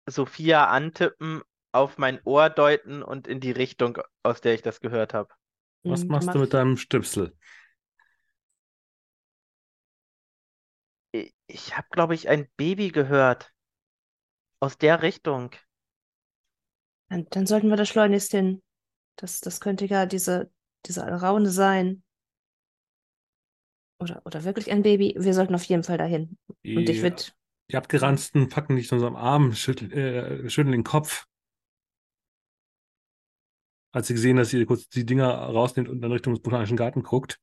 Sophia antippen, auf mein Ohr deuten und in die Richtung, aus der ich das gehört habe. Was Hm, machst mach du mit deinem Stöpsel? Ich, habe, glaube ich, ein Baby gehört. Aus der Richtung. Dann, dann sollten wir da schleunigst hin. Das, das könnte ja diese, diese Alraune sein. Oder, oder wirklich ein Baby. Wir sollten auf jeden Fall dahin. Und ich würde. Die abgeranzten packen dich unter am Arm, schütteln, äh, schütteln den Kopf. Als sie gesehen, dass sie kurz die Dinger rausnimmt und dann Richtung des Botanischen Garten guckt.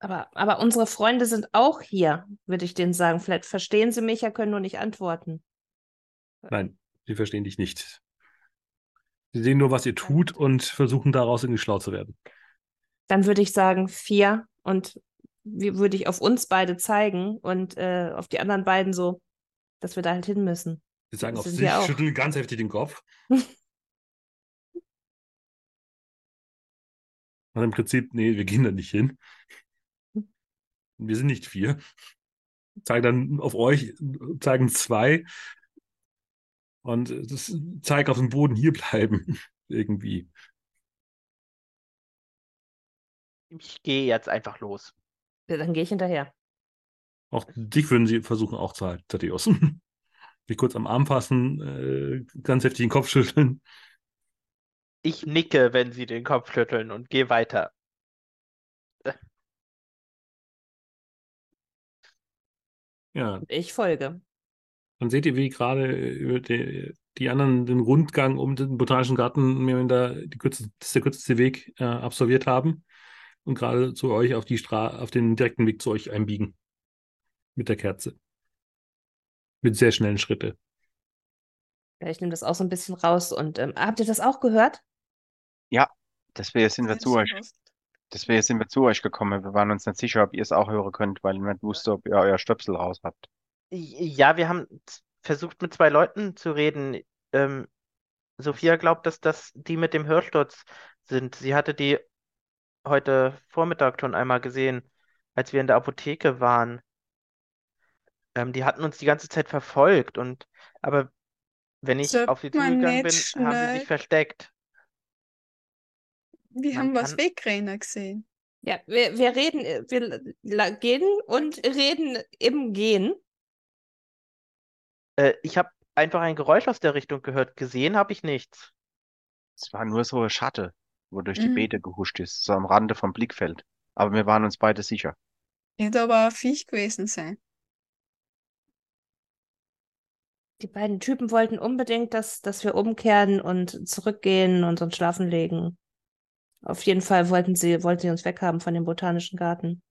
Aber, aber unsere Freunde sind auch hier, würde ich denen sagen. Vielleicht verstehen sie mich ja, können nur nicht antworten. Nein, sie verstehen dich nicht. Sie sehen nur, was ihr tut und versuchen daraus irgendwie schlau zu werden. Dann würde ich sagen, vier. Und würde ich auf uns beide zeigen und äh, auf die anderen beiden so, dass wir da halt hin müssen. Sie sagen Das auf sich, schütteln ganz heftig den Kopf. *laughs* Und im Prinzip, nee, wir gehen da nicht hin. Wir sind nicht vier. Zeigen dann auf euch, zeigen zwei. Und das zeigt auf dem Boden hier bleiben. *laughs* Irgendwie. Ich gehe jetzt einfach los. Ja, Dann gehe ich hinterher. Auch dich würden sie versuchen auch zu halten, Thaddeus. *laughs* Dich kurz am Arm fassen, äh, ganz heftig den Kopf schütteln. Ich nicke, wenn sie den Kopf schütteln und gehe weiter. Ja, Ich folge. dann seht ihr, wie gerade über die, die anderen den Rundgang um den Botanischen Garten mehr oder die kürzeste, das ist der kürzeste Weg äh, absolviert haben und gerade zu euch auf die Stra auf den direkten Weg zu euch einbiegen. Mit der Kerze. Mit sehr schnellen Schritte. Ja, ich nehme das auch so ein bisschen raus. Und ähm, habt ihr das auch gehört? Deswegen sind wir zu euch, deswegen sind wir zu euch gekommen. Wir waren uns nicht sicher, ob ihr es auch hören könnt, weil niemand wusste, ob ihr euer Stöpsel raus habt. Ja, wir haben versucht, mit zwei Leuten zu reden. Ähm, Sophia glaubt, dass das die mit dem Hörsturz sind. Sie hatte die heute Vormittag schon einmal gesehen, als wir in der Apotheke waren. Ähm, die hatten uns die ganze Zeit verfolgt und aber wenn ich Sollte auf sie man zugegangen nicht bin, haben sie schnell- sich versteckt. Wir Man haben was kann- wegrennen gesehen. Ja, wir, wir reden, wir gehen und reden im Gehen. Äh, ich habe einfach ein Geräusch aus der Richtung gehört. Gesehen habe ich nichts. Es war nur so eine Schatte, wo durch die Mhm. Beete gehuscht ist, so am Rande vom Blickfeld. Aber wir waren uns beide sicher. Wird aber ein Viech gewesen sein. Die beiden Typen wollten unbedingt, dass, dass wir umkehren und zurückgehen und uns schlafen legen. Auf jeden Fall wollten sie, wollten sie uns weghaben von dem botanischen Garten.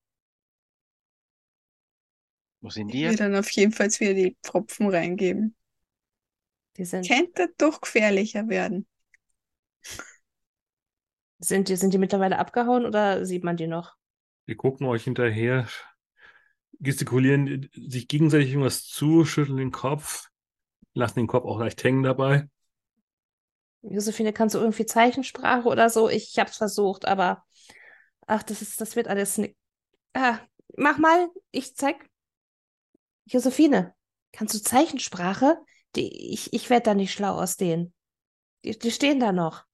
Wo sind die Ich will dann auf jeden Fall wieder die Pfropfen reingeben. Die sind, Könnte doch gefährlicher werden. Sind, die, sind die mittlerweile abgehauen oder sieht man die noch? Wir gucken euch hinterher, gestikulieren sich gegenseitig irgendwas zu, schütteln den Kopf, lassen den Kopf auch leicht hängen dabei. Josephine, kannst du irgendwie Zeichensprache oder so? Ich, hab's versucht, aber ach, das ist, das wird alles. Ah, mach mal, ich zeig. Josephine, kannst du Zeichensprache? Die, ich, ich werde da nicht schlau aus denen. Die, die stehen da noch.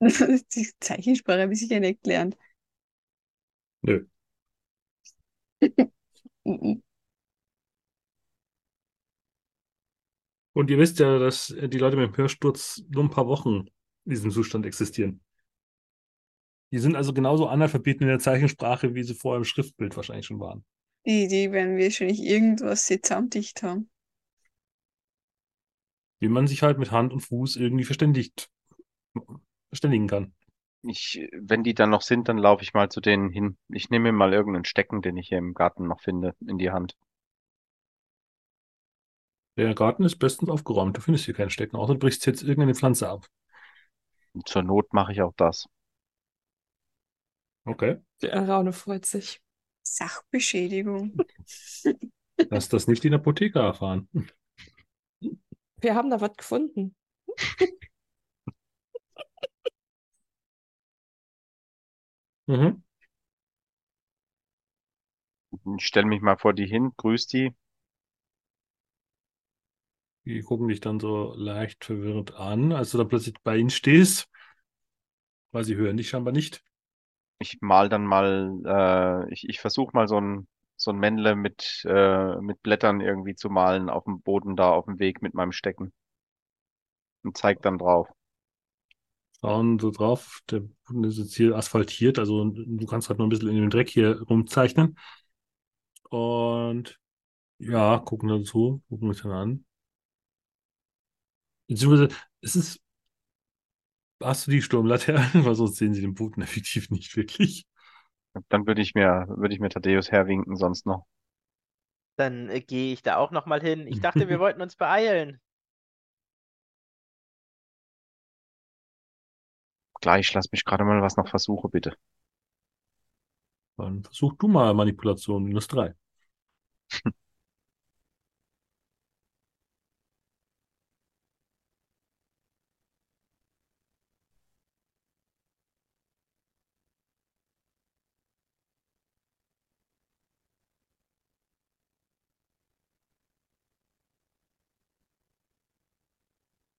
*laughs* Die Zeichensprache habe ich sicher nicht gelernt. Nö. *laughs* Mhm. Und ihr wisst ja, dass die Leute mit dem Hörsturz nur ein paar Wochen in diesem Zustand existieren. Die sind also genauso Analphabeten in der Zeichensprache, wie sie vorher im Schriftbild wahrscheinlich schon waren. Die, die werden wahrscheinlich irgendwas zusammendicht haben. Wie man sich halt mit Hand und Fuß irgendwie verständigt, verständigen kann. Ich, wenn die dann noch sind, dann laufe ich mal zu denen hin. Ich nehme mir mal irgendeinen Stecken, den ich hier im Garten noch finde, in die Hand. Der Garten ist bestens aufgeräumt. Du findest hier keinen Stecken, außer du brichst jetzt irgendeine Pflanze ab. Und zur Not mache ich auch das. Okay. Der Raune freut sich. Sachbeschädigung. *laughs* Lass das nicht in der Apotheke erfahren. Wir haben da was gefunden. *laughs* Mhm. Ich stelle mich mal vor die hin, grüß die. Die gucken dich dann so leicht verwirrt an, als du dann plötzlich bei ihnen stehst. Weil sie hören dich scheinbar nicht. Ich mal dann mal, äh, ich, ich versuche mal so ein, so ein Männle mit, äh, mit Blättern irgendwie zu malen auf dem Boden da auf dem Weg mit meinem Stecken. Und zeig dann drauf. Schauen so drauf, der Boden ist jetzt hier asphaltiert, also du kannst halt nur ein bisschen in den Dreck hier rumzeichnen. Und ja, gucken dazu, gucken mich dann an. Beziehungsweise, es ist, hast du die Sturmlaterne? *laughs* Weil sonst sehen sie den Boden *laughs* effektiv nicht wirklich. Dann würde ich mir, würde ich mir Thaddeus herwinken sonst noch. Dann äh, gehe ich da auch noch mal hin. Ich dachte, wir *laughs* wollten uns beeilen. Gleich, lass mich gerade mal was noch versuchen, bitte. Dann versuch du mal Manipulation minus drei.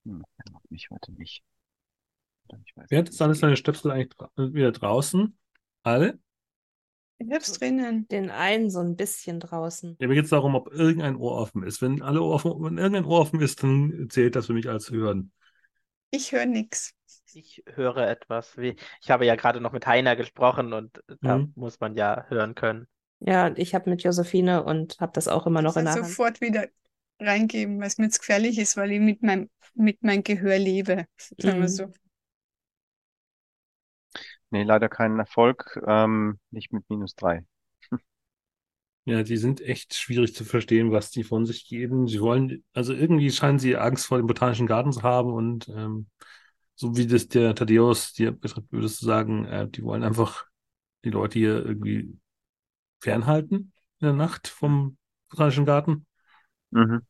Hm, er macht mich heute nicht. Wer hat jetzt alles seine Stöpsel eigentlich dra wieder draußen? Alle? Ich hab's drinnen. Den einen so ein bisschen draußen. Ja, mir geht es darum, ob irgendein Ohr offen ist. Wenn alle Ohr offen, wenn irgendein Ohr offen ist, dann zählt das für mich als Hören. Ich höre nix. Ich höre etwas. Wie, ich habe ja gerade noch mit Heiner gesprochen und da Mhm. muss man ja hören können. Ja, und ich habe mit Josephine und habe das auch immer noch in der Also Hand. sofort wieder reingeben, weil es mir jetzt gefährlich ist, weil ich mit meinem, mit meinem Gehör lebe. Sagen wir Mhm. so. Nee, leider keinen Erfolg. Ähm, nicht mit minus drei. Ja, die sind echt schwierig zu verstehen, was die von sich geben. Sie wollen, also irgendwie scheinen sie Angst vor dem Botanischen Garten zu haben und ähm, so wie das der Thaddeus dir betrifft, würdest du sagen, äh, die wollen einfach die Leute hier irgendwie fernhalten in der Nacht vom Botanischen Garten. Mhm.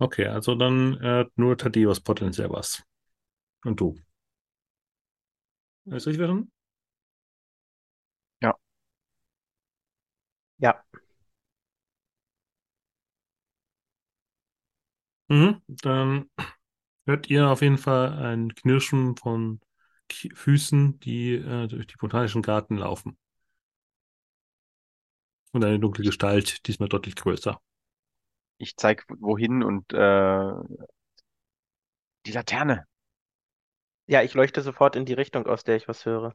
Okay, also dann äh, nur Thaddeus potenziell was. Und du. Ist richtig verstanden? Ja, Mhm. Dann hört ihr auf jeden Fall ein Knirschen von Ki- Füßen, die äh, durch die Botanischen Garten laufen. Und eine dunkle Gestalt, diesmal deutlich größer. Ich zeig wohin und äh, die Laterne. Ja, ich leuchte sofort in die Richtung, aus der ich was höre.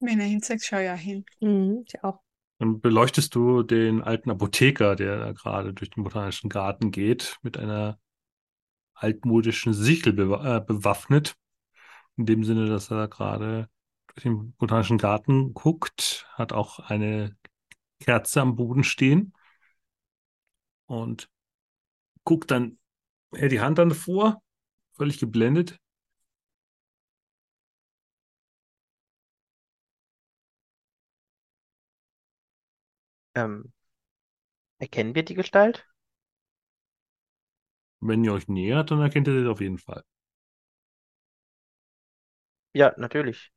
Wenn er hinzeigt, schau ja hin. Mhm, ich auch. Dann beleuchtest du den alten Apotheker, der da gerade durch den botanischen Garten geht, mit einer altmodischen Sichel bewa äh, bewaffnet. In dem Sinne, dass er gerade durch den botanischen Garten guckt, hat auch eine Kerze am Boden stehen und guckt dann, hält die Hand dann vor, völlig geblendet. Ähm, erkennen wir die Gestalt? Wenn ihr euch nähert, dann erkennt ihr das auf jeden Fall. Ja, natürlich.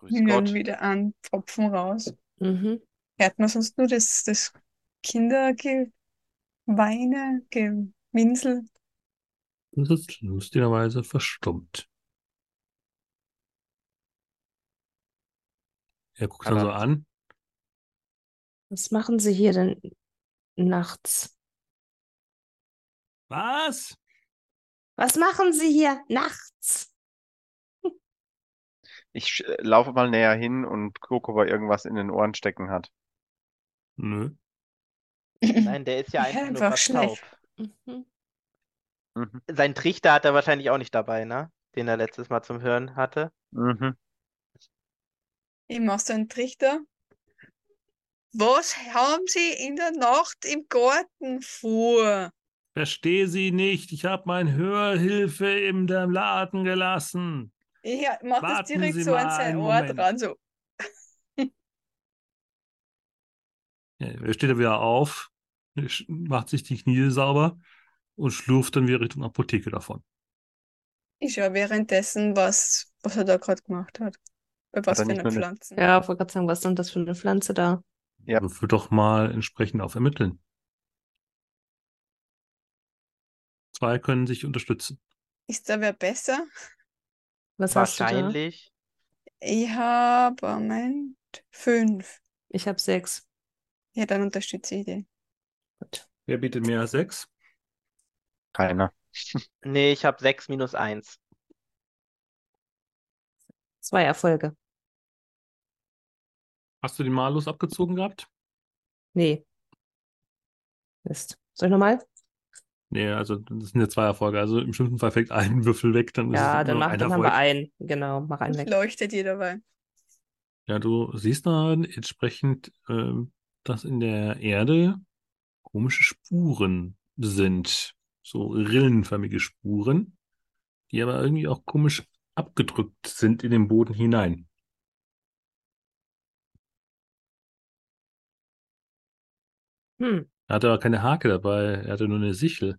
Grüß dann Gott. wieder einen Tropfen raus. Mhm. Hört man sonst nur das, das Kindergeweine, Gewinsel? Das ist lustigerweise verstummt. Er guckt dann so an. Was machen Sie hier denn nachts? Was? Was machen Sie hier nachts? Ich äh, laufe mal näher hin und gucke, ob er irgendwas in den Ohren stecken hat. Nö. Nein, der ist ja Ja, einfach nur einfach fast schlecht. Mhm. Mhm. Seinen Trichter hat er wahrscheinlich auch nicht dabei, ne? Den er letztes Mal zum Hören hatte. Mhm. Ich mach so einen Trichter. Was haben Sie in der Nacht im Garten vor? Verstehe sie nicht. Ich habe mein Hörhilfe in dem Laden gelassen. Ich mach das direkt Sie so an sein Ohr dran. So. Ja, er steht dann wieder auf, macht sich die Knie sauber und schlurft dann wieder Richtung Apotheke davon. Ich schau währenddessen, was, was er da gerade gemacht hat. Bei was er für eine nur eine- Pflanze. Ja, ich wollte gerade sagen, was ist denn das für eine Pflanze da? Ja. Würfel doch mal entsprechend auf Ermitteln. Zwei können sich unterstützen. Ist da wer besser? Was hast du da? Wahrscheinlich. Ich habe, Moment, fünf. Ich habe sechs. Ja, dann unterstütze ich den. Gut. Wer bietet mehr als sechs? Keiner. *laughs* Nee, ich habe sechs minus eins. Zwei Erfolge. Hast du den Malus abgezogen gehabt? Nee. Mist. Soll ich nochmal? Nee, also das sind ja zwei Erfolge. Also im schlimmsten Fall fällt ein *laughs* Würfel weg, dann ist es Ja, immer dann, noch mach, ein dann haben wir Erfolg. einen. Genau, mach einen weg. leuchtet dir dabei. Ja, du siehst da entsprechend, ähm, dass in der Erde komische Spuren sind. So rillenförmige Spuren, die aber irgendwie auch komisch abgedrückt sind in den Boden hinein. Hm. Er hatte aber keine Hake dabei, er hatte nur eine Sichel.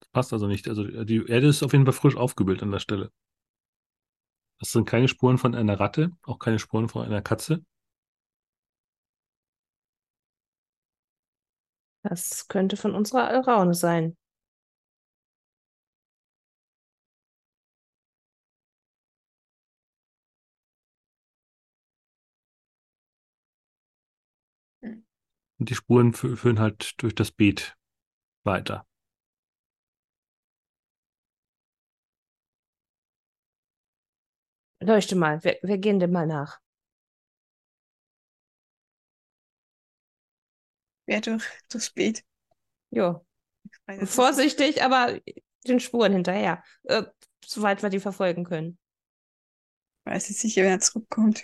Das passt also nicht. Also die Erde ist auf jeden Fall frisch aufgewühlt an der Stelle. Das sind keine Spuren von einer Ratte, auch keine Spuren von einer Katze. Das könnte von unserer Alraune sein. Und die Spuren fü- führen halt durch das Beet weiter. Leuchte mal, wir, wir gehen dem mal nach. Wer durch, durchs Beet. Jo. Das Vorsichtig, aber den Spuren hinterher. Äh, soweit wir die verfolgen können. Weiß ich sicher, wenn er zurückkommt.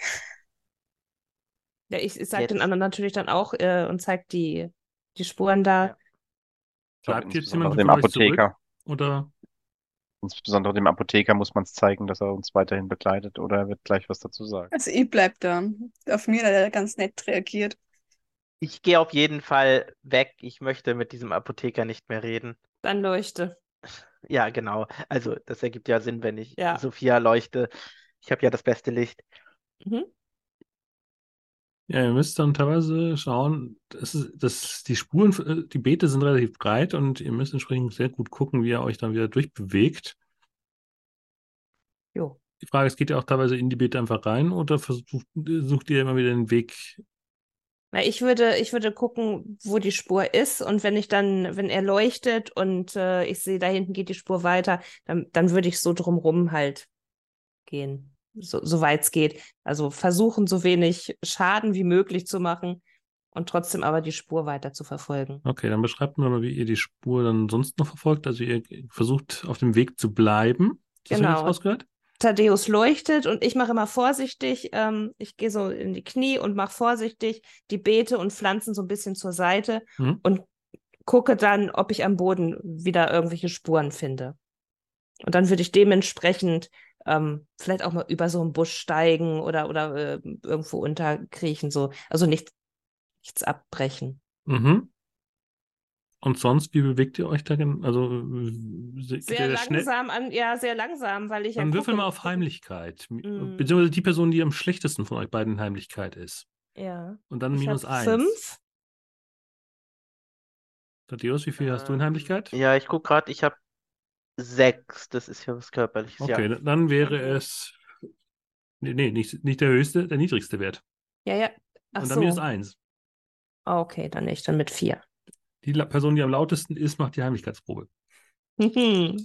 Ja, ich, ich sage den anderen natürlich dann auch äh, und zeige die, die Spuren da. Ja. Bleibt jetzt insbesondere jemand dem euch zurück? Apotheker. Oder Insbesondere dem Apotheker muss man es zeigen, dass er uns weiterhin begleitet oder er wird gleich was dazu sagen. Also ich bleib da. Auf mir hat er ganz nett reagiert. Ich gehe auf jeden Fall weg. Ich möchte mit diesem Apotheker nicht mehr reden. Dann leuchte. Ja, genau. Also, das ergibt ja Sinn, wenn ich Ja. Sophia leuchte. Ich habe ja das beste Licht. Mhm. Ja, ihr müsst dann teilweise schauen, das ist, das, die Spuren, äh, die Beete sind relativ breit und ihr müsst entsprechend sehr gut gucken, wie ihr euch dann wieder durchbewegt. Jo. Die Frage ist, geht ihr auch teilweise in die Beete einfach rein oder versucht, sucht ihr immer wieder den Weg? Na, ich würde, ich würde gucken, wo die Spur ist und wenn ich dann, wenn er leuchtet und äh, ich sehe, da hinten geht die Spur weiter, dann, dann würde ich so drumrum halt gehen, so, soweit es geht. Also versuchen, so wenig Schaden wie möglich zu machen und trotzdem aber die Spur weiter zu verfolgen. Okay, dann beschreibt mir mal, wie ihr die Spur dann sonst noch verfolgt. Also ihr versucht auf dem Weg zu bleiben. Das Genau. rausgehört? Thaddeus leuchtet und ich mache immer vorsichtig. Ähm, ich gehe so in die Knie und mache vorsichtig die Beete und Pflanzen so ein bisschen zur Seite Mhm. und gucke dann, ob ich am Boden wieder irgendwelche Spuren finde. Und dann würde ich dementsprechend ähm, vielleicht auch mal über so einen Busch steigen oder, oder äh, irgendwo unterkriechen, so. Also nicht, nichts abbrechen. Mhm. Und sonst, wie bewegt ihr euch da? Also Sehr langsam an, ja, sehr langsam, weil ich ja Dann würfel gucke- mal auf Heimlichkeit. Mhm. Beziehungsweise die Person, die am schlechtesten von euch beiden in Heimlichkeit ist. Ja. Und dann Ich minus eins. fünf. Thaddeus, wie viel hast du in Ähm, Heimlichkeit? Ja, ich gucke gerade, ich habe sechs. Das ist ja was Körperliches, Okay, ja. dann wäre es. Nee, nee, nicht, nicht der höchste, der niedrigste Wert. Ja, ja. Ach Und dann so. minus eins. Okay, dann nicht, dann mit vier. Die La- Person, die am lautesten ist, macht die Heimlichkeitsprobe. Mhm.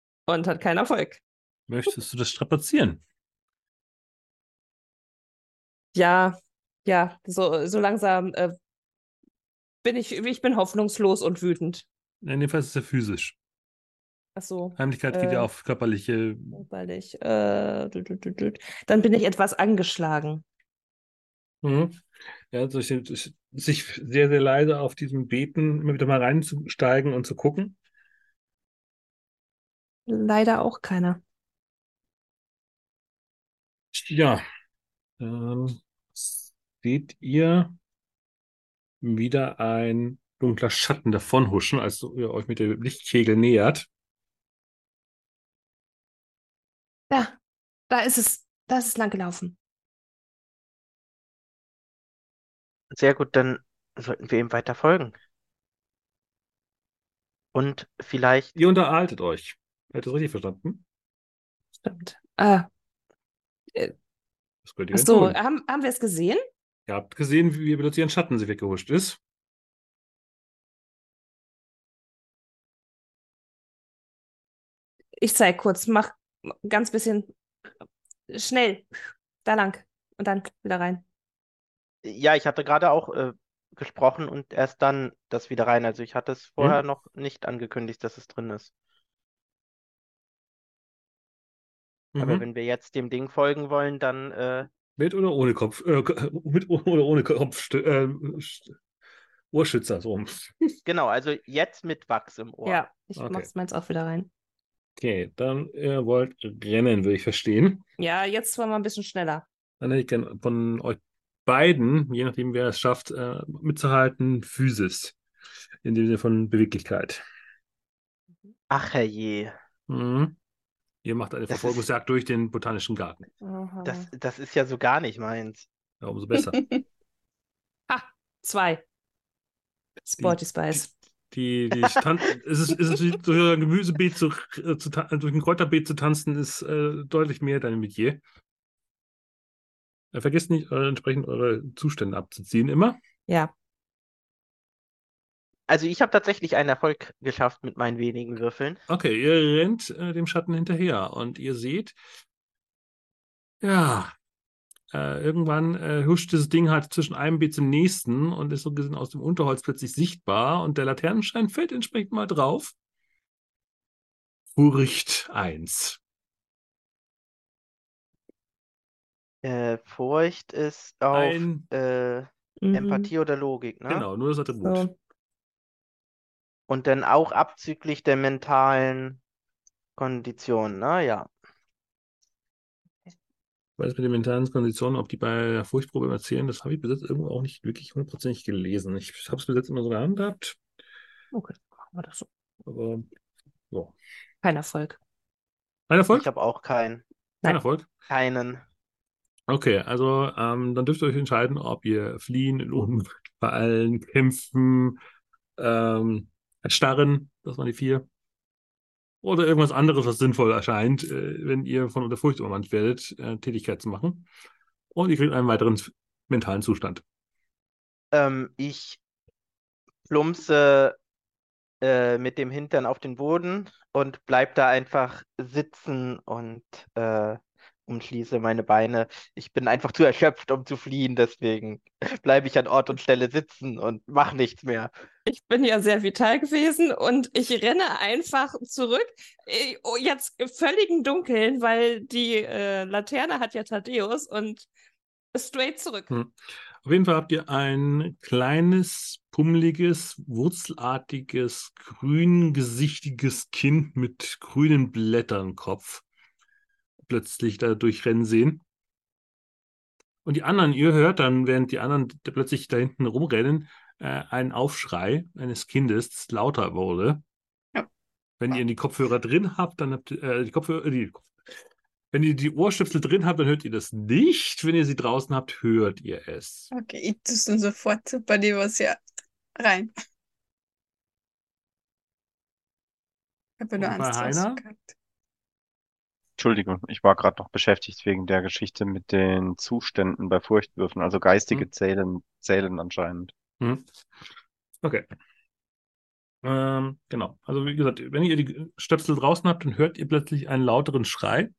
*laughs* Und hat keinen Erfolg. Möchtest du das strapazieren? Ja, ja, so, so langsam äh, bin ich, ich bin hoffnungslos und wütend. In dem Fall ist es ja physisch. Ach so, Heimlichkeit geht ja Äh. auf körperliche. weil ich, äh, dü- dü- dü- dü. dann bin ich etwas angeschlagen. Mhm. Ja, so sich, sich sehr, sehr leise auf diesem Beeten immer wieder mal reinzusteigen und zu gucken. Leider auch keiner. Ja, ähm, seht ihr wieder ein dunkler Schatten davonhuschen, als ihr euch mit dem Lichtkegel nähert. Da, da ist es, da ist es lang gelaufen. Sehr gut, dann sollten wir ihm weiter folgen. Und vielleicht, Ihr unterhaltet euch. Ihr das richtig verstanden? Stimmt. Ah, Was könnt ihr ach so, haben, haben wir es gesehen? Ihr habt gesehen, wie plötzlich ein Schatten sich weggehuscht ist. Ich zeig kurz, mach ganz bisschen schnell. Da lang. Und dann wieder rein. ja, ich hatte gerade auch äh, gesprochen und erst dann das wieder rein. Also ich hatte es vorher noch nicht angekündigt, dass es drin ist. Aber Mhm. wenn wir jetzt dem Ding folgen wollen, dann äh, Mit oder ohne Kopf? Äh, *laughs* mit oder ohne Kopf? Äh, Ohrschützer, so genau, also jetzt mit Wachs im Ohr. Ja, ich Okay. mach's meins auch wieder rein. Okay, dann ihr wollt rennen, würde ich verstehen. Ja, jetzt wollen wir ein bisschen schneller. Dann hätte ich gerne von euch beiden, je nachdem wer es schafft, äh, mitzuhalten, Physis. In dem Sinne von Beweglichkeit. Ach herrje, Mhm. Ihr macht eine Das ist- Verfolgungsjagd durch den botanischen Garten. Das, das ist ja so gar nicht meins. Ja, umso besser. *laughs* Zwei. Sporty Spice. Die, die Tan es ist, es ist durch ein Gemüsebeet zu, äh, zu durch ein Kräuterbeet zu tanzen, ist äh, deutlich mehr dein Metier. Äh, vergesst nicht, eure, entsprechend eure Zustände abzuziehen, immer. Ja. Also ich habe tatsächlich einen Erfolg geschafft mit meinen wenigen Würfeln. Okay, ihr rennt äh, dem Schatten hinterher und ihr seht, ja, äh, irgendwann äh, huscht dieses Ding halt zwischen einem Beet zum nächsten und ist so gesehen aus dem Unterholz plötzlich sichtbar und der Laternenschein fällt entsprechend mal drauf. Furcht 1. Äh, Furcht ist auf Ein, äh, Mhm. Empathie oder Logik, ne? genau, nur das Attribut. So. Und dann auch abzüglich der mentalen Kondition, ne? Ja. Ich weiß mit den mentalen Konditionen, ob die bei der Furchtprobe immer zählen, das habe ich bis jetzt irgendwo auch nicht wirklich hundertprozentig gelesen. Ich habe es bis jetzt immer so gehandhabt, Okay, machen wir das so. aber Kein Erfolg. ein Erfolg? Ich habe auch keinen. Kein Nein. Erfolg. Keinen. Okay, also ähm, dann dürft ihr euch entscheiden, ob ihr fliehen, in Ohnmacht fallen, kämpfen, ähm, erstarren, das waren die vier, oder irgendwas anderes, was sinnvoll erscheint, äh, wenn ihr von unter Furcht übermannt werdet, äh, Tätigkeit zu machen. Und ihr kriegt einen weiteren mentalen Zustand. Ähm, ich plumpse äh, mit dem Hintern auf den Boden und bleib da einfach sitzen und äh, umschließe meine Beine. Ich bin einfach zu erschöpft, um zu fliehen, deswegen *laughs* bleibe ich an Ort und Stelle sitzen und mache nichts mehr. Ich bin ja sehr vital gewesen und ich renne einfach zurück. äh, oh, Jetzt im völligen Dunkeln, weil die äh, Laterne hat ja Thaddeus und straight zurück. Hm. Auf jeden Fall habt ihr ein kleines, pummeliges, wurzelartiges, grüngesichtiges Kind mit grünen Blättern im Kopf plötzlich da durchrennen sehen. Und die anderen, ihr hört dann, während die anderen plötzlich da hinten rumrennen, äh, einen Aufschrei eines Kindes, das lauter wurde. Ja. Wenn ihr die Kopfhörer drin habt, dann habt ihr äh, die Kopfhörer, äh, die, wenn ihr die Ohrstöpsel drin habt, dann hört ihr das nicht. Wenn ihr sie draußen habt, hört ihr es. Okay, ich tue dann sofort bei dir was ja rein. Ich habe nur Angst Heiner? rausgekackt. Entschuldigung, ich war gerade noch beschäftigt wegen der Geschichte mit den Zuständen bei Furchtwürfen. Also geistige Hm. zählen, zählen anscheinend. Mhm. Okay. Ähm, genau. Also wie gesagt, wenn ihr die Stöpsel draußen habt, dann hört ihr plötzlich einen lauteren Schrei.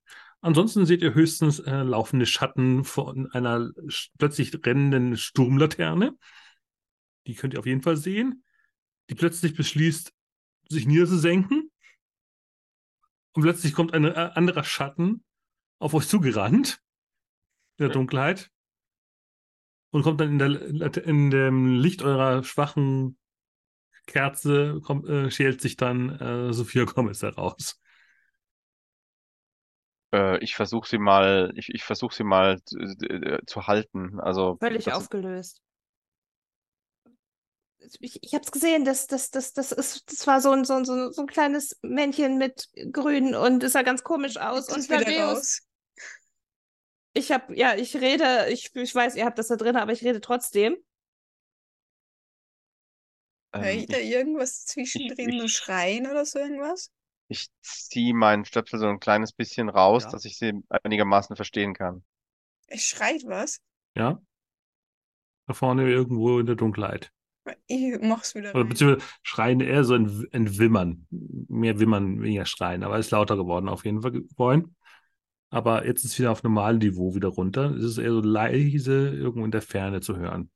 Ansonsten seht ihr höchstens äh, laufende Schatten von einer plötzlich rennenden Sturmlaterne. Die könnt ihr auf jeden Fall sehen. Die plötzlich beschließt, sich niederzusenken. Und plötzlich kommt ein äh, anderer Schatten auf euch zugerannt. In der Dunkelheit. Und kommt dann in, der, in dem Licht eurer schwachen Kerze, kommt, äh, schält sich dann äh, Sophia Gomez heraus. Äh, ich versuche sie mal, ich, ich versuche sie mal zu, äh, zu halten. Also Völlig aufgelöst. Ich, ich habe es gesehen, das, das, das, das, ist, das war so ein, so, ein, so ein so ein kleines Männchen mit Grün und es sah ganz komisch aus. Und Thaddeus, ich habe, ja, ich rede, ich, ich weiß, ihr habt das da drin, aber ich rede trotzdem. Hör ähm, ich da ich, irgendwas zwischendrin, ich- nur schreien oder so irgendwas? ich ziehe meinen Stöpsel so ein kleines bisschen raus, Ja. dass ich sie einigermaßen verstehen kann. Es schreit was. Ja? Da vorne irgendwo in der Dunkelheit. Ich mach's wieder Oder beziehungsweise schreien eher so ein, ein Wimmern. Mehr Wimmern, weniger Schreien. Aber es ist lauter geworden auf jeden Fall vorhin. Aber jetzt ist es wieder auf normalem Niveau wieder runter. Es ist eher so leise irgendwo in der Ferne zu hören.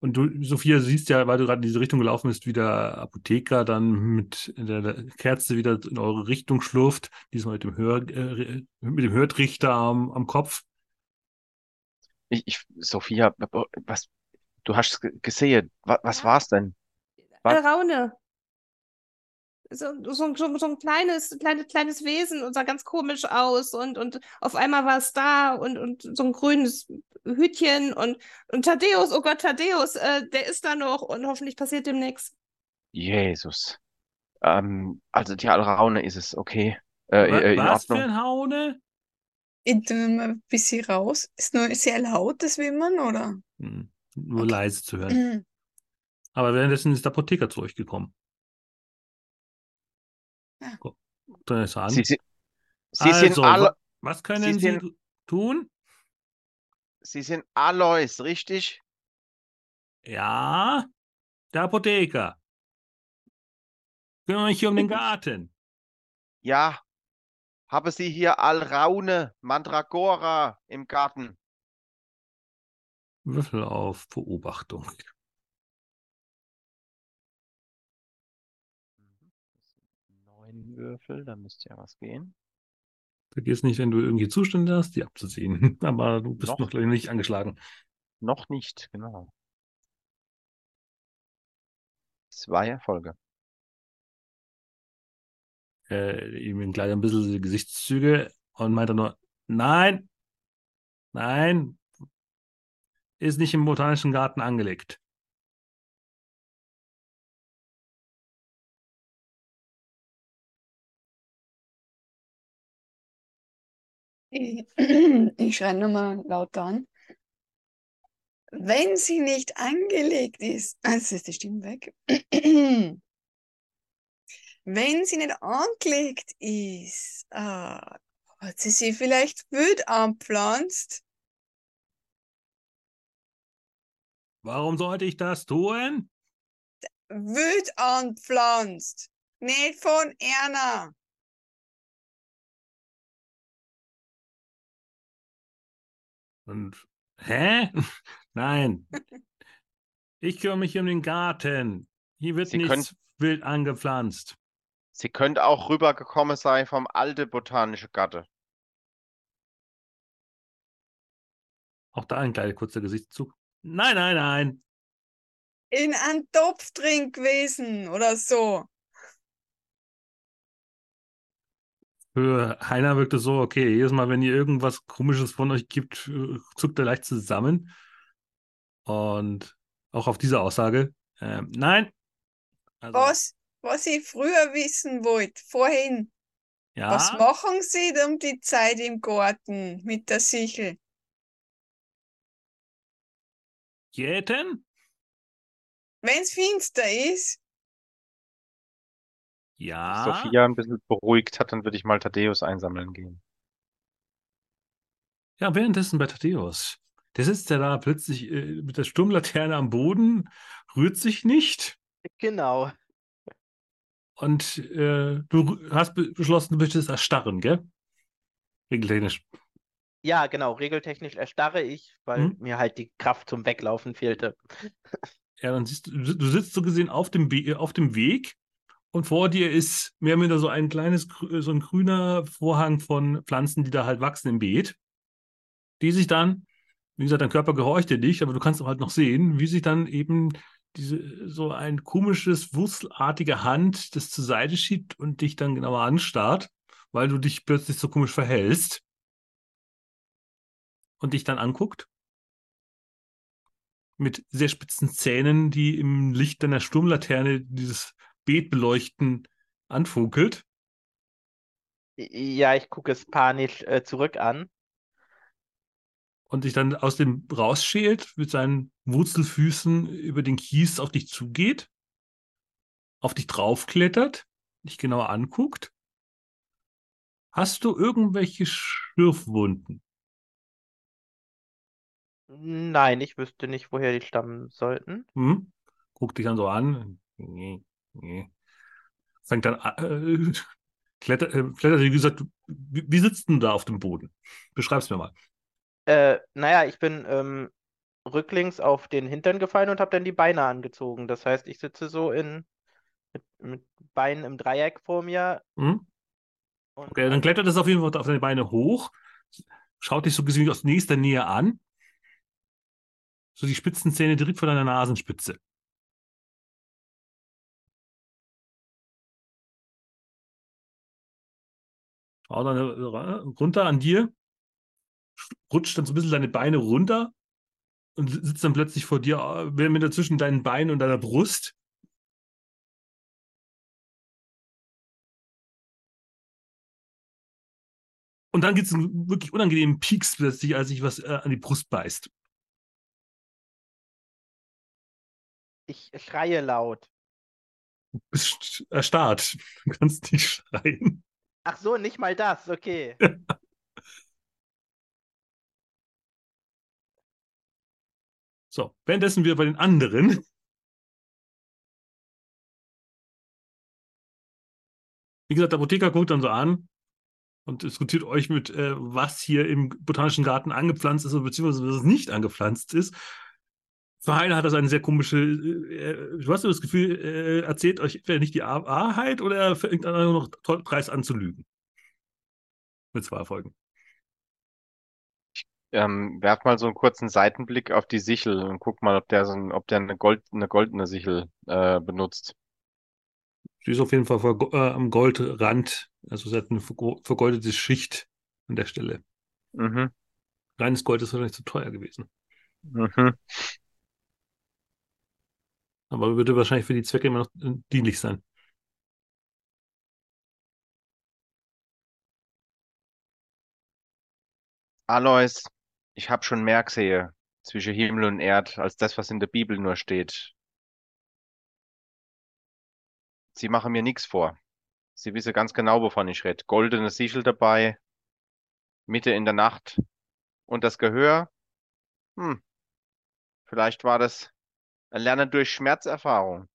Und du, Sophia, siehst ja, weil du gerade in diese Richtung gelaufen bist, wie der Apotheker dann mit der Kerze wieder in eure Richtung schlurft, diesmal mit dem, Hör, äh, mit dem Hörtrichter am, am Kopf. Ich, ich, Sophia, was, du hast ge- gesehen, was, was war's denn? Was? Alraune. So, so, so, so ein kleines, kleines, kleines Wesen und sah ganz komisch aus und, und auf einmal war es da und, und so ein grünes Hütchen und, und Thaddeus, oh Gott, Thaddeus, äh, der ist da noch und hoffentlich passiert dem nichts. Jesus. Ähm, also die Alraune ist es, okay. Äh, Wa- äh, in Was für ein Haune? Ich mal ein bisschen raus. Ist nur sehr laut, das Wimmern, oder? Hm, nur Okay. leise zu hören. Aber währenddessen ist der Apotheker zu euch gekommen. Ja. An. Sie, sind- Sie sind Also, Alo wa- was können Sie Sie sind- tun? Sie sind Alois, richtig? Ja, der Apotheker. Kümmere mich hier um den Garten. Ja. Habe Sie hier Alraune, Mandragora im Garten? Würfel auf Beobachtung. Neun Würfel, da müsste ja was gehen. Vergiss nicht, wenn du irgendwie Zustände hast, die abzusehen. *laughs* Aber du bist Noch. noch, nicht angeschlagen. Noch nicht, genau. Zwei Erfolge. Äh, ihm gleich ein bisschen die Gesichtszüge und meint dann nur, nein, nein, ist nicht im Botanischen Garten angelegt. Ich, *clears throat* schreie nochmal laut an. Wenn sie nicht angelegt ist, also ist die Stimme weg. *clears throat* Wenn sie nicht angelegt ist, ah, hat sie sie vielleicht wild anpflanzt? Warum sollte ich das tun? Wild anpflanzt, nicht von Erna. Und hä? *laughs* Nein. Ich kümmere mich um den Garten. Hier wird Sie nichts wild angepflanzt. Sie könnte auch rübergekommen sein vom alte botanische Gatte. Auch da ein kleiner kurzer Gesichtszug. Nein, nein, nein. In einen Topf drin gewesen oder so. Für Heiner wirkt es so, okay, jedes Mal, wenn ihr irgendwas Komisches von euch gibt, äh, zuckt er leicht zusammen. Und auch auf diese Aussage, ähm, nein. Also, Was, was ich früher wissen wollte, vorhin. ja, Was machen Sie um die Zeit im Garten mit der Sichel? Jäten? Wenn es finster ist, Ja. Sophia ein bisschen beruhigt hat, dann würde ich mal Thaddeus einsammeln gehen. Ja, währenddessen bei Thaddeus. Der sitzt ja da plötzlich äh, mit der Sturmlaterne am Boden, rührt sich nicht. Genau. Und äh, du hast be- beschlossen, du möchtest erstarren, gell? Regeltechnisch. Ja, genau. Regeltechnisch erstarre ich, weil Mhm. mir halt die Kraft zum Weglaufen fehlte. Ja, dann siehst du, du sitzt so gesehen auf dem, Be auf dem Weg und vor dir ist mehr oder weniger so ein kleines, grü- so ein grüner Vorhang von Pflanzen, die da halt wachsen im Beet, die sich dann, wie gesagt, dein Körper gehorcht dir nicht, aber du kannst auch halt noch sehen, wie sich dann eben diese, so ein komisches, wurstelartige Hand das zur Seite schiebt und dich dann genauer anstarrt, weil du dich plötzlich so komisch verhältst und dich dann anguckt mit sehr spitzen Zähnen, die im Licht deiner Sturmlaterne dieses Beet beleuchten, anfunkelt. Ja, ich gucke es panisch äh, zurück an. und sich dann aus dem rausschält, mit seinen Wurzelfüßen über den Kies auf dich zugeht, auf dich draufklettert, dich genauer anguckt. Hast du irgendwelche Schürfwunden? Nein, ich wüsste nicht, woher die stammen sollten. Hm? Guckt dich dann so an. Nee, nee. Fängt dann *laughs* an, äh, klettert, äh, klettert, wie gesagt, wie, wie sitzt denn du da auf dem Boden? Beschreib's mir mal. Äh, naja, ich bin ähm, rücklings auf den Hintern gefallen und habe dann die Beine angezogen. Das heißt, ich sitze so in mit, mit Beinen im Dreieck vor mir Hm? Okay, dann klettert es auf jeden Fall auf deine Beine hoch, schaut dich so gesehen aus nächster Nähe an. So die Spitzenzähne direkt vor deiner Nasenspitze. Dann äh, runter an dir, rutscht dann so ein bisschen deine Beine runter und sitzt dann plötzlich vor dir, äh, mit dazwischen deinen Beinen und deiner Brust. Und dann gibt es einen wirklich unangenehmen Pieks plötzlich, als sich was äh, an die Brust beißt. Ich schreie laut. Du bist erstarrt. Du kannst nicht schreien. Ach so, nicht mal das, okay. *laughs* So, währenddessen wir bei den anderen. Wie gesagt, der Apotheker guckt dann so an und diskutiert euch mit, äh, was hier im Botanischen Garten angepflanzt ist, oder beziehungsweise was nicht angepflanzt ist. Für Heiner hat das eine sehr komische, äh, du hast das Gefühl, äh, erzählt euch entweder nicht die Wahrheit oder er fängt an, noch dreist an zu lügen. Mit zwei Erfolgen. Ähm, werf mal so einen kurzen Seitenblick auf die Sichel und guck mal, ob der so ein, ob der eine Gold, eine goldene Sichel äh, benutzt. Sie ist auf jeden Fall vergo- äh, am Goldrand. Also sie hat eine vergo- vergoldete Schicht an der Stelle. Mhm. Reines Gold ist wahrscheinlich zu teuer gewesen. Mhm. Aber würde wahrscheinlich für die Zwecke immer noch äh, dienlich sein. Alois, ich habe schon mehr gesehen zwischen Himmel und Erd als das, was in der Bibel nur steht. Sie machen mir nichts vor. Sie wissen ganz genau, wovon ich rede. Goldene Sichel dabei, Mitte in der Nacht. Und das Gehör? Hm, vielleicht war das ein Lernen durch Schmerzerfahrung.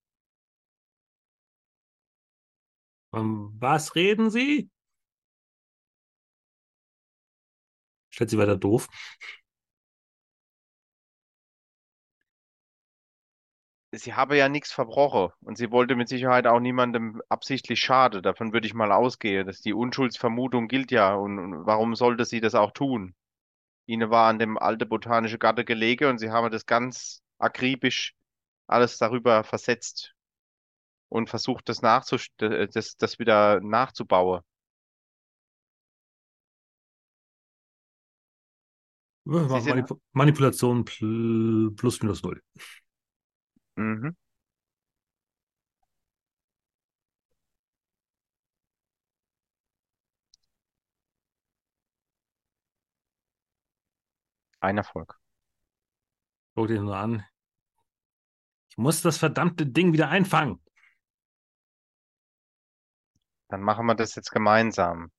Von was reden Sie? Stellt sie weiter doof. Sie habe ja nichts verbrochen und sie wollte mit Sicherheit auch niemandem absichtlich schaden. Davon würde ich mal ausgehen, dass die Unschuldsvermutung gilt ja. Und, und warum sollte sie das auch tun? Ihnen war an dem alte botanische Garten gelegen und sie haben das ganz akribisch alles darüber versetzt und versucht, das nachzus das, das wieder nachzubauen. Manip Manipulation pl plus minus null. mhm. Ein Erfolg. Guck dir nur an. Ich muss das verdammte Ding wieder einfangen. Dann machen wir das jetzt gemeinsam.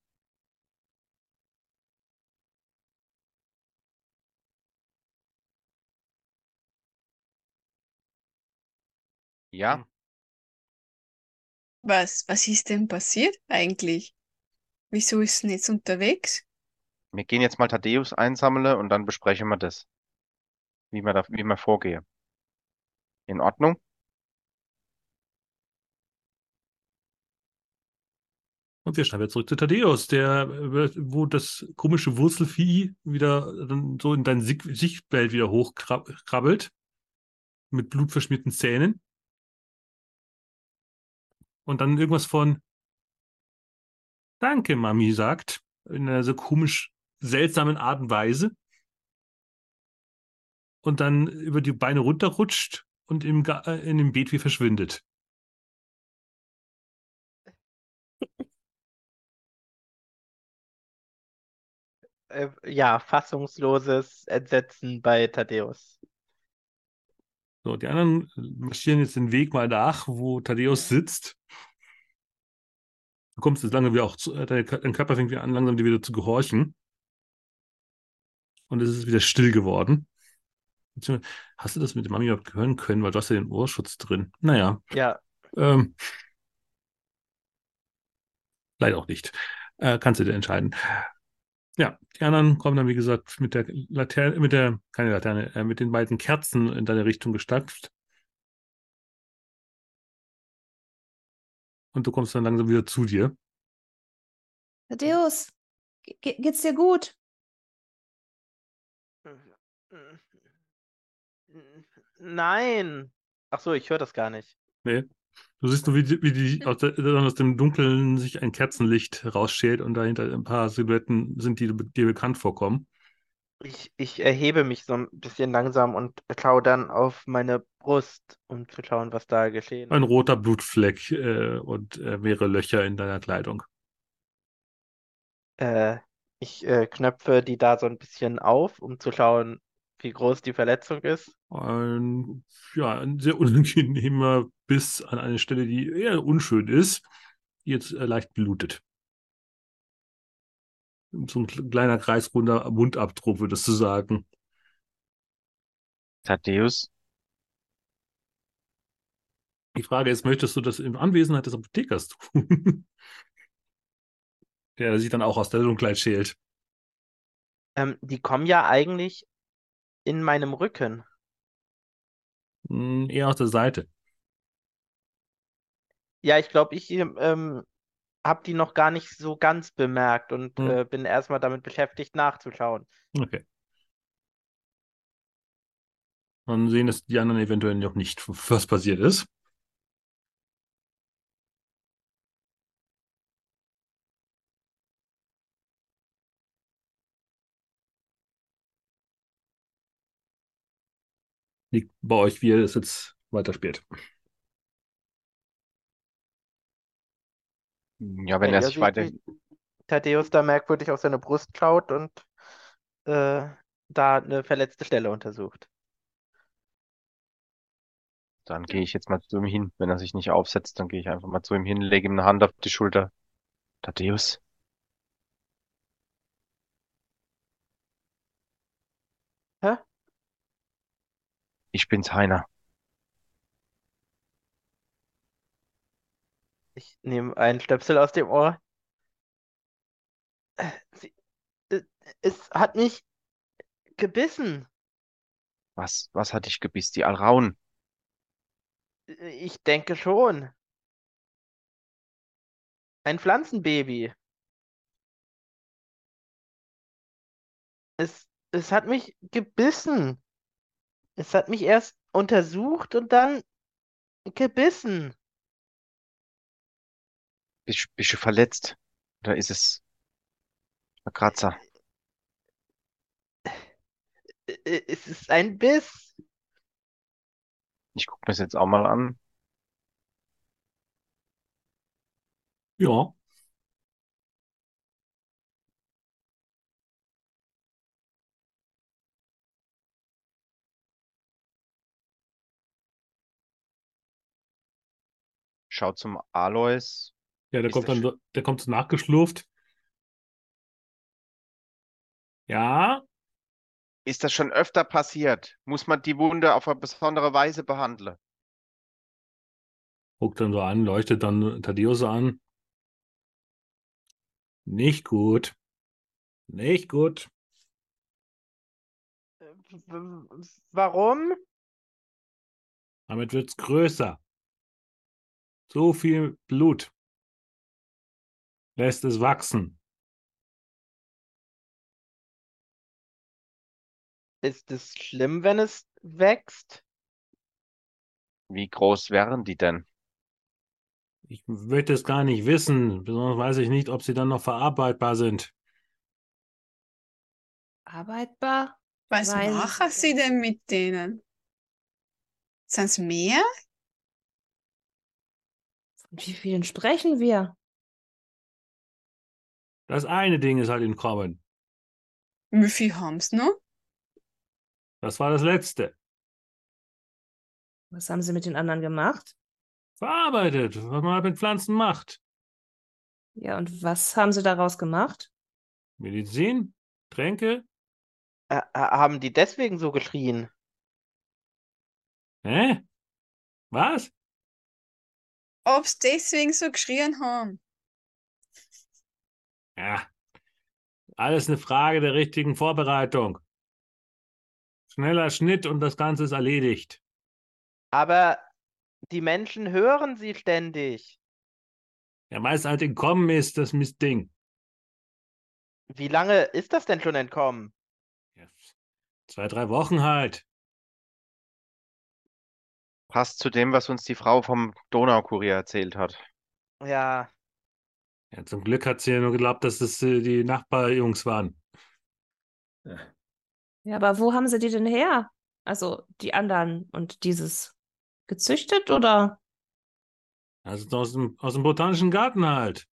Ja, Hm. Was, was ist denn passiert eigentlich? Wieso ist denn jetzt unterwegs? wir gehen jetzt mal Thaddeus einsammeln und dann besprechen wir das, wie wir da, wie wir vorgehen. In Ordnung? Und wir schneiden wieder zurück zu Thaddeus, der, äh, wo das komische Wurzelvieh wieder so in dein Sichtfeld wieder hochkrabbelt. Mit blutverschmierten Zähnen. Und dann irgendwas von Danke, Mami sagt. In einer so komisch seltsamen Art und Weise. Und dann über die Beine runterrutscht und im, äh, in dem Beet wie verschwindet. Äh, ja, fassungsloses Entsetzen bei Thaddeus. So, die anderen marschieren jetzt den Weg mal nach, wo Thaddeus sitzt. Du kommst jetzt langsam wieder auch zu, äh, dein dein Körper fängt wieder an, langsam dir wieder zu gehorchen. Und es ist wieder still geworden. Beziehungsweise, Hast du das mit der Mami überhaupt hören können, weil du hast ja den Ohrschutz drin. Naja, Ja, ähm, leider auch nicht. Äh, kannst du dir entscheiden. Ja, die anderen kommen dann, wie gesagt, mit der Laterne, mit der, keine Laterne, äh, mit den beiden Kerzen in deine Richtung gestapft. Und du kommst dann langsam wieder zu dir. Thaddeus, ge geht's dir gut? Nein. Ach so, ich höre das gar nicht. Nee. Du siehst nur, wie, die- wie die aus, aus dem Dunkeln sich ein Kerzenlicht rausschält und dahinter ein paar Silhouetten sind, die dir bekannt vorkommen. Ich, ich erhebe mich so ein bisschen langsam und schaue dann auf meine Brust, um zu schauen, was da geschehen Ein ist. roter Blutfleck äh, und äh, mehrere Löcher in deiner Kleidung. Äh, ich äh, knöpfe die da so ein bisschen auf, um zu schauen, wie groß die Verletzung ist. Ein, ja, ein sehr *laughs* unangenehmer Biss an eine Stelle, die eher unschön ist, die jetzt äh, leicht blutet. So ein kleiner kreisrunder Mundabdruck, würdest du sagen. Thaddeus, Die Frage ist, möchtest du das in Anwesenheit des Apothekers tun? *laughs* Der sich dann auch aus der Dunkelheit schält. Ähm, die kommen ja eigentlich in meinem Rücken. Hm, Eher aus der Seite. Ja, ich glaube, ich ähm, habe die noch gar nicht so ganz bemerkt und Hm. äh, bin erstmal damit beschäftigt, nachzuschauen. Okay. Dann sehen es die anderen eventuell noch nicht, was passiert ist. Liegt bei euch, wie ihr es jetzt weiterspielt. ja, wenn Ja, er sich weiter, Thaddeus da merkwürdig auf seine Brust schaut und äh, da eine verletzte Stelle untersucht. Dann gehe ich jetzt mal zu ihm hin. Wenn er sich nicht aufsetzt, dann gehe ich einfach mal zu ihm hin, lege ihm eine Hand auf die Schulter. Thaddeus, Hä? Ich bin's, Heiner. Ich nehme einen Stöpsel aus dem Ohr. Sie, äh, es hat mich gebissen. Was, was hat dich gebissen? Die Alraun. Ich denke schon. Ein Pflanzenbaby. Es, es hat mich gebissen. Es hat mich erst untersucht und dann gebissen. Bist, bist du verletzt? Oder ist es ein Kratzer? Ä- ä- Es ist ein Biss. Ich gucke mir das jetzt auch mal an. Ja, Schau zum Alois. ja, der Ist kommt das dann, der kommt so nachgeschlurft. Ja, Ist das schon öfter passiert? Muss man die Wunde auf eine besondere Weise behandeln? guckt dann so an, leuchtet dann Thaddeus so an. Nicht gut. Nicht gut. W- Warum? Damit wird's größer. So viel Blut lässt es wachsen. Ist es schlimm, wenn es wächst? Wie groß wären die denn? Ich möchte es gar nicht wissen. Besonders weiß ich nicht, ob sie dann noch verarbeitbar sind. Arbeitbar? Was Weiß machen Sie denn mit denen? Sind es mehr? Wie vielen sprechen wir? Das eine Ding ist halt entkommen. Wie viel haben Sie noch? Das war das letzte. Was haben Sie mit den anderen gemacht? Verarbeitet, was man halt mit Pflanzen macht. Ja, und was haben Sie daraus gemacht? Medizin, Tränke. Äh, haben die deswegen so geschrien? Hä? Was? Ob Sie deswegen so geschrien haben? Ja, alles eine Frage der richtigen Vorbereitung. Schneller Schnitt und das Ganze ist erledigt. Aber die Menschen hören sie ständig. Ja, meist halt entkommen ist das Mistding. Wie lange ist das denn schon entkommen? Ja, zwei, drei Wochen halt. Passt zu dem, was uns die Frau vom Donaukurier erzählt hat. Ja, Ja, zum Glück hat sie ja nur geglaubt, dass das äh, die Nachbarjungs waren. Ja, aber wo haben Sie die denn her? Also die anderen und dieses gezüchtet oder? Also aus dem, aus dem botanischen Garten halt.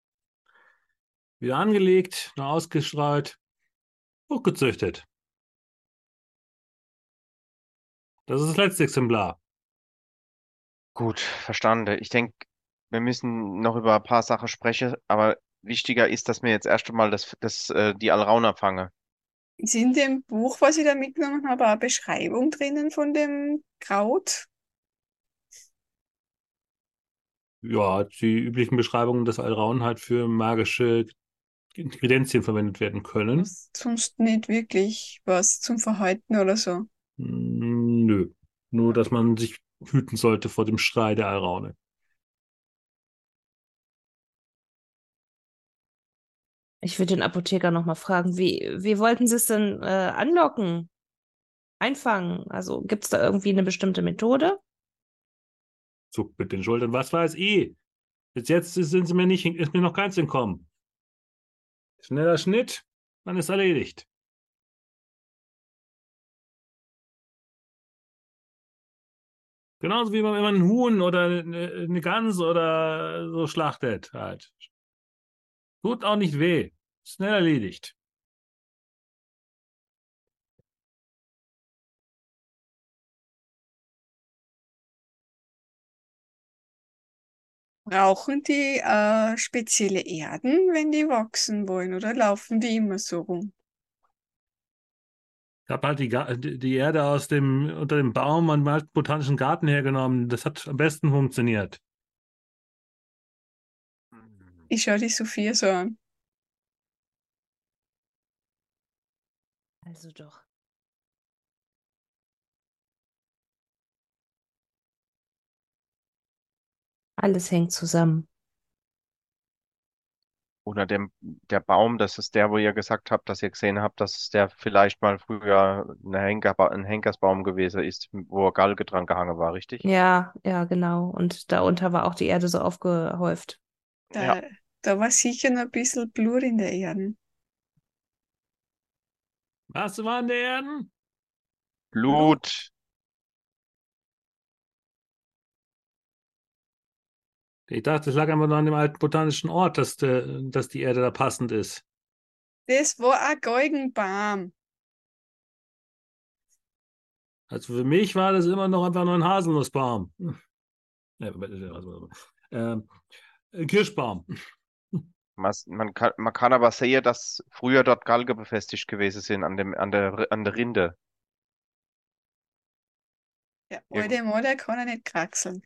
Wieder angelegt, nur ausgestreut, hochgezüchtet. Das ist das letzte Exemplar. Gut, verstanden. Ich denke, wir müssen noch über ein paar Sachen sprechen, aber wichtiger ist, dass wir jetzt erst einmal das, das, äh, die Alrauner fangen. Ist in dem Buch, was ich da mitgenommen habe, eine Beschreibung drinnen von dem Kraut? Ja, die üblichen Beschreibungen, dass Alraun halt für magische Ingredienzien verwendet werden können. Sonst nicht wirklich was zum Verhalten oder so. Mm, Nö. Nur, dass man sich hüten sollte vor dem Schrei der Alraune. Ich würde den Apotheker nochmal fragen, wie, wie wollten Sie es denn äh, anlocken? Einfangen? Also gibt es da irgendwie eine bestimmte Methode? Zuckt mit den Schultern. Was weiß ich? Bis jetzt sind sie mir nicht, ist mir noch keins entkommen. Schneller Schnitt, dann ist erledigt. Genauso wie man immer einen Huhn oder eine, eine Gans oder so schlachtet halt. Tut auch nicht weh. Schnell erledigt. Brauchen die äh, spezielle Erden, wenn die wachsen wollen, oder laufen die immer so rum? Ich habe halt die, die Erde aus dem, unter dem Baum am alten botanischen Garten hergenommen. Das hat am besten funktioniert. Ich schaue die Sophia so an. Also doch. Alles hängt zusammen. Oder dem, der Baum, das ist der, wo ihr gesagt habt, dass ihr gesehen habt, dass es der vielleicht mal früher eine Henker, ein Henkersbaum gewesen ist, wo Galge dran gehangen war, richtig? Ja, ja, genau. Und darunter war auch die Erde so aufgehäuft. Da, da war sicher noch ein bisschen Blut in der Erde. Was waren der Erden? Blut. Ich dachte, es lag einfach nur an dem alten botanischen Ort, dass, der, dass die Erde da passend ist. Das war ein Galgenbaum. Also für mich war das immer noch einfach nur ein Haselnussbaum. Ja, ähm, ein Kirschbaum. Was- Man kann, man kann aber sehen, dass früher dort Galge befestigt gewesen sind an dem, an der, an der Rinde. Alte Mann, der kann ja nicht kraxeln.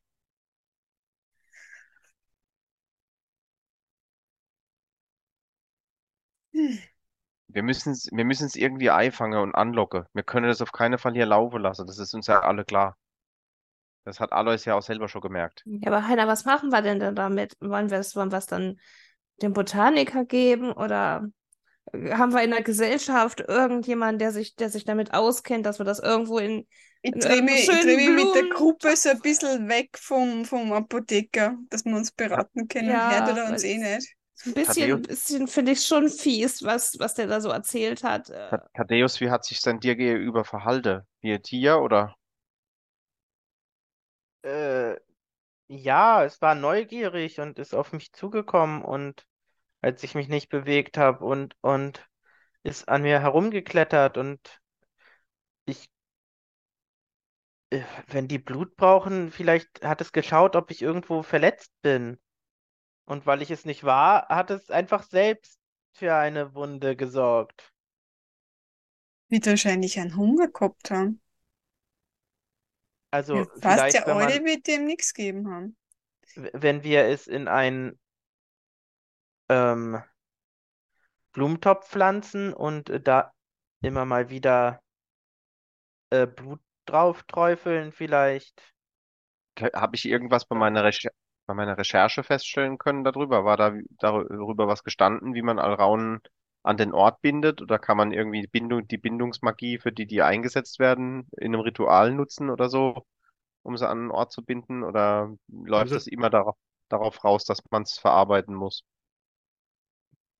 Wir müssen es, wir müssen es irgendwie einfangen und anlocken. Wir können das auf keinen Fall hier laufen lassen. Das ist uns ja alle klar. Das hat Alois ja auch selber schon gemerkt. Ja, aber Heiner, was machen wir denn dann damit? Wollen wir es, wollen wir es dann dem Botaniker geben oder haben wir in der Gesellschaft irgendjemanden, der sich, der sich damit auskennt, dass wir das irgendwo in, Ich drehe mich, dreh mich mit der Gruppe so ein bisschen weg vom, vom Apotheker, dass wir uns beraten können. Ja, Hört er uns eh nicht. Ein bisschen, bisschen finde ich schon fies, was, was der da so erzählt hat. Äh, Thaddeus, wie hat sich denn dir gegenüber verhalten? Wie ein Tier oder? Äh, ja, es war neugierig und ist auf mich zugekommen und als ich mich nicht bewegt habe und und ist an mir herumgeklettert und ich, äh, wenn die Blut brauchen, vielleicht hat es geschaut, ob ich irgendwo verletzt bin. Und weil ich es nicht war, hat es einfach selbst für eine Wunde gesorgt. Wird wahrscheinlich einen Hunger gehabt haben. Also Ja, fast vielleicht, der wenn man, wird dem nichts gegeben haben. wenn wir es in einen ähm, Blumentopf pflanzen und da immer mal wieder äh, Blut drauf träufeln, vielleicht. Habe ich irgendwas bei meiner Recher bei meiner Recherche feststellen können darüber? War da darüber was gestanden, wie man Alraunen an den Ort bindet? Oder kann man irgendwie die Bindung, die Bindungsmagie, für die die eingesetzt werden, in einem Ritual nutzen oder so, um sie an einen Ort zu binden? Oder läuft Also- es immer darauf, darauf raus, dass man es verarbeiten muss?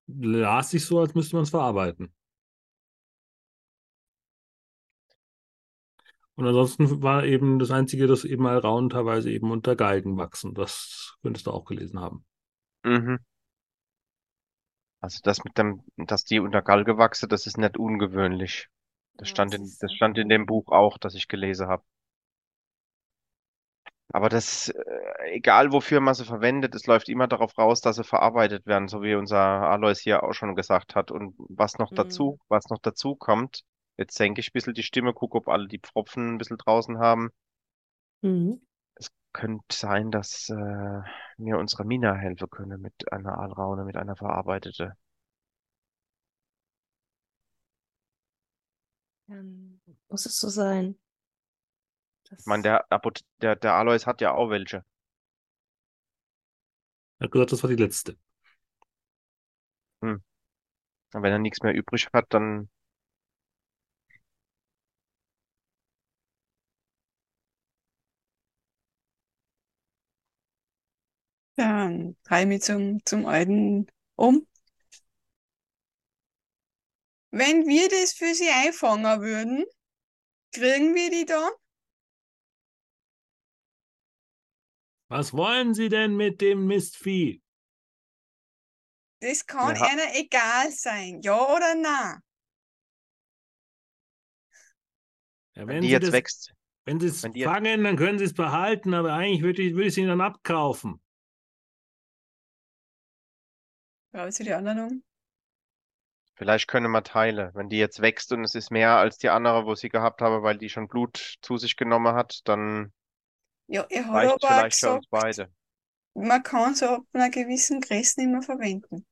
Las sich so, als müsste man es verarbeiten. Und ansonsten war eben das Einzige, dass eben Alraun teilweise eben unter Galgen wachsen. Das könntest du auch gelesen haben. Mhm. Also das mit dem, dass die unter Galge wachsen, das ist nicht ungewöhnlich. Das stand das in, das stand in dem Buch auch, das ich gelesen habe. Aber das, äh, egal wofür man sie verwendet, es läuft immer darauf raus, dass sie verarbeitet werden, so wie unser Alois hier auch schon gesagt hat. Und was noch dazu, was noch dazu kommt, jetzt senke ich ein bisschen die Stimme, gucke, ob alle die Pfropfen ein bisschen draußen haben. Mhm. Könnte sein, dass äh, mir unsere Mina helfen können mit einer Aalraune, mit einer verarbeitete. Dann muss es so sein. Das, Ich meine, der, der, der Alois hat ja auch welche. Er hat gesagt, das war die letzte. Und wenn er nichts mehr übrig hat, dann Dann drehe ich mich zum, zum Alten um. Wenn wir das für sie einfangen würden, kriegen wir die dann? Was wollen Sie denn mit dem Mistvieh? Das kann ha- einer egal sein, ja oder nein? Ja, wenn wenn die Sie jetzt das, wächst, wenn Sie es fangen, dann können Sie es behalten, aber eigentlich würde ich, würde ich es Ihnen dann abkaufen. Schaut sie die anderen um. Vielleicht können wir Teile. Wenn die jetzt wächst und es ist mehr als die andere, wo sie gehabt habe, weil die schon Blut zu sich genommen hat, dann Ja, er hat reicht aber vielleicht für uns beide. man kann so ab einer gewissen Größe nicht mehr verwenden.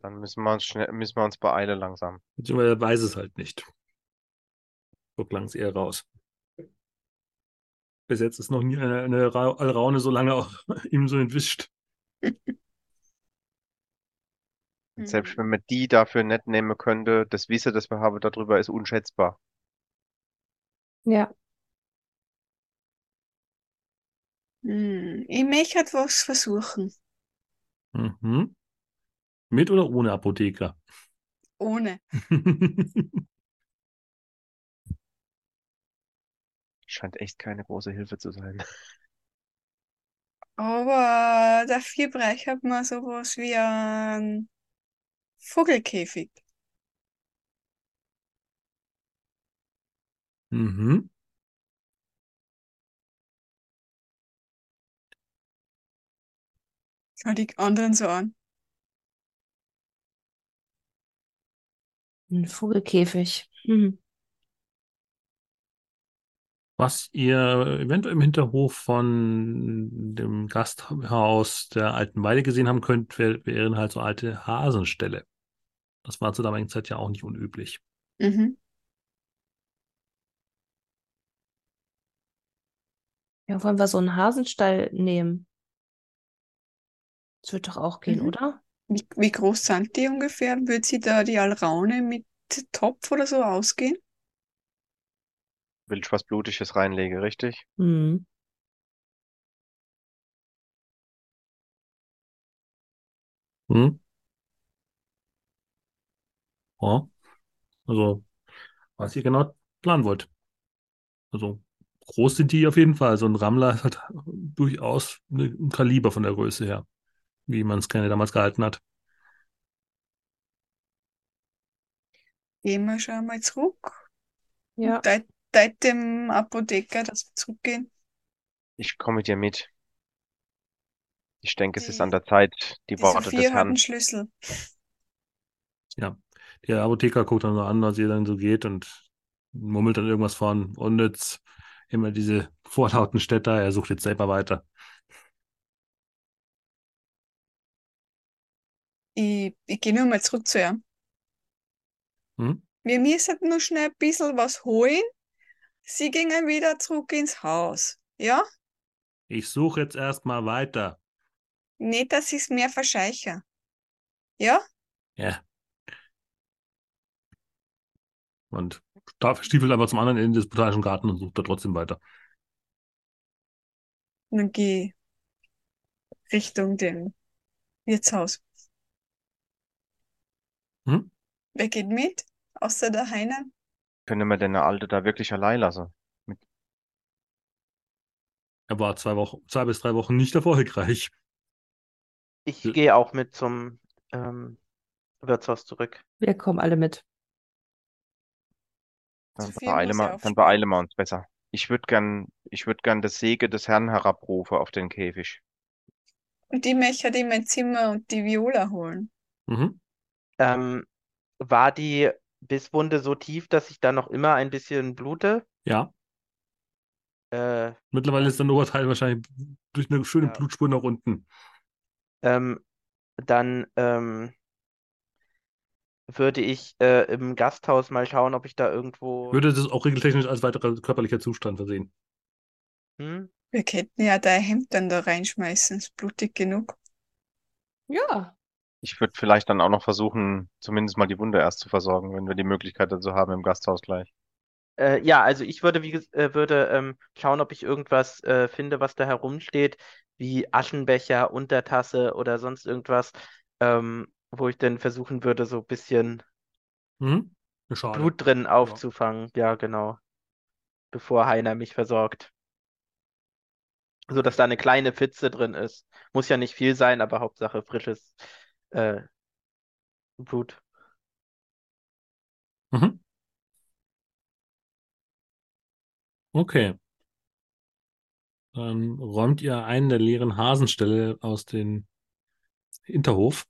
Dann müssen wir uns schnell, müssen wir uns beeilen langsam. Beziehungsweise er weiß es halt nicht. So klang es eher raus. Bis jetzt ist noch nie eine, eine Ra- Alraune so lange *laughs* auch ihm so entwischt. *laughs* Und selbst Mhm. wenn man die dafür nicht nehmen könnte, das Wissen, das wir haben darüber, ist unschätzbar. Ja. Hm, ich möchte was versuchen. Mhm. Mit oder ohne Apotheker? Ohne. *laughs* Scheint echt keine große Hilfe zu sein. Aber dafür braucht man sowas wie einen Vogelkäfig. Mhm. Schau die anderen so an. Ein Vogelkäfig. Hm. Was ihr eventuell im Hinterhof von dem Gasthaus der alten Weide gesehen haben könnt, wär, wären halt so alte Hasenställe. Das war zur damaligen Zeit ja auch nicht unüblich. Mhm. Ja, wollen wir so einen Hasenstall nehmen? Das wird doch auch gehen, Mhm. oder? Wie, wie groß sind die ungefähr? Wird sie da die Alraune mit Topf oder so ausgehen? Will ich was Blutiges reinlege, richtig? Hm. Hm? Ja. Also, was ihr genau planen wollt. Also, groß sind die auf jeden Fall. So ein Rammler hat *laughs* durchaus ein Kaliber von der Größe her, wie man es gerne damals gehalten hat. Gehen wir schon mal zurück. Ja. Deit, deit dem Apotheker, dass wir zurückgehen. Ich komme mit dir mit. Ich denke, es ist an der Zeit, die Die Worte Sophie des Herrn. einen Schlüssel. Ja. Der Apotheker guckt dann so an, was ihr dann so geht und murmelt dann irgendwas von und jetzt immer diese vorlauten Städter, er sucht jetzt selber weiter. Ich, ich gehe nur mal zurück zu ihm. Hm? Wir müssen nur schnell ein bisschen was holen. Sie gingen wieder zurück ins Haus. Ja? Ich suche jetzt erstmal weiter. Nicht, dass ich es mehr verscheiche. Ja? Ja. Und stiefelt einfach zum anderen Ende des botanischen Gartens und sucht da trotzdem weiter. Dann geh Richtung dem Wirtshaus. Hm? Wer geht mit? Außer der Heiner? Können wir denn der Alte da wirklich allein lassen? Er war zwei Wochen, zwei bis drei Wochen nicht erfolgreich. Ich Ja. gehe auch mit zum ähm, Wirtshaus zurück. Wir kommen alle mit. Dann wir, ja dann beeilen wir uns besser. Ich würde gern, ich würde gern das Säge des Herrn herabrufen auf den Käfig. Und die möchte in mein Zimmer und die Viola holen. Mhm. Ähm, war die Bisswunde so tief, dass ich da noch immer ein bisschen blute? Ja, Äh, mittlerweile ist dein Oberteil wahrscheinlich durch eine schöne Ja. Blutspur nach unten. ähm, dann ähm, würde ich äh, im Gasthaus mal schauen, ob ich da irgendwo. Würde das auch regeltechnisch als weiterer körperlicher Zustand versehen. Hm? Wir könnten ja dein Hemd dann da reinschmeißen. Ist blutig genug. Ja. Ich würde vielleicht dann auch noch versuchen, zumindest mal die Wunde erst zu versorgen, wenn wir die Möglichkeit dazu haben im Gasthaus gleich. Äh, ja, also ich würde, wie, äh, würde ähm, schauen, ob ich irgendwas äh, finde, was da herumsteht, wie Aschenbecher, Untertasse oder sonst irgendwas, ähm, wo ich dann versuchen würde, so ein bisschen Mhm. Blut drin aufzufangen. Ja, genau. Bevor Heiner mich versorgt. So dass da eine kleine Pfütze drin ist. Muss ja nicht viel sein, aber Hauptsache frisches äh, Brut. Mhm. Okay. Dann räumt ihr einen der leeren Hasenställe aus dem Hinterhof.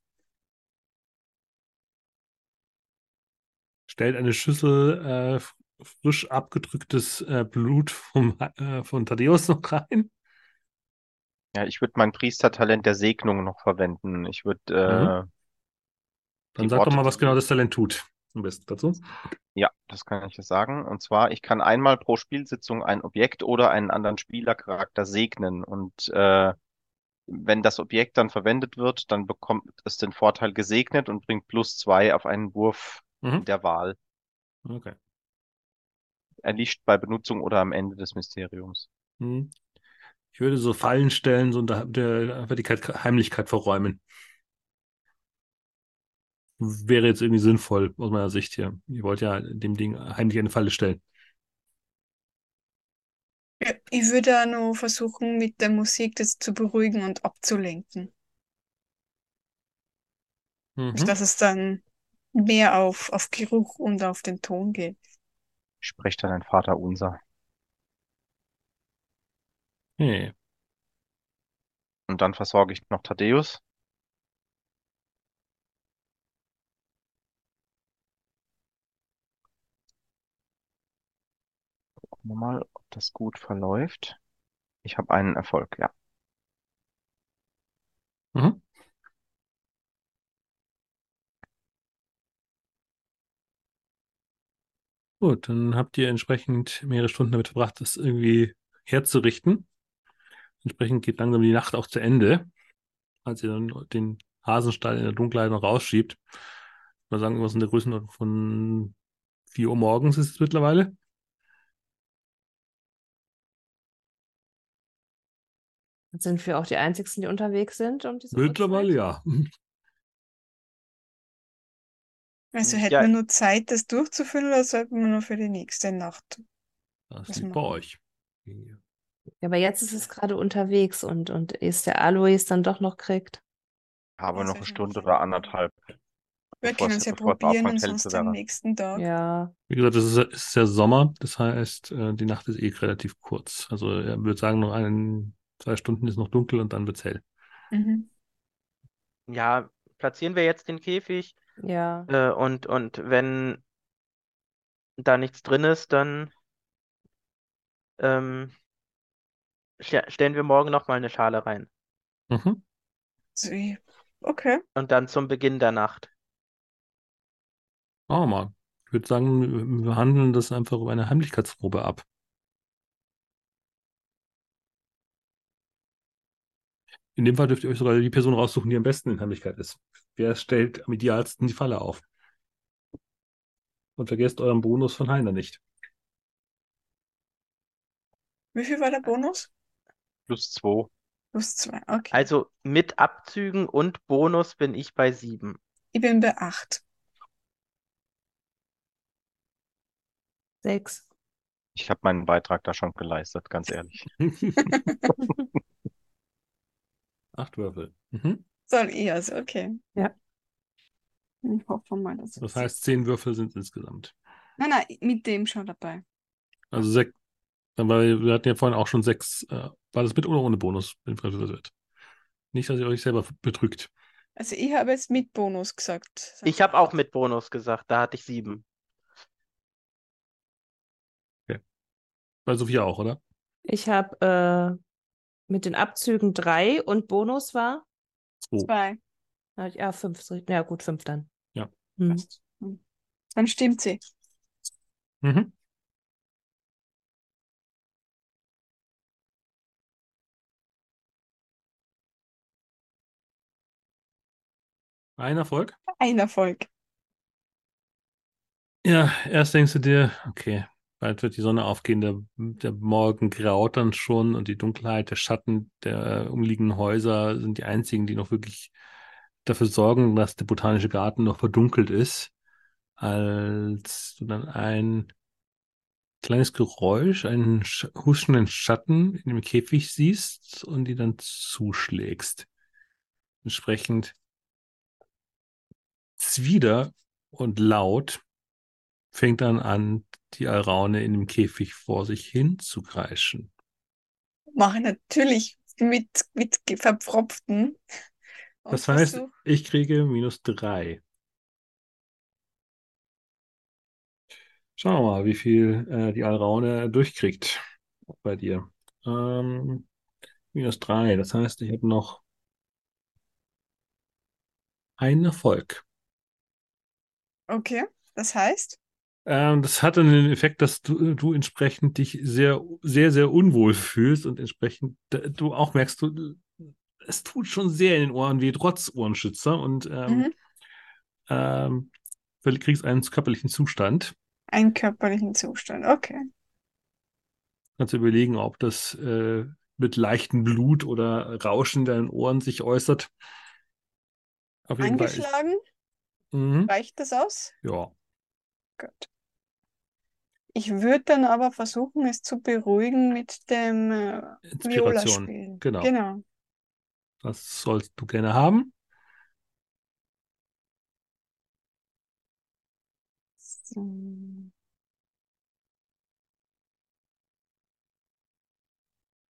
Stellt eine Schüssel äh, frisch abgedrücktes äh, Blut vom, äh, von Thaddeus noch rein. Ja, ich würde mein Priestertalent der Segnung noch verwenden. Ich würde äh, Dann die sag doch Worte, mal, was genau das Talent tut. Am besten dazu. Ja, das kann ich dir sagen. Und zwar, ich kann einmal pro Spielsitzung ein Objekt oder einen anderen Spielercharakter segnen. Und äh, wenn das Objekt dann verwendet wird, dann bekommt es den Vorteil gesegnet und bringt plus zwei auf einen Wurf Mhm. der Wahl. Okay. Erlischt bei Benutzung oder am Ende des Mysteriums. Hm. Ich würde so Fallen stellen, so unter der Vertikkeit, Heimlichkeit verräumen. Wäre jetzt irgendwie sinnvoll aus meiner Sicht hier. Ihr wollt ja dem Ding heimlich eine Falle stellen. Ja, ich würde auch noch versuchen, mit der Musik das zu beruhigen und abzulenken. Mhm. Dass es dann mehr auf, auf Geruch und auf den Ton geht. Ich spreche dann ein Vater unser. Okay. Und dann versorge ich noch Thaddeus. Gucken wir mal, ob das gut verläuft. Ich habe einen Erfolg, ja. Mhm. Gut, dann habt ihr entsprechend mehrere Stunden damit verbracht, das irgendwie herzurichten. Entsprechend geht langsam die Nacht auch zu Ende, als ihr dann den Hasenstall in der Dunkelheit noch rausschiebt. Mal sagen, irgendwas in der Größenordnung von 4 Uhr morgens ist es mittlerweile. Sind wir auch die Einzigen, die unterwegs sind um diese Mittlerweile ja. *laughs* Also Ja. hätten wir nur Zeit, das durchzuführen, oder sollten wir nur für die nächste Nacht? Das liegt bei euch. Ja, aber jetzt ist es gerade unterwegs und, und ist der Alois dann doch noch kriegt. Habe noch eine Stunde oder anderthalb. Wir können es- es ja es probieren und sonst am nächsten Tag. Ja, Wie gesagt, es ist, es ist ja Sommer, das heißt, äh, die Nacht ist eh relativ kurz. Also er würde sagen, noch ein, zwei Stunden ist noch dunkel und dann wird's hell. Mhm. Ja, platzieren wir jetzt den Käfig ja. äh, und, und wenn da nichts drin ist, dann ähm, stellen wir morgen nochmal eine Schale rein. Mhm. Okay. Und dann zum Beginn der Nacht. Machen wir mal. Ich würde sagen, wir- wir handeln das einfach über eine Heimlichkeitsprobe ab. In dem Fall dürft ihr euch sogar die Person raussuchen, die am besten in Heimlichkeit ist. Wer stellt am idealsten die Falle auf? Und vergesst euren Bonus von Heiner nicht. Wie viel war der Bonus? Plus zwei. Plus zwei. Okay. Also mit Abzügen und Bonus bin ich bei sieben. Ich bin bei acht. Sechs. Ich habe meinen Beitrag da schon geleistet, ganz ehrlich. *laughs* Acht Würfel. Mhm. Soll ich also, okay. Ja. Ich hoffe mal, dass Das heißt, zehn Würfel sind insgesamt. Nein, nein, mit dem schon dabei. Also sechs. Aber wir hatten ja vorhin auch schon sechs. Äh, war das mit oder ohne Bonus? Nicht, dass ihr euch selber betrügt. Also ich habe jetzt mit Bonus gesagt. Ich habe auch mit Bonus gesagt, da hatte ich sieben. Bei Sophia auch, oder? Ich habe äh, mit den Abzügen drei und Bonus war? Zwei. Zwei. Ah, Ja, fünf. Ja, gut, fünf dann. Ja. Hm. Dann stimmt sie. Mhm. Ein Erfolg. Ein Erfolg. Ja, erst denkst du dir, okay, bald wird die Sonne aufgehen, der, der Morgen graut dann schon und die Dunkelheit, der Schatten der umliegenden Häuser sind die einzigen, die noch wirklich dafür sorgen, dass der botanische Garten noch verdunkelt ist, als du dann ein kleines Geräusch, einen sch huschenden Schatten in dem Käfig siehst und die dann zuschlägst. Entsprechend zwider und laut fängt dann an, die Alraune in dem Käfig vor sich hin zu kreischen. Mache natürlich mit, mit verpfropften. Und Das heißt, versuch- ich kriege minus drei. Schauen wir mal, wie viel äh, die Alraune durchkriegt bei dir. Ähm, minus drei, das heißt, ich habe noch einen Erfolg. Okay, das heißt, Ähm, das hatte den Effekt, dass du, du entsprechend dich sehr, sehr, sehr unwohl fühlst und entsprechend äh, du auch merkst, du, es tut schon sehr in den Ohren weh, trotz Ohrenschützer und ähm, mhm, ähm, du kriegst einen körperlichen Zustand. einen körperlichen Zustand. Okay. Kannst du überlegen, ob das äh, mit leichtem Blut oder Rauschen in deinen Ohren sich äußert. Auf jeden Fall. Angeschlagen, Mhm. reicht das aus? Ja. Gut. Ich würde dann aber versuchen, es zu beruhigen mit dem äh, Inspiration. Viola-Spielen. Genau. Genau. Das sollst du gerne haben. So.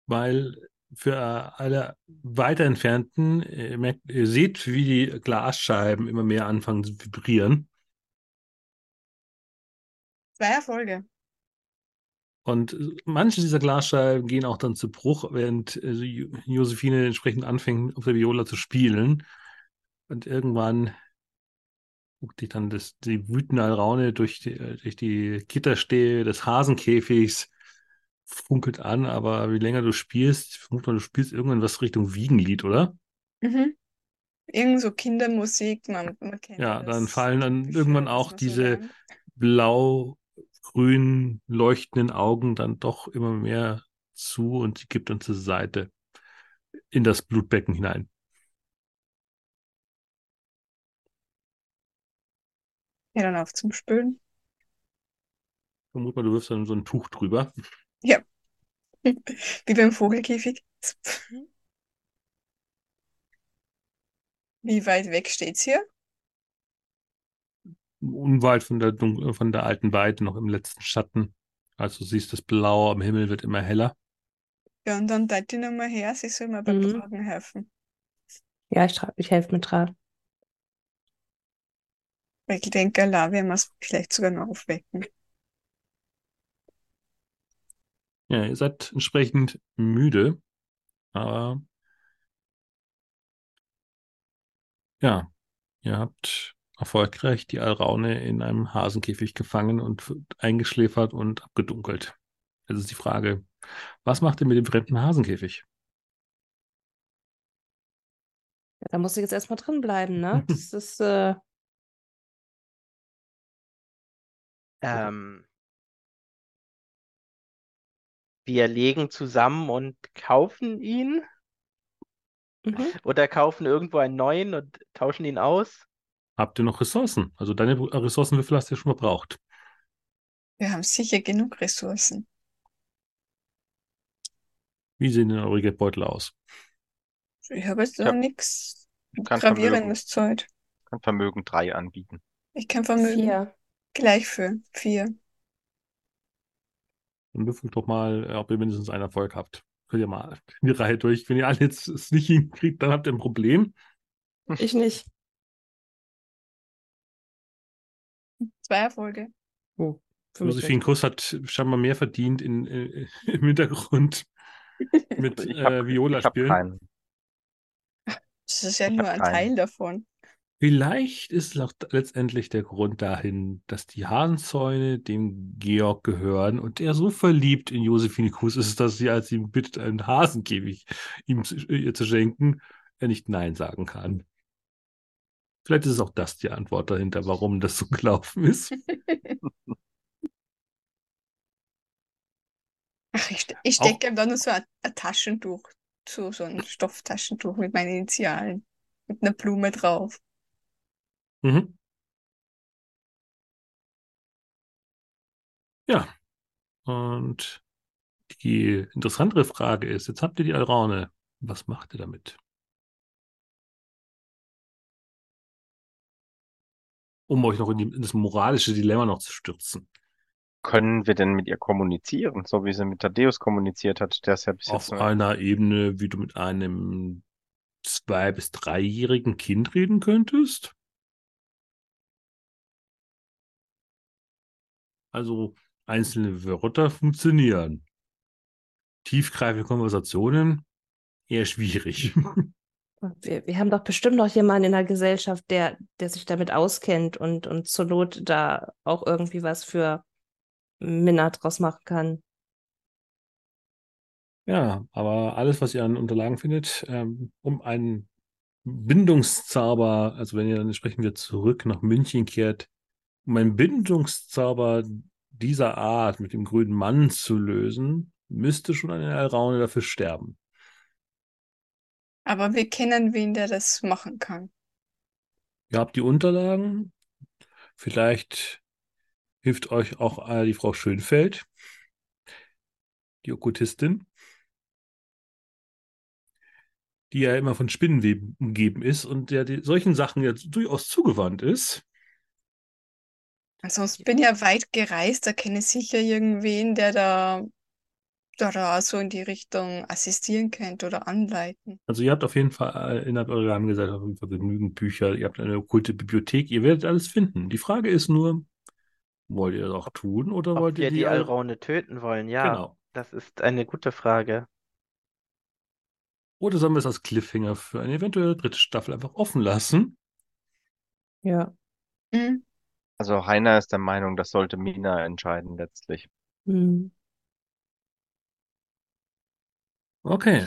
weil für alle weiter entfernten, ihr, merkt, ihr seht, wie die Glasscheiben immer mehr anfangen zu vibrieren. Zwei Erfolge. Und manche dieser Glasscheiben gehen auch dann zu Bruch, während äh, Jo- Josephine entsprechend anfängt, auf der Viola zu spielen. Und irgendwann guckt dich dann das, die wütende Alraune durch die, äh, durch die Gitterstäbe des Hasenkäfigs funkelt an, aber wie länger du spielst, vermut mal, du spielst irgendwann was Richtung Wiegenlied, oder? Mhm. Irgend so Kindermusik, man, man kennt Ja, dann das fallen dann Typische, irgendwann auch diese blau-grün leuchtenden Augen dann doch immer mehr zu und sie gibt dann zur Seite in das Blutbecken hinein. Ja, dann auf zum Spülen. Vermut mal, du wirfst dann so ein Tuch drüber. Wie beim Vogelkäfig. Wie weit weg steht's hier? Unweit von der, Dun von der alten Weide, noch im letzten Schatten. Also du siehst, das Blau am Himmel wird immer heller. Ja, und dann teilt die nochmal her, sie soll mir beim Mhm. Tragen helfen. Ja, ich, ich helfe mit tragen. Weil ich denke, Allah werden wir es vielleicht sogar noch aufwecken. Ja, ihr seid entsprechend müde, aber ja, ihr habt erfolgreich die Alraune in einem Hasenkäfig gefangen und eingeschläfert und abgedunkelt. Jetzt ist die Frage, was macht ihr mit dem fremden Hasenkäfig? Ja, da muss ich jetzt erstmal drin bleiben, ne? *laughs* Das ist, äh, Ähm, wir legen zusammen und kaufen ihn. Mhm. Oder kaufen irgendwo einen neuen und tauschen ihn aus. Habt ihr noch Ressourcen? Also deine äh, Ressourcenwürfel hast du ja schon gebraucht. Wir haben sicher genug Ressourcen. Wie sehen denn eure Geldbeutel aus? Ich habe jetzt noch nichts Gravierendes Zeug. Ich kann Vermögen 3 anbieten. Ich kann Vermögen vier. gleich für 4 und prüft doch mal, äh, ob ihr mindestens einen Erfolg habt. Könnt ihr mal in die Reihe durch. Wenn ihr alle jetzt es nicht hinkriegt, dann habt ihr ein Problem. Ich nicht. Zwei Erfolge. Oh, Josephine also Kuss hat scheinbar mehr verdient in, äh, im Hintergrund *laughs* mit hab, äh, Viola spielen. Das ist ja ich nur ein Teil davon. Vielleicht ist auch letztendlich der Grund dahin, dass die Hasenzäune dem Georg gehören und er so verliebt in Josephine Kuss ist, dass sie, als sie ihn bittet, einen Hasenkäfig ihm zu, ihr zu schenken, er nicht Nein sagen kann. Vielleicht ist auch das die Antwort dahinter, warum das so gelaufen ist. *laughs* Ach, ich, ich stecke ihm da nur so ein, ein Taschentuch zu, so ein Stofftaschentuch mit meinen Initialen. Mit einer Blume drauf. Mhm. Ja, und die interessantere Frage ist, jetzt habt ihr die Alraune, was macht ihr damit? Um euch noch in, die, in das moralische Dilemma noch zu stürzen. Können wir denn mit ihr kommunizieren, so wie sie mit Thaddeus kommuniziert hat? Der ist ja bis Auf jetzt einer Ebene, wie du mit einem zwei- bis dreijährigen Kind reden könntest? Also einzelne Wörter funktionieren. Tiefgreifende Konversationen eher schwierig. Wir, wir haben doch bestimmt noch jemanden in der Gesellschaft, der, der sich damit auskennt und, und zur Not da auch irgendwie was für Minna draus machen kann. Ja, aber alles, was ihr an Unterlagen findet, ähm, um einen Bindungszauber, also wenn ihr dann entsprechend wieder zurück nach München kehrt, um einen Bindungszauber dieser Art mit dem grünen Mann zu lösen, müsste schon eine Alraune dafür sterben. Aber wir kennen wen, der das machen kann. Ihr habt die Unterlagen. Vielleicht hilft euch auch die Frau Schönfeld, die Okkultistin, die ja immer von Spinnenweben umgeben ist und der solchen Sachen ja durchaus zugewandt ist. Also ich bin ja weit gereist, da kenne ich sicher irgendwen, der da, der da so in die Richtung assistieren könnte oder anleiten. Also ihr habt auf jeden Fall innerhalb eurer Geheimgesellschaft auf jeden Fall genügend Bücher, ihr habt eine okkulte Bibliothek, ihr werdet alles finden. Die Frage ist nur, wollt ihr das auch tun oder Ob wollt ihr die die Al- Alraune töten wollen, ja. Genau. Das ist eine gute Frage. Oder sollen wir es als Cliffhanger für eine eventuelle dritte Staffel einfach offen lassen? Ja. Hm. Also Heiner ist der Meinung, das sollte Mina entscheiden letztlich. Hm. Okay.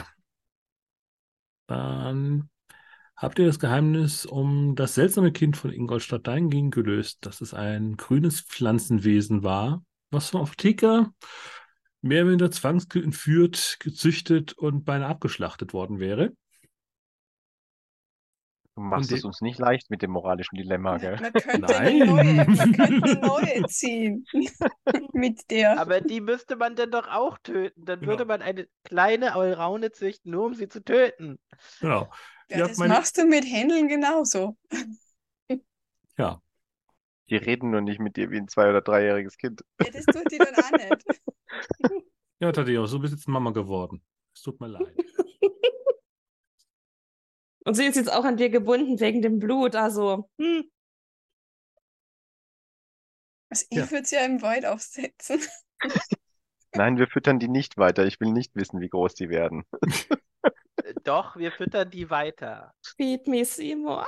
Dann habt ihr das Geheimnis um das seltsame Kind von Ingolstadt dahingehend gelöst, dass es ein grünes Pflanzenwesen war, was vom Apotheker mehr oder weniger zwangsentführt, gezüchtet und beinahe abgeschlachtet worden wäre. Du machst es uns nicht leicht mit dem moralischen Dilemma, gell? Man könnte Nein. eine neue, man könnte eine *laughs* neue ziehen. *laughs* Mit der. Aber die müsste man dann doch auch töten. Dann würde Genau. man eine kleine Alraune züchten, nur um sie zu töten. Genau. Ja, habt das meine- machst du mit Händeln genauso. *laughs* Ja, Die reden nur nicht mit dir wie ein zwei- oder dreijähriges Kind. Ja, das tut die dann auch nicht. ja, Tadeusz, du bist jetzt Mama geworden. Es tut mir leid. Und sie ist jetzt auch an dir gebunden wegen dem Blut, also. Hm. Also ich Ja. würde sie ja im Wald aufsetzen. *laughs* Nein, wir füttern die nicht weiter. Ich will nicht wissen, wie groß die werden. Äh, Doch, wir füttern die weiter. Feed me, Seymour.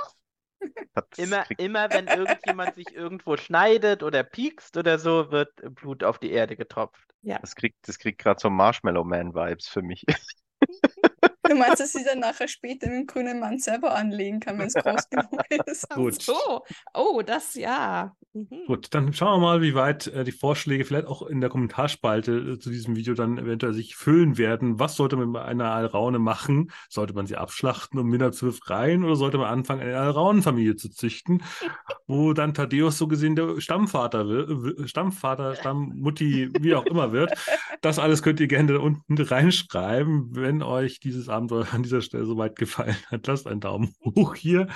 Immer, immer wenn irgendjemand sich irgendwo schneidet oder piekst oder so, wird Blut auf die Erde getropft. Das kriegt, das kriegt gerade so Marshmallow Man Vibes für mich. *laughs* Du meinst, dass sie dann nachher später mit dem grünen Mann selber anlegen kann, wenn es groß *laughs* genug ist. Gut. So. Oh, das ja. Mhm. Gut, dann schauen wir mal, wie weit äh, die Vorschläge vielleicht auch in der Kommentarspalte äh, zu diesem Video dann eventuell sich füllen werden. Was sollte man bei einer Alraune machen? Sollte man sie abschlachten, um Minna zu befreien, oder sollte man anfangen, eine Alraunenfamilie zu züchten, *laughs* wo dann Thaddeus so gesehen der Stammvater wird, Stammvater, Stammmutti, wie auch immer wird? *laughs* Das alles könnt ihr gerne da unten reinschreiben, wenn euch dieses Abenteuer an dieser Stelle soweit gefallen hat. Lasst einen Daumen hoch hier.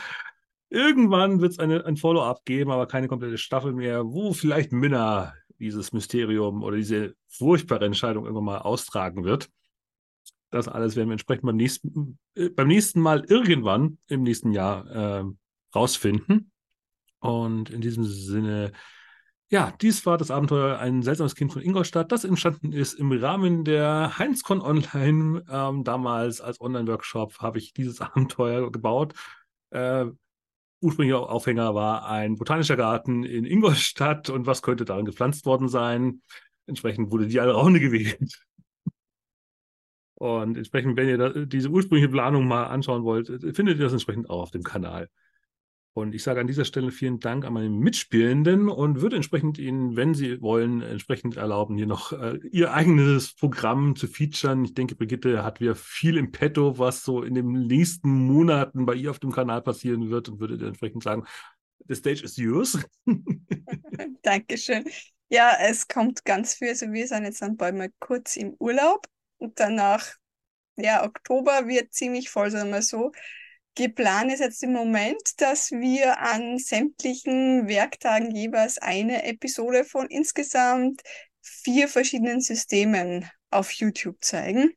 Irgendwann wird es ein Follow-up geben, aber keine komplette Staffel mehr, wo vielleicht Minna dieses Mysterium oder diese furchtbare Entscheidung irgendwann mal austragen wird. Das alles werden wir entsprechend beim nächsten, äh, beim nächsten Mal irgendwann im nächsten Jahr äh, rausfinden. Und in diesem Sinne, ja, dies war das Abenteuer Ein seltsames Kind von Ingolstadt, das entstanden ist im Rahmen der Heinzcon Online. Ähm, damals als Online-Workshop habe ich dieses *laughs* Abenteuer gebaut. Äh, ursprünglicher Aufhänger war ein botanischer Garten in Ingolstadt und was könnte darin gepflanzt worden sein? Entsprechend wurde die Alraune gewählt. Und entsprechend, wenn ihr da, diese ursprüngliche Planung mal anschauen wollt, findet ihr das entsprechend auch auf dem Kanal. Und ich sage an dieser Stelle vielen Dank an meine Mitspielenden und würde entsprechend Ihnen, wenn Sie wollen, entsprechend erlauben, hier noch äh, Ihr eigenes Programm zu featuren. Ich denke, Brigitte hat wieder viel im Petto, was so in den nächsten Monaten bei ihr auf dem Kanal passieren wird und würde entsprechend sagen, the stage is yours. *laughs* *laughs* Dankeschön. Ja, es kommt ganz viel. Also wir sind jetzt dann bald mal kurz im Urlaub und danach, ja, Oktober wird ziemlich voll, sagen wir so. Geplant ist jetzt im Moment, dass wir an sämtlichen Werktagen jeweils eine Episode von insgesamt vier verschiedenen Systemen auf YouTube zeigen.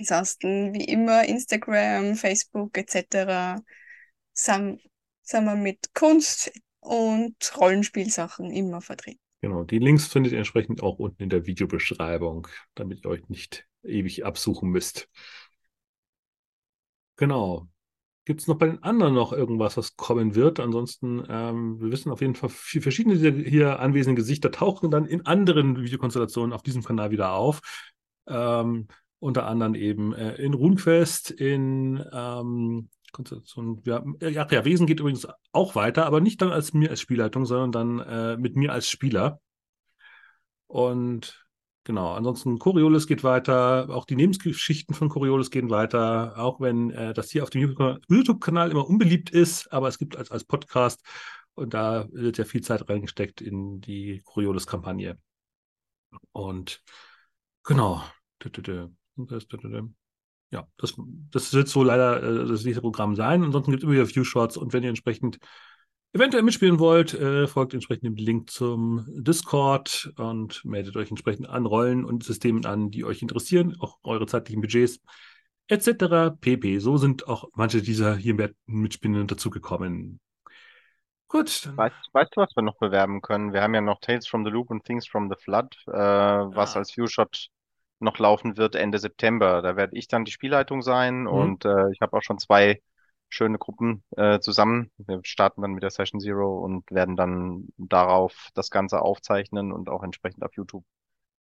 Ansonsten wie immer Instagram, Facebook etc. sind wir mit Kunst und Rollenspielsachen immer vertreten. Genau, die Links findet ihr entsprechend auch unten in der Videobeschreibung, damit ihr euch nicht ewig absuchen müsst. Genau. Gibt es noch bei den anderen noch irgendwas, was kommen wird? Ansonsten, ähm, wir wissen auf jeden Fall, verschiedene dieser hier anwesenden Gesichter tauchen dann in anderen Videokonstellationen auf diesem Kanal wieder auf. Ähm, unter anderem eben äh, in RuneQuest, in ähm, Konstellation, ja, ja, ja, Wesen geht übrigens auch weiter, aber nicht dann als mir als Spielleitung, sondern dann äh, mit mir als Spieler. Und Genau, ansonsten Coriolis geht weiter, auch die Lebensgeschichten von Coriolis gehen weiter, auch wenn äh, das hier auf dem YouTube-Kanal immer unbeliebt ist, aber es gibt als, als Podcast und da wird ja viel Zeit reingesteckt in die Coriolis-Kampagne. Und genau. Ja, das, das wird so leider äh, das nächste Programm sein. Ansonsten gibt es immer wieder View-Shots und wenn ihr entsprechend eventuell mitspielen wollt, äh, folgt entsprechend dem Link zum Discord und meldet euch entsprechend an Rollen und Systemen an, die euch interessieren, auch eure zeitlichen Budgets etc. pp. So sind auch manche dieser hier Mitspielenden dazugekommen. Gut. Weißt, weißt, du, was wir noch bewerben können? Wir haben ja noch Tales from the Loop und Things from the Flood, äh, was ah. als Viewshot noch laufen wird Ende September. Da werde ich dann die Spielleitung sein mhm. und äh, ich habe auch schon zwei schöne Gruppen äh, zusammen. Wir starten dann mit der Session Zero und werden dann darauf das Ganze aufzeichnen und auch entsprechend auf YouTube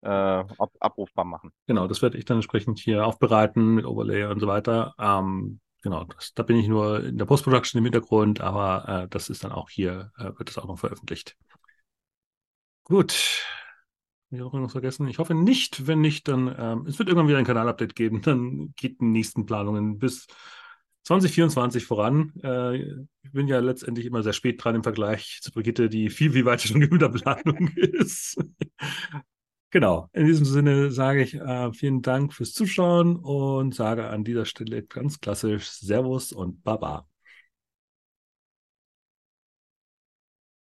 äh, ab abrufbar machen. Genau, das werde ich dann entsprechend hier aufbereiten mit Overlay und so weiter. Ähm, genau, das, da bin ich nur in der Post-Production im Hintergrund, aber äh, das ist dann auch hier, äh, wird das auch noch veröffentlicht. Gut. Habe ich auch irgendwas vergessen? Ich hoffe nicht. Wenn nicht, dann ähm, es wird irgendwann wieder ein Kanalupdate geben. Dann geht die nächsten Planungen bis 2024 voran. Äh, ich bin ja letztendlich immer sehr spät dran im Vergleich zu Brigitte, die viel, viel weiter schon *laughs* in der Planung ist. genau. In diesem Sinne sage ich äh, vielen Dank fürs Zuschauen und sage an dieser Stelle ganz klassisch Servus und Baba.